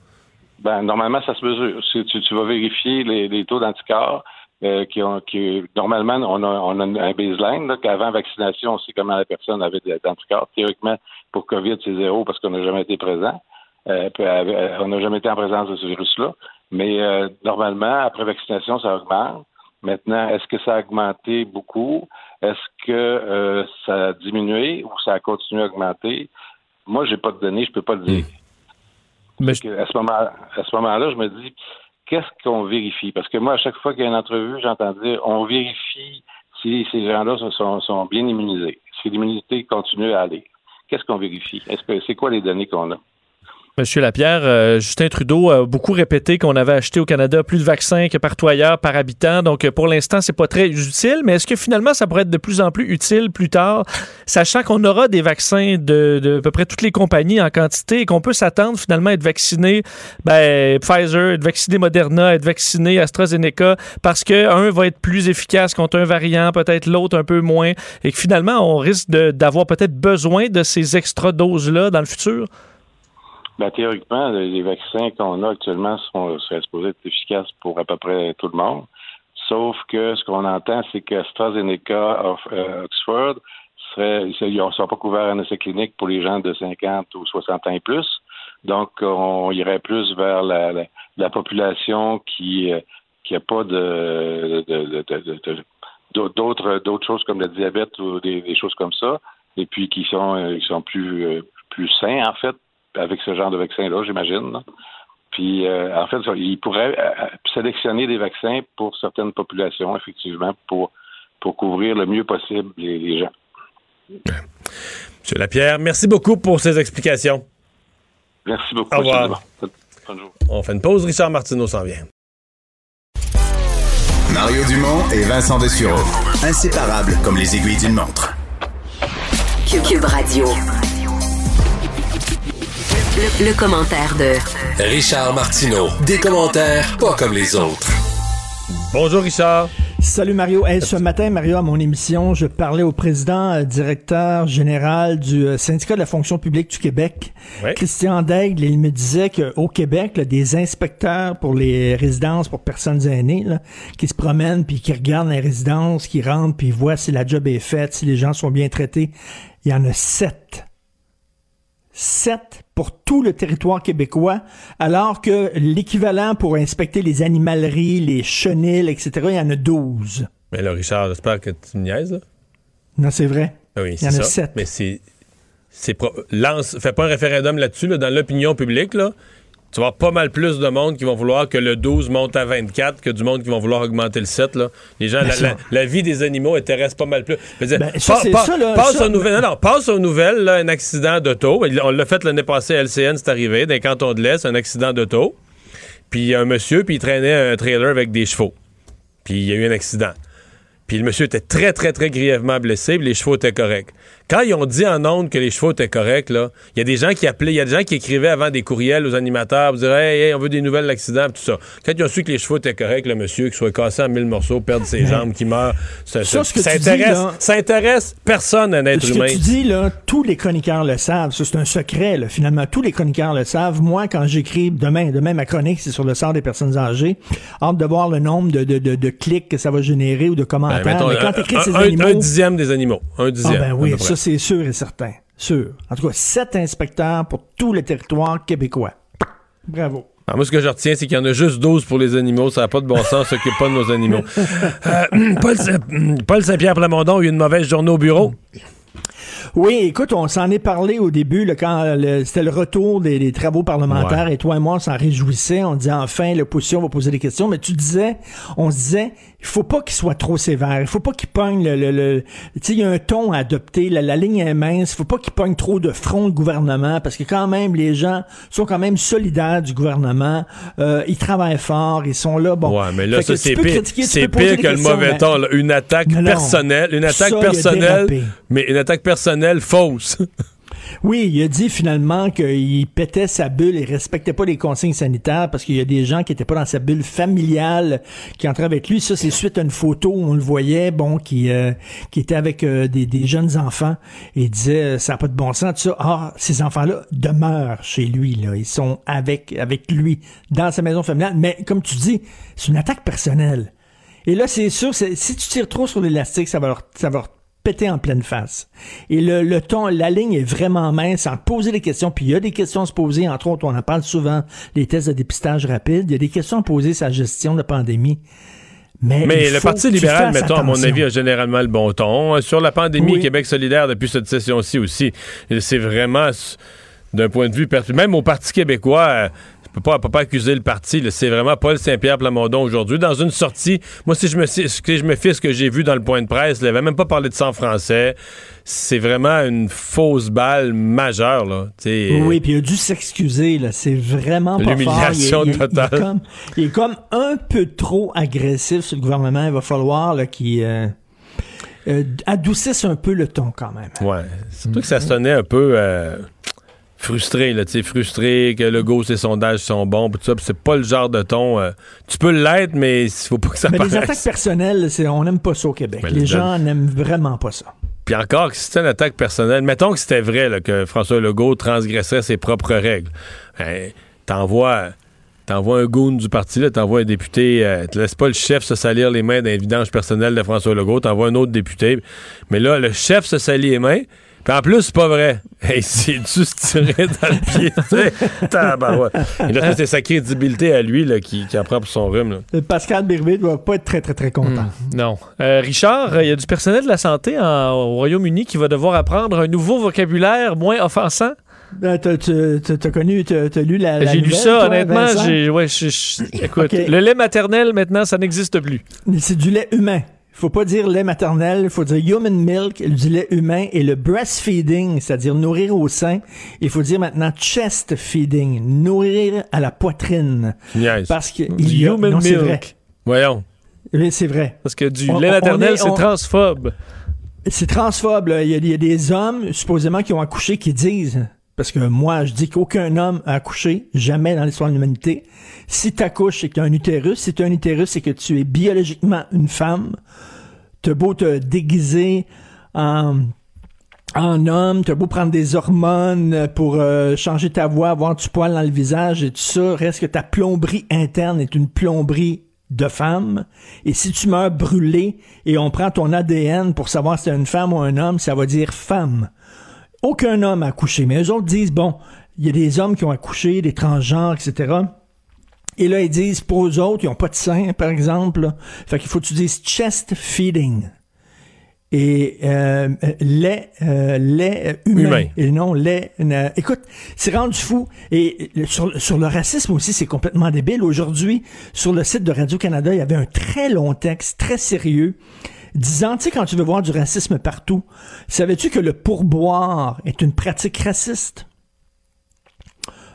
Ben, normalement, ça se mesure. Si tu, tu vas vérifier les, les taux d'anticorps euh, qui ont qui normalement on a, on a un baseline là, qu'avant vaccination, on sait comment la personne avait de- d'anticorps. Théoriquement, pour COVID, c'est zéro parce qu'on n'a jamais été présent. Euh, euh, on n'a jamais été en présence de ce virus-là. Mais euh, normalement, après vaccination, ça augmente. Maintenant, est-ce que ça a augmenté beaucoup? Est-ce que euh, ça a diminué ou ça a continué à augmenter? Moi, j'ai pas de données, je peux pas le dire. Mais Que à ce moment, à ce moment-là, je me dis, qu'est-ce qu'on vérifie? Parce que moi, à chaque fois qu'il y a une entrevue, j'entends dire, on vérifie si ces gens-là sont- bien immunisés, si l'immunité continue à aller. Qu'est-ce qu'on vérifie? C'est quoi les données qu'on a? Monsieur Lapierre, euh, Justin Trudeau a beaucoup répété qu'on avait acheté au Canada plus de vaccins que partout ailleurs par habitant. Donc, pour l'instant, c'est pas très utile. Mais est-ce que finalement, ça pourrait être de plus en plus utile plus tard, sachant qu'on aura des vaccins de, de à peu près toutes les compagnies en quantité et qu'on peut s'attendre finalement à être vacciné ben, Pfizer, être vacciné Moderna, être vacciné AstraZeneca, parce que un va être plus efficace contre un variant, peut-être l'autre un peu moins, et que finalement, on risque d'avoir peut-être besoin de ces extra doses-là dans le futur? Ben, théoriquement, les vaccins qu'on a actuellement sont, seraient supposés être efficaces pour à peu près tout le monde. Sauf que ce qu'on entend, c'est que AstraZeneca, euh, Oxford, serait, ils ne sont pas couverts en essai clinique pour les gens de 50 ou 60 ans et plus. Donc, on irait plus vers la, la, la population qui euh, qui a pas de, d'autres d'autres choses comme le diabète ou des, des choses comme ça, et puis qui sont euh, qui sont plus euh, plus sains en fait avec ce genre de vaccin-là, j'imagine. là. Puis, euh, en fait, ils pourraient euh, sélectionner des vaccins pour certaines populations, effectivement, pour, pour couvrir le mieux possible les, les gens. Monsieur Lapierre, merci beaucoup pour ces explications. Merci beaucoup. Au revoir. On fait une pause. Richard Martineau s'en vient. Mario Dumont et Vincent Dessureau. Inséparables comme les aiguilles d'une montre. Cube Radio. Le, le commentaire de Richard Martineau. Des commentaires pas comme les autres. Bonjour, Richard. Salut Mario. Hey, ce matin, Mario, à mon émission, je parlais au président euh, directeur général du euh, syndicat de la fonction publique du Québec, Ouais. Christian Daigle, et il me disait qu'au Québec, là, des inspecteurs pour les résidences pour personnes aînées, là, qui se promènent puis qui regardent les résidences, qui rentrent puis voient si la job est faite, si les gens sont bien traités, il y en a sept. Sept pour tout le territoire québécois, alors que l'équivalent pour inspecter les animaleries, les chenilles, etc., il y en a 12. Mais là, Richard, j'espère que tu me niaises, là. Non, c'est vrai. Ah Oui, Il y en a ça. sept. Mais c'est. c'est pro- lance, fais pas un référendum là-dessus, là, dans l'opinion publique, là. Tu vas avoir pas mal plus de monde qui vont vouloir que le 12 monte à 24 que du monde qui vont vouloir augmenter le 7. Là. Les gens, Ben la, ça- la- la vie des animaux intéresse pas mal plus. Je veux dire, Ben, ça, pa- c'est pa- ça, là, passe ça- aux nouvelles. Non, non, passe aux nouvelles, là, un accident d'auto. On l'a fait l'année passée à LCN, c'est arrivé, dans les cantons de l'Est, un accident d'auto. Puis il y a un monsieur, puis il traînait un trailer avec des chevaux. Puis il y a eu un accident. Puis le monsieur était très, très, très grièvement blessé, puis les chevaux étaient corrects. Quand ils ont dit en ondes que les chevaux étaient corrects, là, il y a des gens qui appelaient, il y a des gens qui écrivaient avant des courriels aux animateurs, vous diraient, hey, hey, on veut des nouvelles d'accident, tout ça. Quand ils ont su que les chevaux étaient corrects, le monsieur, qui soit cassé en mille morceaux, perdre ses jambes, qui meurt, ça, Ça, ça- ce ça tu dis, intéresse, là- intéresse personne, un être Ce humain. que tu dis, là, tous les chroniqueurs le savent. C'est un secret, là. Finalement, tous les chroniqueurs le savent. Moi, quand j'écris, demain, demain, ma chronique, c'est sur le sort des personnes âgées. Hâte de voir le nombre de, de, de, de clics que ça va générer ou de Ben, commentaires. mettons, Mais quand un- tu écris ces animaux... un dixième des animaux. Un Ah dixième. ben à oui, près. ça, c'est sûr et certain. Sûr. En tout cas, sept inspecteurs pour tout le territoire québécois. Bravo. Alors, moi, ce que je retiens, c'est qu'il y en a juste 12 pour les animaux. Ça n'a pas de bon sens, s'occupe pas de nos animaux. Euh, Paul, Saint- Paul Saint-Pierre Plamondon a eu une mauvaise journée au bureau. Oui, écoute, on s'en est parlé au début, là, quand c'était le retour des, des travaux parlementaires, et toi et moi, on s'en réjouissait. On disait enfin, l'opposition va poser des questions. Mais tu disais, on se disait, il faut pas qu'il soit trop sévère. Il faut pas qu'il pogne le... le, le- tu sais, il y a un ton à adopter. La, la ligne est mince. Il faut pas qu'il pogne trop de front le gouvernement, parce que quand même, les gens sont quand même solidaires du gouvernement. Euh, ils travaillent fort. Ils sont là. Bon. Ouais, mais là, ça, c'est pire, c'est pire que le mauvais ton. là. Une attaque Non, personnelle. Une attaque Ça, personnelle, mais une attaque personnelle fausse. Oui, il a dit finalement qu'il pétait sa bulle et respectait pas les consignes sanitaires parce qu'il y a des gens qui étaient pas dans sa bulle familiale qui entraient avec lui. Ça, c'est suite à une photo où on le voyait, bon, qui euh, était avec euh, des, jeunes enfants et il disait euh, ça n'a pas de bon sens, tout ça. Ah, ces enfants-là demeurent chez lui, là. Ils sont avec avec lui dans sa maison familiale. Mais comme tu dis, c'est une attaque personnelle. Et là, c'est sûr, si tu tires trop sur l'élastique, ça va ça va leur péter en pleine face. Et le, le ton, la ligne est vraiment mince en poser des questions. Puis il y a des questions à se poser, entre autres, on en parle souvent, les tests de dépistage rapide. Il y a des questions à poser sur la gestion de la pandémie. Mais, le Parti libéral, mettons, à mon avis, a généralement le bon ton. Euh, Sur la pandémie, Oui. Québec solidaire, depuis cette session-ci aussi, c'est vraiment, d'un point de vue, perso- même au Parti québécois, peux pas, peux pas accuser le parti. C'est vraiment Paul Saint-Pierre Plamondon aujourd'hui. Dans une sortie, moi, si je me, si je me fie ce que j'ai vu dans le point de presse, il avait même pas parlé de sang français. C'est vraiment une fausse balle majeure. Là. Oui, puis il a dû s'excuser, là. C'est vraiment pas. L'humiliation totale. Il est, comme, il est comme un peu trop agressif sur le gouvernement. Il va falloir qu'il euh, euh, adoucisse un peu le ton quand même. Ouais. Surtout que ça sonnait un peu euh, frustré, là, tu sais, frustré, que le go, ses sondages sont bons, pis tout ça, c'est pas le genre de ton. euh, tu peux l'être, mais il faut pas que ça Mais les attaques personnelles, c'est, on n'aime pas ça au Québec. Mais les le- gens n'aiment vraiment pas ça. Puis encore, si c'était une attaque personnelle, mettons que c'était vrai là, que François Legault transgresserait ses propres règles. Ben, t'envoies. T'envoies un goon du parti, là, t'envoies un député, euh, te laisses pas le chef se salir les mains d'un vidange personnel de François Legault, t'envoies un autre député. Mais là, le chef se salit les mains, puis en plus, c'est pas vrai. Hey, c'est tu se tirer dans le pied, tu sais? Tabarouette. Et là, c'est sa crédibilité à lui là, qui, qui apprend pour son rhume. là. Euh, Pascal Birvé doit pas être très, très, très content. Non. Euh, Richard, il y a du personnel de la santé en- au Royaume-Uni qui va devoir apprendre un nouveau vocabulaire moins offensant? Euh, T'as, t'as- t'as- t'as connu, t'as, t'as lu la, la J'ai lu ça, toi, honnêtement. J'ai, ouais, écoute, le lait maternel, maintenant, ça n'existe plus. C'est du lait humain. Il faut pas dire lait maternel, il faut dire human milk, du lait humain et le breastfeeding, c'est-à-dire nourrir au sein. Il faut dire maintenant chest feeding, nourrir à la poitrine. Niaise. Parce que Du il y a, human non, milk. vrai. Voyons. Oui, c'est vrai. Parce que du On- lait maternel, c'est on- transphobe. C'est transphobe. là. Il y, a, il y a des hommes, supposément, qui ont accouché, qui disent, parce que moi, je dis qu'aucun homme a accouché, jamais dans l'histoire de l'humanité. Si tu accouches, c'est que tu un utérus. Si tu un utérus, c'est que tu es biologiquement une femme. T'as beau te déguiser en, en homme, t'as beau prendre des hormones pour euh, changer ta voix, avoir du poil dans le visage et tout ça, reste que ta plomberie interne est une plomberie de femme. Et si tu meurs brûlé et on prend ton ADN pour savoir si c'est une femme ou un homme, ça va dire femme. Aucun homme a accouché. Mais eux autres disent, bon, il y a des hommes qui ont accouché, des transgenres, etc. Et là, ils disent, pour eux autres, ils n'ont pas de sein, par exemple. là. Fait qu'il faut que tu dises chest feeding. Et euh, lait, euh, lait humain. Et non lait... euh, écoute, c'est rendu fou. Et sur, sur le racisme aussi, c'est complètement débile. Aujourd'hui, sur le site de Radio-Canada, il y avait un très long texte, très sérieux, disant, tu sais, quand tu veux voir du racisme partout, savais-tu que le pourboire est une pratique raciste?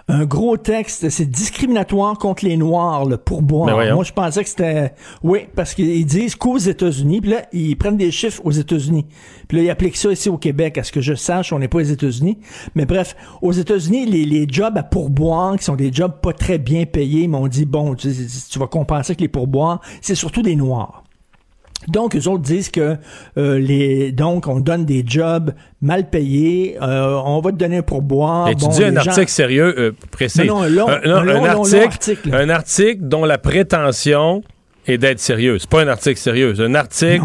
un gros texte, c'est discriminatoire contre les Noirs, le pourboire. Voyons. Moi, je pensais que c'était... Oui, parce qu'ils disent qu'aux États-Unis, puis là, ils prennent des chiffres aux États-Unis. Puis là, ils appliquent ça ici au Québec. À ce que je sache, on n'est pas aux États-Unis. Mais bref, aux États-Unis, les, les jobs à pourboire, qui sont des jobs pas très bien payés, on dit, bon, tu, tu vas compenser avec les pourboires, c'est surtout des Noirs. Donc, eux autres disent que euh, les donc on donne des jobs mal payés, euh, on va te donner un pourboire. Et tu Bon, dis un les gens- article sérieux, euh, précis. Non, non, un long- non, un long, long, long article, article. un article dont la prétention est d'être sérieux. C'est pas un article sérieux, c'est un article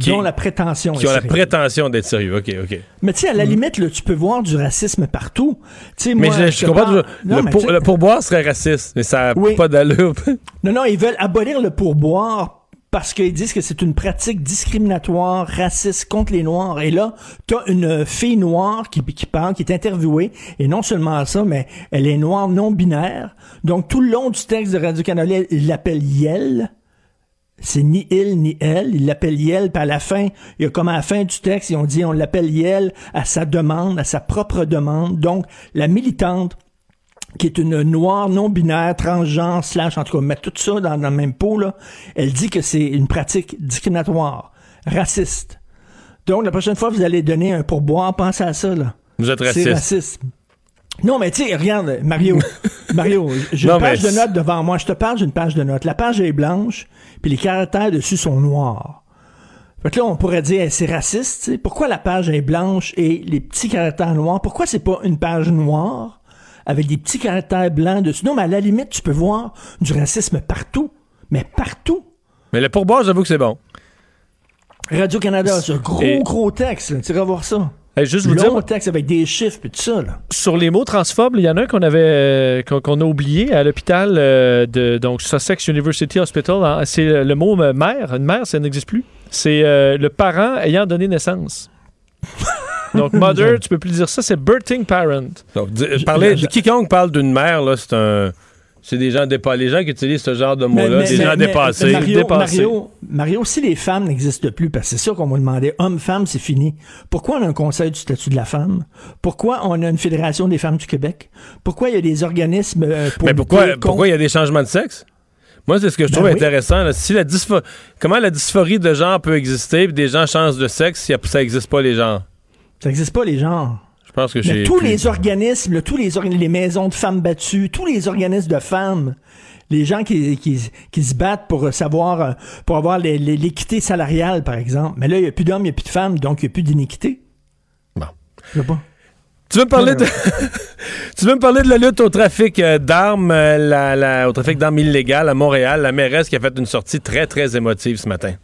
qui, dont la prétention qui ont la prétention d'être sérieux. OK, OK. Mais tu sais, à la limite, là, tu peux voir du racisme partout. Tu sais, Mais moi, je, je te comprends toujours, Non, le, mais pour- le pourboire serait raciste, mais ça n'a pas d'allure. Non, non, ils veulent abolir le pourboire parce qu'ils disent que c'est une pratique discriminatoire, raciste contre les Noirs. Et là, t'as une fille noire qui, qui parle, qui est interviewée, et non seulement ça, mais elle est noire non binaire. Donc, tout le long du texte de Radio-Canada, il l'appelle Yel. C'est ni il ni elle. Il l'appelle Yel, puis à la fin, il y a comme à la fin du texte, ils ont dit on l'appelle Yel à sa demande, à sa propre demande. Donc, la militante qui est une noire non-binaire, transgenre, slash, en tout cas, mettre tout ça dans, dans le même pot, là, elle dit que c'est une pratique discriminatoire, raciste. Donc, la prochaine fois vous allez donner un pourboire, pensez à ça, là. Vous êtes C'est raciste. raciste. Non, mais tu sais, regarde, Mario, Mario, j'ai Non, une page mais de notes devant moi. Je te parle d'une page de notes. La page est blanche, puis les caractères dessus sont noirs. Fait que là, on pourrait dire, c'est raciste, tu sais. Pourquoi la page est blanche et les petits caractères noirs? Pourquoi c'est pas une page noire? Avec des petits caractères blancs dessus? Non, mais à la limite, tu peux voir du racisme partout. Mais partout. Mais le pourboire, j'avoue que c'est bon. Radio-Canada, ce gros, Et- gros texte, tu iras voir ça. Hey, juste vous Long dire, texte avec des chiffres et tout ça, là. sur les mots transphobes, il y en a un qu'on avait euh, qu'on a oublié à l'hôpital euh, de donc Sussex University Hospital. hein. C'est le mot euh, mère. Une mère, ça n'existe plus. C'est euh, le parent ayant donné naissance. Donc mother, tu peux plus dire ça, c'est birthing parent. Donc, parler, je- quiconque parle d'une mère, là, c'est un. C'est des gens dépassés. Les gens qui utilisent ce genre de mots-là, des mais- gens mais- dépassés. mais Mario, dépassés. Mario, Mario, si les femmes n'existent plus, parce que c'est sûr qu'on va demander homme-femme, c'est fini. Pourquoi on a un conseil du statut de la femme? Pourquoi on a une fédération des femmes du Québec? Pourquoi il y a des organismes euh, pour Mais pourquoi pourquoi il y a des changements de sexe? Moi, c'est ce que je Ben trouve oui. intéressant. là. Si la dyspho- Comment la dysphorie de genre peut exister, puis des gens changent de sexe, si ça n'existe pas les genres? Ça n'existe pas, les genres. Je pense que j'ai. tous les organismes, là, tous les, orga- les maisons de femmes battues, tous les organismes de femmes, les gens qui, qui, qui se battent pour savoir, euh, pour avoir l'équité salariale, par exemple. Mais là, il n'y a plus d'hommes, il n'y a plus de femmes, donc il n'y a plus d'inéquité. Bon. Je sais pas. Tu veux me parler de. tu veux me parler de la lutte au trafic euh, d'armes, euh, la- la- au trafic d'armes illégales à Montréal, la mairesse qui a fait une sortie très, très émotive ce matin.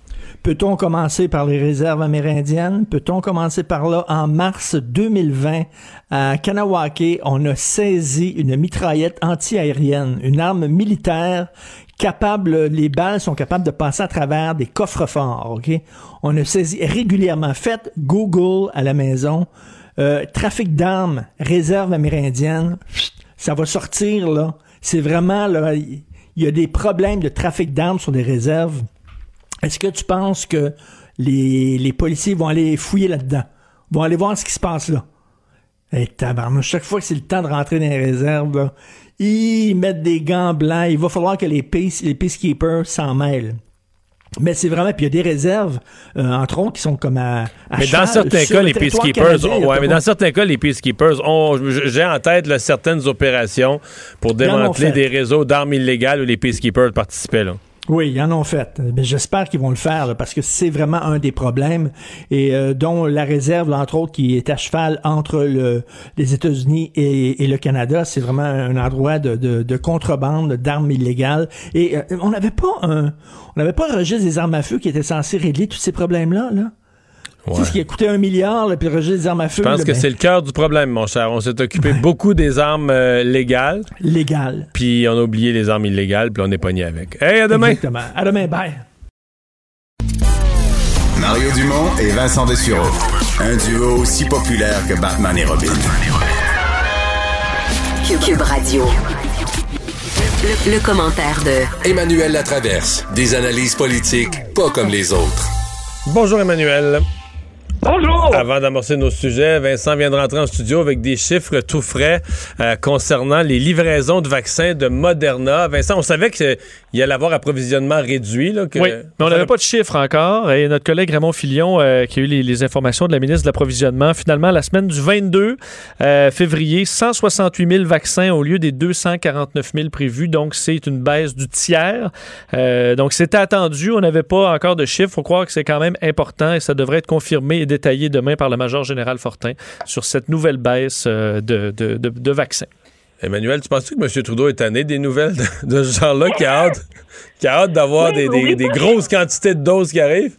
Peut-on commencer par les réserves amérindiennes? Peut-on commencer par là? En mars 2020, à Kanawake, on a saisi une mitraillette anti-aérienne, une arme militaire capable, les balles sont capables de passer à travers des coffres forts, OK? On a saisi régulièrement. Faites Google à la maison. Euh, trafic d'armes, réserve amérindienne, ça va sortir, là. C'est vraiment, là, il y a des problèmes de trafic d'armes sur des réserves. Est-ce que tu penses que les, les policiers vont aller fouiller là-dedans? Vont aller voir ce qui se passe là? Eh, tabarnouche, chaque fois que c'est le temps de rentrer dans les réserves, là, ils mettent des gants blancs. Il va falloir que les, peace, les peacekeepers s'en mêlent. Mais c'est vraiment, puis il y a des réserves, euh, entre autres, qui sont comme à, à Mais dans certains cas, le les peacekeepers, a ouais, mais dans certains cas, les peacekeepers ont, j'ai en tête là, certaines opérations pour démanteler des réseaux d'armes illégales où les peacekeepers participaient là. Oui, ils en ont fait. Mais j'espère qu'ils vont le faire parce que c'est vraiment un des problèmes et euh, dont la réserve, entre autres, qui est à cheval entre le, les États-Unis et, le Canada, c'est vraiment un endroit de contrebande d'armes illégales. Et euh, on n'avait pas un, on n'avait pas un registre des armes à feu qui était censé régler tous ces problèmes-là. Là? Tu sais, ce qui a coûté un milliard, là, puis le registre des armes à feu. Je pense là, que ben, c'est le cœur du problème, mon cher. On s'est occupé beaucoup des armes euh, légales, légal. puis on a oublié les armes illégales, puis on est pogné avec. Hey, à demain! Exactement. À demain, bye. Mario Dumont et Vincent Dessureau. Un duo aussi populaire que Batman et Robin. Cube Radio. Le, le commentaire de Emmanuel Latraverse. Des analyses politiques pas comme les autres. Bonjour Emmanuel. Bonjour. Avant d'amorcer nos sujets, Vincent vient de rentrer en studio avec des chiffres tout frais euh, concernant les livraisons de vaccins de Moderna. Vincent, on savait qu'il y allait avoir approvisionnement réduit. Là, que... Oui, mais on n'avait pas de chiffres encore. Et notre collègue Raymond Filion, euh, qui a eu les, les informations de la ministre de l'Approvisionnement, finalement, la semaine du 22 euh, février, 168 000 vaccins au lieu des 249 000 prévus. Donc, c'est une baisse du tiers. Donc, c'était attendu. On n'avait pas encore de chiffres. Il faut croire que c'est quand même important et ça devrait être confirmé détaillé demain par le major général Fortin sur cette nouvelle baisse euh, de, de, de, de vaccins. Emmanuel, tu penses-tu que M. Trudeau est tanné des nouvelles de, de ce genre-là qui a hâte, qui a hâte d'avoir Oui, des, des- oui. des grosses quantités de doses qui arrivent?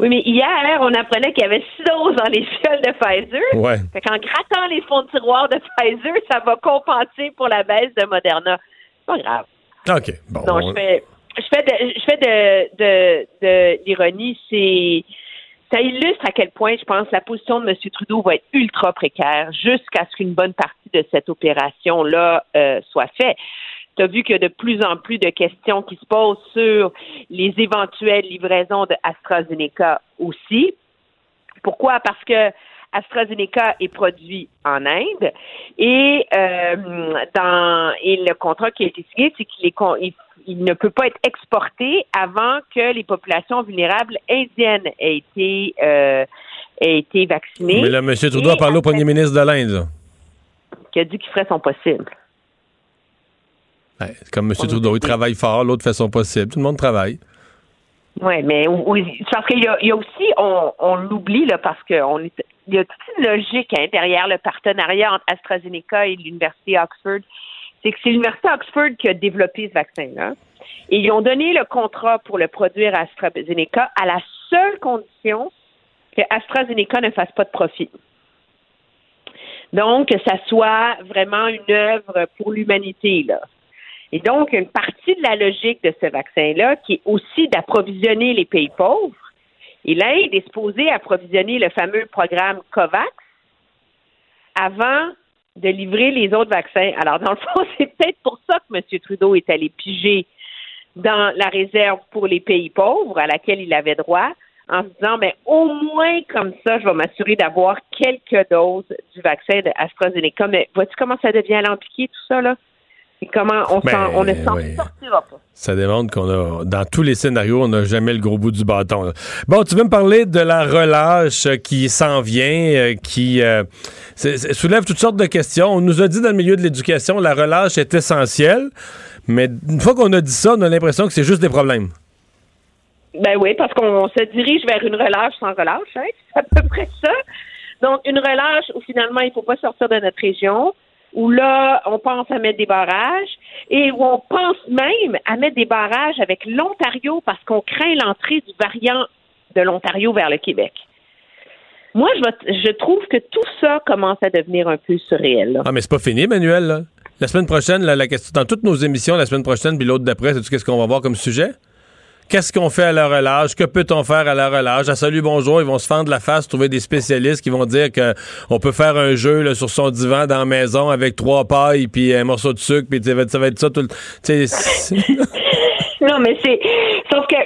Oui, mais hier, on apprenait qu'il y avait six doses dans les fioles de Pfizer. Ouais. Fait qu'en grattant les fonds de tiroir de Pfizer, ça va compenser pour la baisse de Moderna. C'est pas grave. OK. Bon. Non, je fais, je fais de, je fais de, de, de l'ironie. C'est, ça illustre à quel point, je pense, la position de M. Trudeau va être ultra précaire jusqu'à ce qu'une bonne partie de cette opération-là euh, soit faite. Tu as vu qu'il y a de plus en plus de questions qui se posent sur les éventuelles livraisons de AstraZeneca aussi. Pourquoi? Parce que AstraZeneca est produit en Inde et euh, dans et le contrat qui a été signé, c'est qu'il est il, il ne peut pas être exporté avant que les populations vulnérables indiennes aient été euh, aient été vaccinées. Mais là, M. Trudeau a parlé au premier ministre de l'Inde. qui a dit qu'il ferait son possible. Ouais, comme M. Trudeau, il travaille fort, l'autre fait son possible. Tout le monde travaille. Oui, mais parce qu'il y a, il y a aussi, on, on l'oublie là, parce qu'on est, il y a toute une logique hein, derrière le partenariat entre AstraZeneca et l'Université Oxford. C'est que c'est l'Université Oxford qui a développé ce vaccin-là. Et ils ont donné le contrat pour le produire à AstraZeneca à la seule condition que AstraZeneca ne fasse pas de profit. Donc, que ça soit vraiment une œuvre pour l'humanité, là. Et donc, une partie de la logique de ce vaccin-là, qui est aussi d'approvisionner les pays pauvres, et l'Inde est supposée approvisionner le fameux programme COVAX avant de livrer les autres vaccins. Alors, dans le fond, c'est peut-être pour ça que M. Trudeau est allé piger dans la réserve pour les pays pauvres à laquelle il avait droit, en se disant, mais au moins comme ça, je vais m'assurer d'avoir quelques doses du vaccin de AstraZeneca. Mais vois-tu comment ça devient alambiqué, tout ça, là? Et comment on, Ben, ne s'en oui. sortira pas. Ça démontre qu'on a, dans tous les scénarios, on n'a jamais le gros bout du bâton. là. Bon, tu veux me parler de la relâche euh, qui s'en vient, euh, qui euh, soulève toutes sortes de questions. On nous a dit dans le milieu de l'éducation, la relâche est essentielle, mais une fois qu'on a dit ça, on a l'impression que c'est juste des problèmes. Ben oui, parce qu'on se dirige vers une relâche sans relâche, hein? C'est à peu près ça. Donc, une relâche où finalement, il ne faut pas sortir de notre région, où là, on pense à mettre des barrages, et où on pense même à mettre des barrages avec l'Ontario parce qu'on craint l'entrée du variant de l'Ontario vers le Québec. Moi, je, je trouve que tout ça commence à devenir un peu surréel. Ah, mais c'est pas fini, Manuel. là. La semaine prochaine, la, question, dans toutes nos émissions, la semaine prochaine, puis l'autre d'après, sais-tu qu'est-ce qu'on va voir comme sujet? Qu'est-ce qu'on fait à la relâche? Que peut-on faire à la relâche? À salut, bonjour, ils vont se fendre la face, trouver des spécialistes qui vont dire que on peut faire un jeu là, sur son divan dans la maison avec trois pailles puis un morceau de sucre, puis ça va être ça, va être ça tout le... non, mais c'est. Sauf que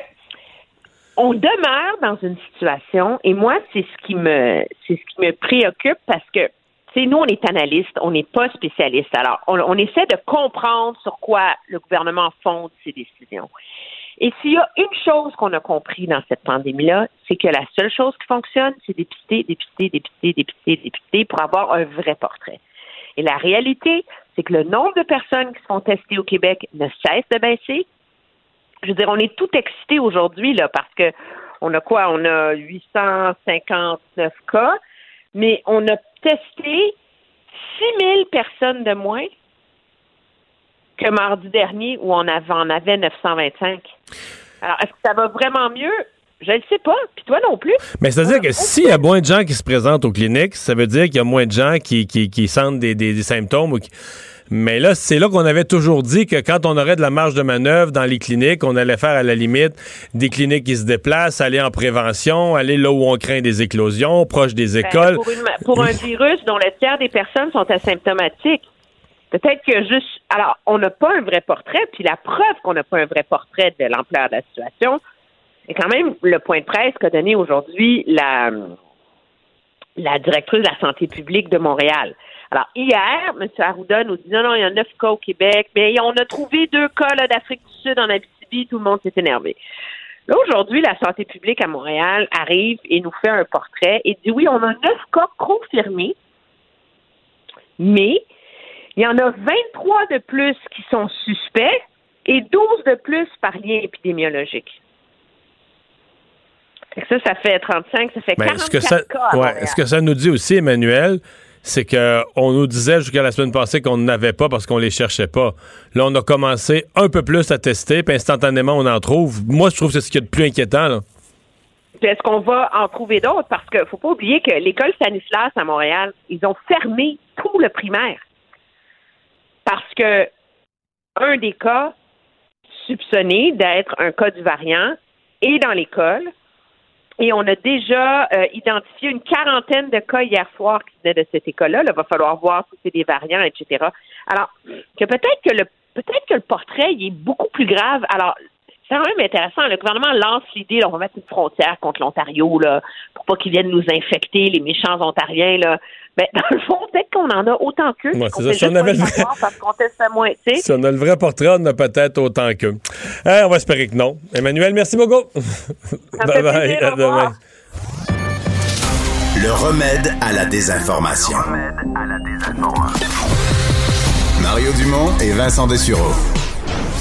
on demeure dans une situation, et moi, c'est ce qui me c'est ce qui me préoccupe parce que tu sais, nous, on est analystes, on n'est pas spécialistes. Alors, on, on essaie de comprendre sur quoi le gouvernement fonde ses décisions. Et s'il y a une chose qu'on a compris dans cette pandémie-là, c'est que la seule chose qui fonctionne, c'est dépister, dépister, dépister, dépister, dépister pour avoir un vrai portrait. Et la réalité, c'est que le nombre de personnes qui se font tester au Québec ne cesse de baisser. Je veux dire, on est tout excité aujourd'hui, là, parce que on a quoi? On a 859 cas, mais on a testé 6000 personnes de moins que mardi dernier où on avait, en avait 925. Alors, est-ce que ça va vraiment mieux? Je ne sais pas. Puis toi non plus. Mais c'est-à-dire que s'il y a moins de gens qui se présentent aux cliniques, ça veut dire qu'il y a moins de gens qui, qui, qui sentent des, des- des symptômes. ou qui- Mais là, c'est là qu'on avait toujours dit que quand on aurait de la marge de manœuvre dans les cliniques, on allait faire à la limite des cliniques qui se déplacent, aller en prévention, aller là où on craint des éclosions, proche des Ben, écoles. pour, une- pour un virus dont le tiers des personnes sont asymptomatiques, peut-être que juste. Alors, on n'a pas un vrai portrait, puis la preuve qu'on n'a pas un vrai portrait de l'ampleur de la situation, Et quand même, le point de presse qu'a donné aujourd'hui la, directrice de la santé publique de Montréal. Alors, hier, M. Arruda nous dit non, non, il y a neuf cas au Québec, mais on a trouvé deux cas d'Afrique du Sud en Abitibi, tout le monde s'est énervé. Là, aujourd'hui, la santé publique à Montréal arrive et nous fait un portrait et dit oui, on a neuf cas confirmés, mais il y en a 23 de plus qui sont suspects et 12 de plus par lien épidémiologique. Ça, ça fait 35, ça fait Ben, 44 ce que ça, cas ouais, ce que ça nous dit aussi, Emmanuel, c'est que on nous disait jusqu'à la semaine passée qu'on n'avait pas parce qu'on les cherchait pas. Là, on a commencé un peu plus à tester, puis instantanément, on en trouve. Moi, je trouve que c'est ce qu'il y a de plus inquiétant. Là. Est-ce qu'on va en trouver d'autres? Parce qu'il ne faut pas oublier que l'école Stanislas à Montréal, ils ont fermé tout le primaire. Parce que un des cas soupçonnés d'être un cas du variant est dans l'école. Et on a déjà euh, identifié une quarantaine de cas hier soir qui venaient de cette école-là. Il va falloir voir si c'est des variants, etc. Alors, que peut-être que le peut-être que le portrait est beaucoup plus grave. Alors, c'est quand même intéressant. Le gouvernement lance l'idée, on va mettre une frontière contre l'Ontario, là, pour pas qu'ils viennent nous infecter, les méchants Ontariens, là. Ben, dans le fond, peut-être qu'on en a autant qu'eux. Ouais, qu'on c'est ça. fait Si on avait le le- savoir parce qu'on teste moins, tu sais. Si on a le vrai portrait, on a peut-être autant qu'eux. Hein, on va espérer que non. Emmanuel, merci beaucoup. bye bye. plaisir, À au revoir. demain. Le remède à la désinformation. Mario Dumont et Vincent Dessureau.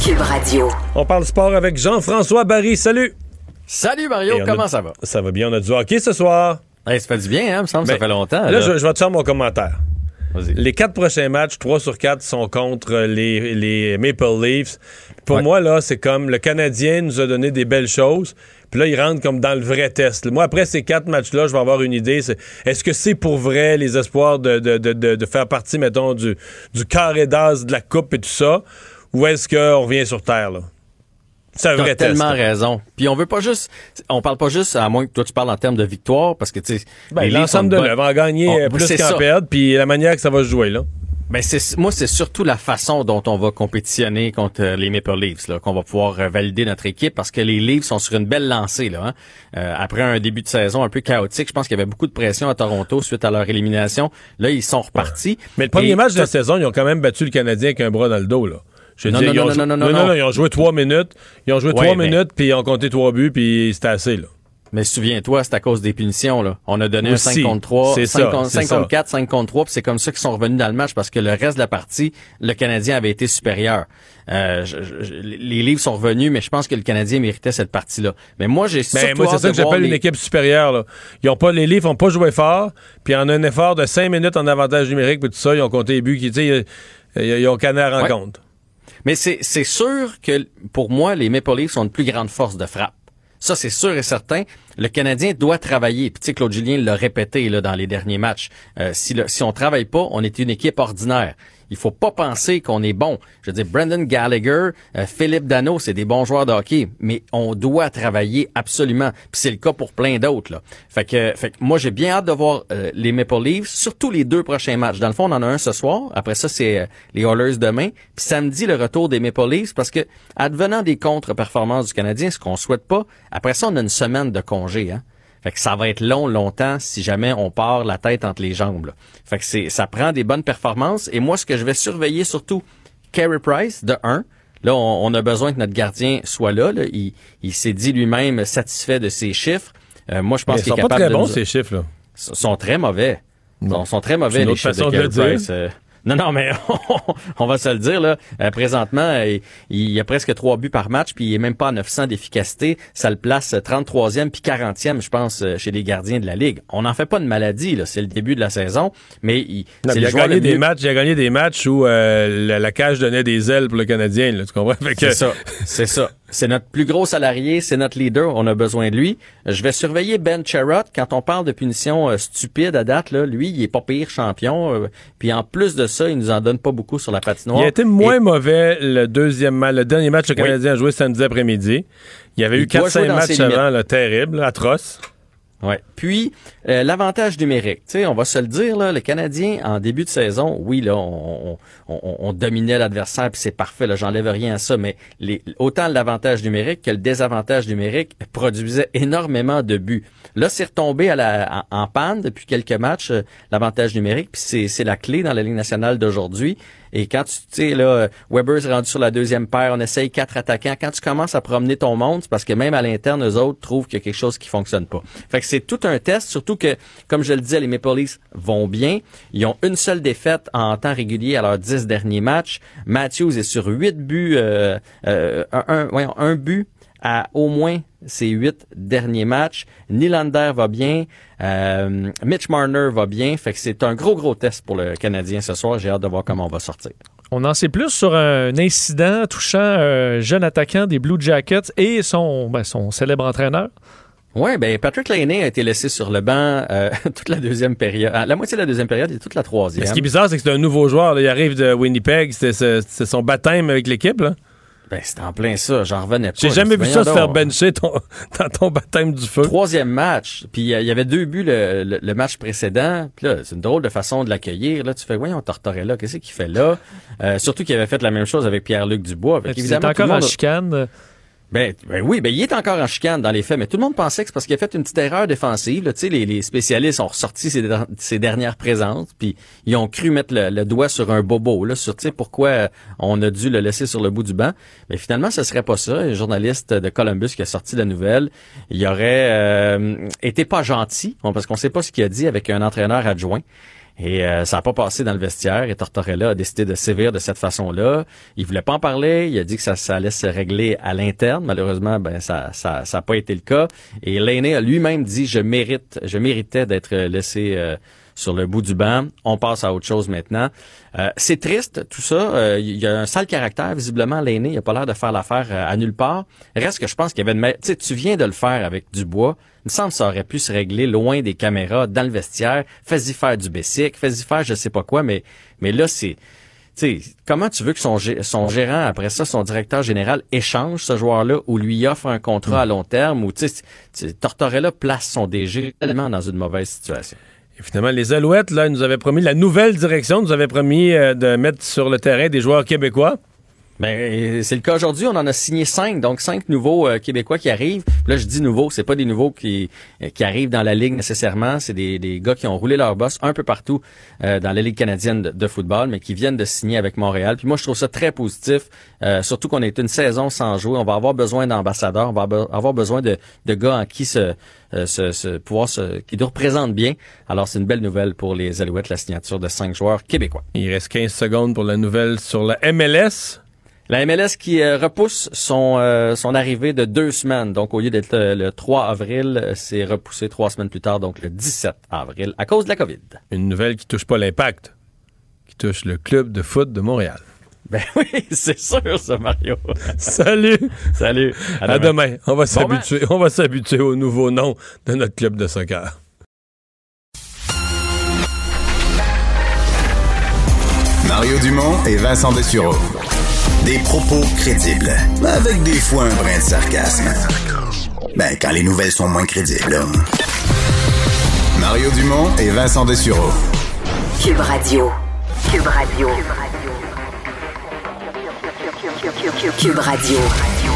Cube Radio. On parle sport avec Jean-François Barry. Salut. Salut Mario, comment a- ça va? Ça va bien. On a du hockey ce soir. ça fait du bien, hein? me semble ça fait longtemps. Là, là. Je, je vais te faire mon commentaire. Les quatre prochains matchs, 3 sur 4, sont contre les, les Maple Leafs. Pour moi, là, c'est comme le Canadien nous a donné des belles choses. Puis là, ils rentrent comme dans le vrai test. Moi, après ces quatre matchs-là, je vais avoir une idée. Est-ce que c'est pour vrai les espoirs de, de, de, de- de faire partie, mettons, du, du carré d'as de la Coupe et tout ça? Ou est-ce qu'on revient sur Terre, là? C'est un vrai tellement raison. Puis on veut pas juste, on parle pas juste, à moins que toi tu parles en termes de victoire, parce que tu sais, Ben, L'ensemble de l'œuvre, en gagner On- euh, plus qu'en perdre, puis la manière que ça va se jouer, là. Ben c'est moi c'est surtout la façon dont on va compétitionner contre euh, les Maple Leafs là qu'on va pouvoir euh, valider notre équipe parce que les Leafs sont sur une belle lancée là. hein. Euh, après un début de saison un peu chaotique, je pense qu'il y avait beaucoup de pression à Toronto suite à leur élimination. Là ils sont repartis. Mais le premier Et match de la saison, ils ont quand même battu le Canadien avec un bras dans le dos, là. Je Non, dire, non, ils non, joué- non, non, non, non. ils ont joué trois minutes. Ils ont joué Ouais, trois mais- minutes, puis ils ont compté trois buts, puis c'était assez, là. Mais souviens-toi, c'est à cause des punitions. Là. On a donné Aussi. un 5 contre 3, C'est 5, ça, contre, c'est 5 ça. contre 4, 5 contre 3, puis c'est comme ça qu'ils sont revenus dans le match parce que le reste de la partie, le Canadien avait été supérieur. Euh, je- je- les livres sont revenus, mais je pense que le Canadien méritait cette partie-là. Mais moi, j'ai Ben, moi, c'est ça que j'appelle voir une les- équipe supérieure, là. Ils ont pas, les Leafs n'ont pas joué fort, puis en un effort de cinq minutes en avantage numérique, puis tout ça, ils ont compté les buts qui, tu sais, ils, ils ont canné à la Ouais. Mais c'est sûr que pour moi, les Maple Leafs sont une plus grande force de frappe. Ça, c'est sûr et certain. Le Canadien doit travailler. Puis, tu sais, Claude Julien l'a répété là, dans les derniers matchs. Euh, si, le, si on travaille pas, on est une équipe ordinaire. Il faut pas penser qu'on est bon. Je veux dire, Brendan Gallagher, euh, Philippe Dano, c'est des bons joueurs de hockey, mais on doit travailler absolument. Puis c'est le cas pour plein d'autres. Là. Fait que, fait que moi, j'ai bien hâte de voir euh, les Maple Leafs, surtout les deux prochains matchs. Dans le fond, on en a un ce soir. Après ça, c'est euh, les Oilers demain. Puis samedi, le retour des Maple Leafs, parce que advenant des contre-performances du Canadien, ce qu'on souhaite pas, après ça, on a une semaine de congé. Hein? Fait que ça va être long, longtemps si jamais on part la tête entre les jambes. là. Fait que c'est, ça prend des bonnes performances. Et moi, ce que je vais surveiller surtout, Carey Price, de 1. Là, on, on a besoin que notre gardien soit là. là. Il, il s'est dit lui-même satisfait de ses chiffres. Euh, moi, je pense qu'il ils est sont pas capable très de bons, nous- ces chiffres-là. S- sont très mauvais. Ils sont, sont très mauvais, les chiffres de de Carey. Price. Euh, non, non, mais on va se le dire, là. Euh, présentement, il, il y a presque trois buts par match, puis il est même pas à 900 d'efficacité. Ça le place 33e puis 40e, je pense, euh, chez les gardiens de la Ligue. On n'en fait pas de maladie, là. C'est le début de la saison, mais il, Non, a gagné le des matchs, il a gagné des matchs où euh, la, la cage donnait des ailes pour le Canadien, là, tu comprends? Fait que- C'est ça, c'est ça. C'est notre plus gros salarié, c'est notre leader, on a besoin de lui. Je vais surveiller Ben Charrot. Quand on parle de punition euh, stupide à date, là, lui, il est pas pire champion. euh, puis en plus de ça, il nous en donne pas beaucoup sur la patinoire. Il a été moins mauvais le deuxième match, le dernier match que le Oui. Canadien a joué samedi après-midi. Il y avait Il eu doit 4-5 jouer dans matchs avant, là, terribles, atroces. Ouais. Puis euh, l'avantage numérique, tu on va se le dire là, le Canadien en début de saison, oui là, on, on, dominait l'adversaire puis c'est parfait, là, j'enlève rien à ça, mais autant l'avantage numérique que le désavantage numérique produisait énormément de buts. Là, c'est retombé à la, en, panne depuis quelques matchs euh, l'avantage numérique, puis c'est c'est la clé dans la Ligue nationale d'aujourd'hui. Et quand tu sais là, Weber est rendu sur la deuxième paire, on essaye quatre attaquants. Quand tu commences à promener ton monde, c'est parce que même à l'interne, eux autres trouvent qu'il y a quelque chose qui fonctionne pas. Fait que c'est tout un test, surtout que, comme je le disais, les Maple Leafs vont bien. Ils ont une seule défaite en temps régulier à leurs dix derniers matchs. Matthews est sur huit buts, euh, euh, un, un but à au moins ses huit derniers matchs. Nylander va bien. Euh, Mitch Marner va bien. Fait que c'est un gros, gros test pour le Canadien ce soir. J'ai hâte de voir comment on va sortir. On en sait plus sur un incident touchant un jeune attaquant des Blue Jackets et son, ben, son célèbre entraîneur. Oui, ben Patrick Laney a été laissé sur le banc euh, toute la deuxième période, la moitié de la deuxième période et toute la troisième. Mais ce qui est bizarre, c'est que c'est un nouveau joueur. là. Il arrive de Winnipeg. C'est son baptême avec l'équipe. Ben, c'était en plein ça. J'en revenais pas. J'ai jamais vu ça se faire bencher ton- dans ton baptême du feu. Troisième match. Puis euh, il y avait deux buts le, le- le match précédent. Puis là, c'est une drôle de façon de l'accueillir. Là, tu fais, voyons, Tortorella, qu'est-ce qu'il fait là? Euh, surtout qu'il avait fait la même chose avec Pierre-Luc Dubois. Fait le encore monde chicane. Ben, ben oui, ben il est encore en chicane dans les faits, mais tout le monde pensait que c'est parce qu'il a fait une petite erreur défensive. là. Tu sais, les, spécialistes ont ressorti ses, der- ses dernières présences, puis ils ont cru mettre le, doigt sur un bobo, là, sur pourquoi euh, on a dû le laisser sur le bout du banc. Mais finalement, ce serait pas ça. Un journaliste de Columbus qui a sorti la nouvelle, il aurait euh, été pas gentil, parce qu'on sait pas ce qu'il a dit avec un entraîneur adjoint. Et euh, ça n'a pas passé dans le vestiaire et Tortorella a décidé de sévir de cette façon-là. Il voulait pas en parler. Il a dit que ça, ça allait se régler à l'interne. Malheureusement, ben ça ça ça a pas été le cas. Et Laney a lui-même dit je mérite je méritais d'être laissé euh, sur le bout du banc. On passe à autre chose maintenant. Euh, c'est triste tout ça. Euh, Il y a un sale caractère visiblement. Laney, il a pas l'air de faire l'affaire euh, à nulle part. Reste que je pense qu'il y avait me- tu tu viens de le faire avec Dubois. Il me semble que ça aurait pu se régler loin des caméras, dans le vestiaire. Fais-y faire du basic, fais-y faire je sais pas quoi, mais, mais là, c'est... Tu sais, comment tu veux que son, son gérant, après ça, son directeur général, échange ce joueur-là ou lui offre un contrat à long terme ou, Tortorella place son DG tellement dans une mauvaise situation? Et finalement, les Alouettes, là, nous avaient promis, la nouvelle direction nous avait promis euh, de mettre sur le terrain des joueurs québécois. Ben, c'est le cas aujourd'hui. On en a signé cinq, donc cinq nouveaux euh, Québécois qui arrivent. Là, je dis nouveaux, c'est pas des nouveaux qui euh, qui arrivent dans la ligue nécessairement. C'est des, des gars qui ont roulé leur boss un peu partout euh, dans la ligue canadienne de, football, mais qui viennent de signer avec Montréal. Puis moi, je trouve ça très positif, euh, surtout qu'on est une saison sans jouer. On va avoir besoin d'ambassadeurs, on va avoir- avoir besoin de, de gars en qui se, euh, se, se- pouvoir se, qui nous représentent bien. Alors, c'est une belle nouvelle pour les Alouettes, la signature de cinq joueurs québécois. Il reste 15 secondes pour la nouvelle sur la MLS. La MLS qui euh, repousse son, euh, son arrivée de deux semaines. Donc, au lieu d'être euh, le 3 avril, euh, c'est repoussé trois semaines plus tard, donc le 17 avril, à cause de la COVID. Une nouvelle qui touche pas l'impact, qui touche le club de foot de Montréal. Ben oui, c'est sûr, ça, Mario. Salut! Salut! À, demain. On va Bon s'habituer. On va s'habituer au nouveau nom de notre club de soccer. Mario Dumont et Vincent Dessureau. Des propos crédibles, avec des fois un brin de sarcasme. Ben, quand les nouvelles sont moins crédibles. Mario Dumont et Vincent Dessureau. Cube Radio. Cube Radio. Cube Radio.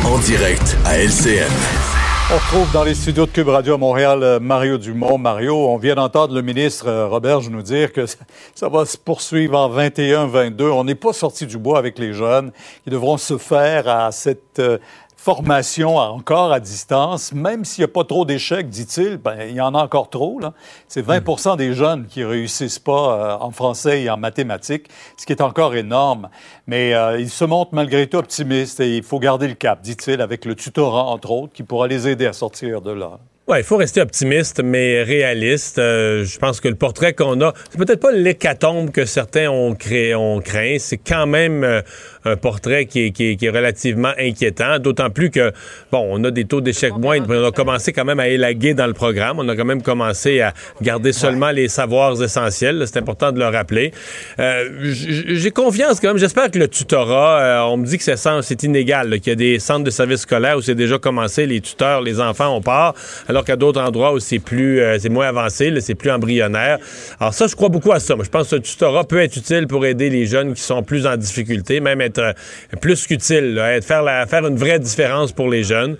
En direct à LCN. On retrouve dans les studios de Cube Radio à Montréal euh, Mario Dumont. Mario, on vient d'entendre le ministre euh, Roberge nous dire que ça- va se poursuivre en 21-22. On n'est pas sorti du bois avec les jeunes. Ils devront se faire à cette euh, formation encore à distance, même s'il n'y a pas trop d'échecs, dit-il, ben, il y en a encore trop. là. C'est 20% des jeunes qui réussissent pas euh, en français et en mathématiques, ce qui est encore énorme. Mais euh, il se montre malgré tout optimiste et il faut garder le cap, dit-il, avec le tutorat, entre autres, qui pourra les aider à sortir de là. Ouais, il faut rester optimiste, mais réaliste. Euh, je pense que le portrait qu'on a, c'est peut-être pas l'hécatombe que certains ont, créé, ont craint. C'est quand même euh, un portrait qui est, qui est- qui est relativement inquiétant. D'autant plus que, bon, on a des taux d'échec moindres, mais on a commencé quand même à élaguer dans le programme. On a quand même commencé à garder seulement les savoirs essentiels. C'est important de le rappeler. Euh, J'ai confiance quand même. J'espère que le tutorat, euh, on me dit que c'est c'est inégal, qu'il y a des centres de services scolaires où c'est déjà commencé, les tuteurs, les enfants, on part. Alors qu'à d'autres endroits où c'est plus, euh, c'est moins avancé, c'est plus embryonnaire. Alors ça, je crois beaucoup à ça. Moi, je pense que ce tutorat peut être utile pour aider les jeunes qui sont plus en difficulté, même être euh, plus qu'utile, être- faire, la, faire une vraie différence pour les jeunes.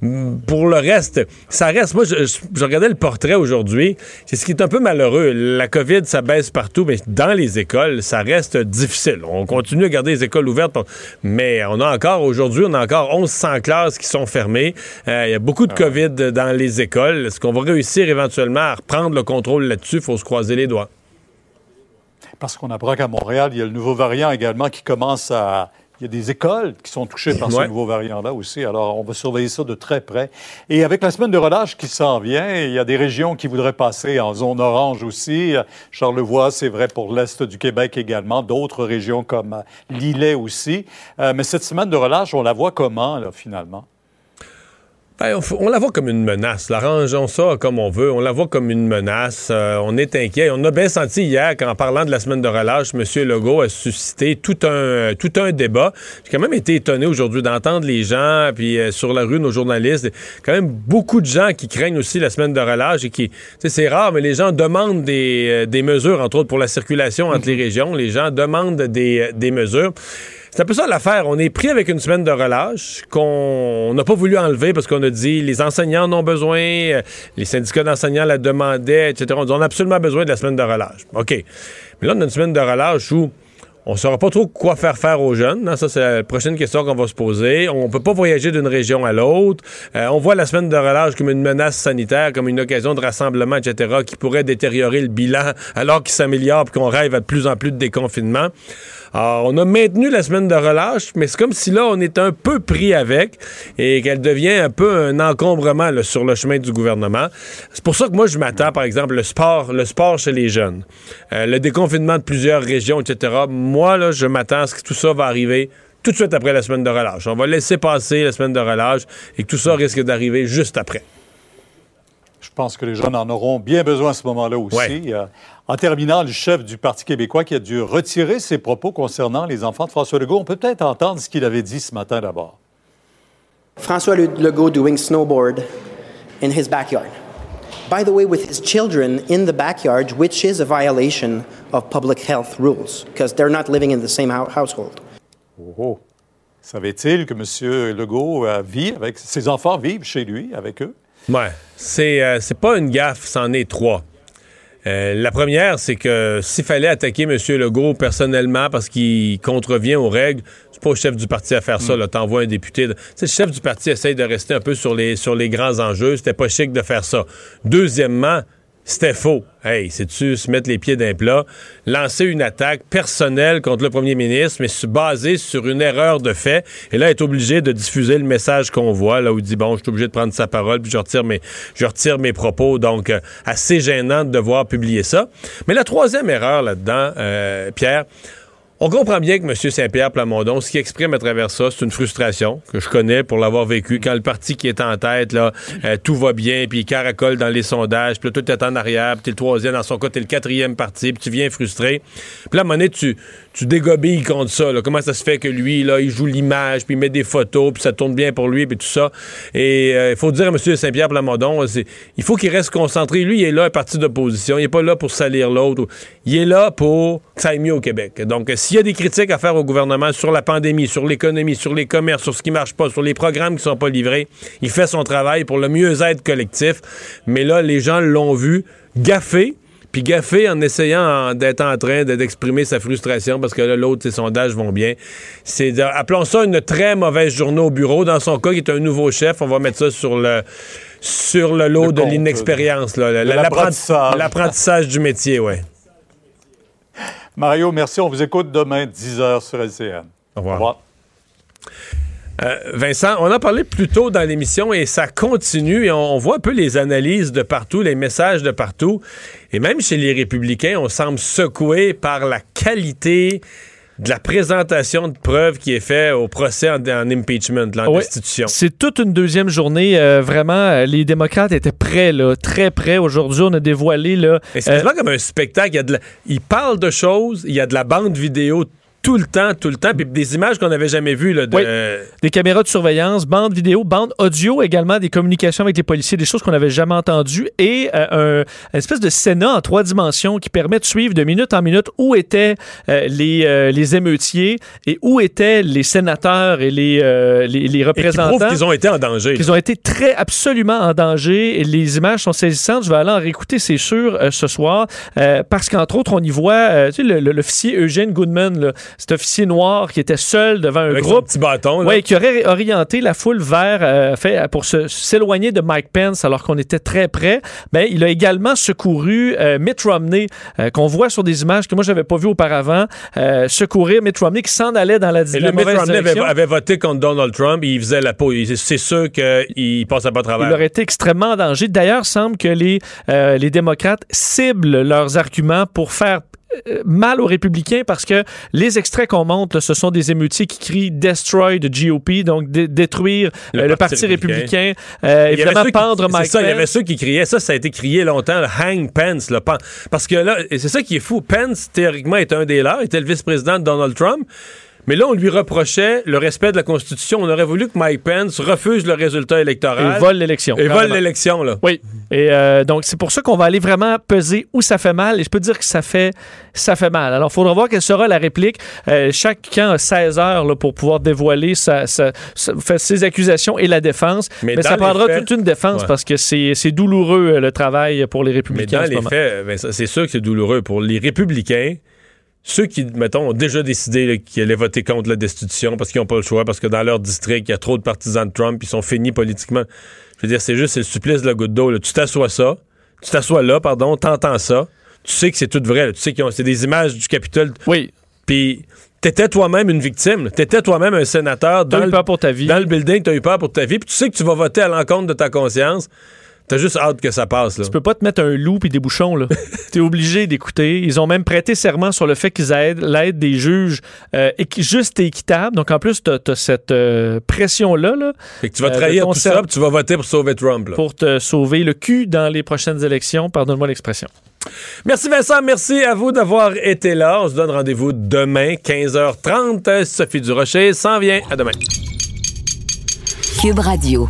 Mm, Pour le reste, ça reste. Moi, je, regardais le portrait aujourd'hui. C'est ce qui est un peu malheureux. La COVID, ça baisse partout, mais dans les écoles, ça reste difficile. On continue à garder les écoles ouvertes, mais on a encore, aujourd'hui, on a encore 1100 classes qui sont fermées. Euh, Il y a beaucoup de COVID dans les écoles. Est-ce qu'on va réussir éventuellement à reprendre le contrôle là-dessus? Il faut se croiser les doigts. Parce qu'on apprend qu'à Montréal, il y a le nouveau variant également qui commence à. Il y a des écoles qui sont touchées par Ouais. ce nouveau variant-là aussi. Alors, on va surveiller ça de très près. Et avec la semaine de relâche qui s'en vient, il y a des régions qui voudraient passer en zone orange aussi. Charlevoix, c'est vrai pour l'Est du Québec également. D'autres régions comme Lillet aussi. Euh, mais cette semaine de relâche, on la voit comment, là, finalement? Ben, on, on la voit comme une menace. là. Arrangeons ça comme on veut. On la voit comme une menace. Euh, on est inquiet. On a bien senti hier qu'en parlant de la semaine de relâche, M. Legault a suscité tout un, euh, tout un débat. J'ai quand même été étonné aujourd'hui d'entendre les gens, puis euh, sur la rue, nos journalistes, quand même beaucoup de gens qui craignent aussi la semaine de relâche et qui, c'est rare, mais les gens demandent des, euh, des mesures, entre autres pour la circulation entre les régions. Les gens demandent des, euh, des mesures. C'est un peu ça l'affaire. On est pris avec une semaine de relâche qu'on n'a pas voulu enlever parce qu'on a dit les enseignants en ont besoin, euh, les syndicats d'enseignants la demandaient, etc. On dit a absolument besoin de la semaine de relâche. OK. Mais là, on a une semaine de relâche où on ne saura pas trop quoi faire faire aux jeunes. hein. Ça, c'est la prochaine question qu'on va se poser. On peut pas voyager d'une région à l'autre. Euh, on voit la semaine de relâche comme une menace sanitaire, comme une occasion de rassemblement, etc., qui pourrait détériorer le bilan alors qu'il s'améliore et qu'on rêve à de plus en plus de déconfinement. Alors, on a maintenu la semaine de relâche, mais c'est comme si là, on est un peu pris avec et qu'elle devient un peu un encombrement sur le chemin du gouvernement. C'est pour ça que moi, je m'attends, par exemple, le sport, le sport chez les jeunes, euh, le déconfinement de plusieurs régions, etc. Moi, là, je m'attends à ce que tout ça va arriver tout de suite après la semaine de relâche. On va laisser passer la semaine de relâche et que tout ça risque d'arriver juste après. Je pense que les jeunes en auront bien besoin à ce moment-là aussi. Euh, en terminant, le chef du Parti québécois qui a dû retirer ses propos concernant les enfants de François Legault, on peut peut-être entendre ce qu'il avait dit ce matin d'abord. François Legault doing snowboard in his backyard. By the way, with his children in the backyard, which is a violation of public health rules because they're not living in the same hou- household. Oh, oh. Savait-il que M. Legault euh, vit avec ses enfants vivent chez lui avec eux? Ouais, c'est euh, pas une gaffe, c'en est trois. Euh, la première, c'est que s'il fallait attaquer M. Legault personnellement parce qu'il contrevient aux règles, c'est pas au chef du parti à faire ça. Là, t'envoies un député. de- le chef du parti essaye de rester un peu sur les, sur les grands enjeux. C'était pas chic de faire ça. Deuxièmement, c'était faux. Hey, c'est-tu se mettre les pieds d'un plat, lancer une attaque personnelle contre le premier ministre, mais se baser sur une erreur de fait, et là, être obligé de diffuser le message qu'on voit, là où il dit, bon, je suis obligé de prendre sa parole, puis je retire mes, je retire mes propos, donc euh, assez gênant de devoir publier ça. Mais la troisième erreur là-dedans, euh, Pierre, on comprend bien que M. Saint-Pierre Plamondon, ce qu'il exprime à travers ça, c'est une frustration que je connais pour l'avoir vécu. Quand le parti qui est en tête, là, euh, tout va bien, puis il caracole dans les sondages, puis tout est en arrière, puis t'es le troisième, dans son cas, t'es le quatrième parti, puis tu viens frustré. Puis là, à tu, tu dégobilles contre ça. là. Comment ça se fait que lui, là, il joue l'image, puis il met des photos, puis ça tourne bien pour lui, puis tout ça. Et euh, il faut dire à M. Saint-Pierre Plamondon, c'est- il faut qu'il reste concentré. Lui, il est là, un parti d'opposition. Il n'est pas là pour salir l'autre. Il est là pour que ça aille mieux au Québec. Donc, euh, s'il y a des critiques à faire au gouvernement sur la pandémie, sur l'économie, sur les commerces, sur ce qui marche pas, sur les programmes qui sont pas livrés, il fait son travail pour le mieux-être collectif. Mais là, les gens l'ont vu gaffer. Puis gaffer en essayant d'être en train de- d'exprimer sa frustration parce que là, l'autre, ses sondages vont bien. C'est, de- appelons ça une très mauvaise journée au bureau. Dans son cas, qui est un nouveau chef, on va mettre ça sur le, sur le lot Le de compte, l'inexpérience. là. de L'apprenti- l'apprentissage. L'apprentissage du métier, oui. Mario, merci. On vous écoute demain, 10h sur LCN. Au revoir. Euh, Vincent, on en parlait plus tôt dans l'émission et ça continue et on, on voit un peu les analyses de partout, les messages de partout. Et même chez les républicains, on semble secoué par la qualité de la présentation de preuves qui est faite au procès en, en impeachment, là, en Oui, destitution. C'est toute une deuxième journée. euh, vraiment, euh, les démocrates étaient prêts, là, très prêts. Aujourd'hui, on a dévoilé. Là, C'est euh, comme un spectacle. Il, y a de la- il parle de choses, il y a de la bande vidéo tout le temps, tout le temps. Puis des images qu'on n'avait jamais vues. Là, de... Oui. Des caméras de surveillance, bande vidéo, bande audio également, des communications avec les policiers, des choses qu'on n'avait jamais entendues et euh, un, une espèce de Sénat en trois dimensions qui permet de suivre de minute en minute où étaient euh, les, euh, les émeutiers et où étaient les sénateurs et les, euh, les, les Et qui représentants. qu'ils ont été en danger. Qu'ils ont été très absolument en danger. Et les images sont saisissantes. Je vais aller en réécouter, c'est sûr, euh, ce soir. Euh, parce qu'entre autres, on y voit euh, tu sais, l'officier Eugène Goodman, là, cet officier noir qui était seul devant un Avec son groupe. petit bâton. Oui, qui aurait orienté la foule vers, euh, fait, pour se- s'éloigner de Mike Pence alors qu'on était très près. Ben, il a également secouru euh, Mitt Romney, euh, qu'on voit sur des images que moi, j'avais pas vues auparavant, euh, secourir Mitt Romney qui s'en allait dans la, Et la le Mitt Romney avait, avait voté contre Donald Trump et il faisait la peau. C'est sûr qu'il passait pas à travers. Il aurait été extrêmement en danger. D'ailleurs, semble que les, euh, les démocrates ciblent leurs arguments pour faire euh, mal aux républicains parce que les extraits qu'on montre, là, ce sont des émeutiers qui crient Destroy the GOP, donc dé- détruire Le euh, le, Parti républicain. Euh, Il y avait évidemment ceux qui- pendre Mike ça, il y avait ceux qui criaient. Ça, ça a été crié longtemps. le Hang Pence. Là, Pen- parce que là, c'est ça qui est fou. Pence, théoriquement, est un des leurs. était le vice-président de Donald Trump. Mais là, on lui reprochait le respect de la Constitution. On aurait voulu que Mike Pence refuse le résultat électoral. Et vole l'élection. Et vole l'élection, là. Oui. Et euh, donc, c'est pour ça qu'on va aller vraiment peser où ça fait mal. Et je peux dire que ça fait, ça fait mal. Alors, il faudra voir quelle sera la réplique. Euh, chaque camp a 16 heures là, pour pouvoir dévoiler sa, sa- sa- faire ses accusations et la défense. Mais Mais, ça prendra faits- toute une défense Ouais. parce que c'est douloureux, euh, le travail pour les Mais républicains. dans en ce les moment. faits, c'est sûr que c'est douloureux pour les républicains. Ceux qui, mettons, ont déjà décidé qu'ils allaient voter contre la destitution parce qu'ils n'ont pas le choix, parce que dans leur district, il y a trop de partisans de Trump, ils sont finis politiquement. Je veux dire, c'est juste c'est le supplice de la goutte d'eau. Tu t'assois ça, tu t'assois là, pardon, t'entends ça, tu sais que c'est tout vrai. là. Tu sais que c'est des images du Capitole. Oui. Puis t'étais toi-même une victime. T'étais toi-même un sénateur dans T'as eu peur pour ta vie. dans le building, t'as eu peur pour ta vie, puis tu sais que tu vas voter à l'encontre de ta conscience. T'as juste hâte que ça passe. Là. Tu peux pas te mettre un loup et des bouchons, là. T'es obligé d'écouter. Ils ont même prêté serment sur le fait qu'ils aident l'aide des juges euh, juste et équitable. Donc, en plus, t'as as cette euh, pression-là, là. Fait que tu vas euh, trahir ton tout ça, tu vas voter pour sauver Trump. là. Pour te sauver le cul dans les prochaines élections. Pardonne-moi l'expression. Merci Vincent, merci à vous d'avoir été là. On se donne rendez-vous demain, 15h30. Sophie Durocher s'en vient. À demain. Cube Radio.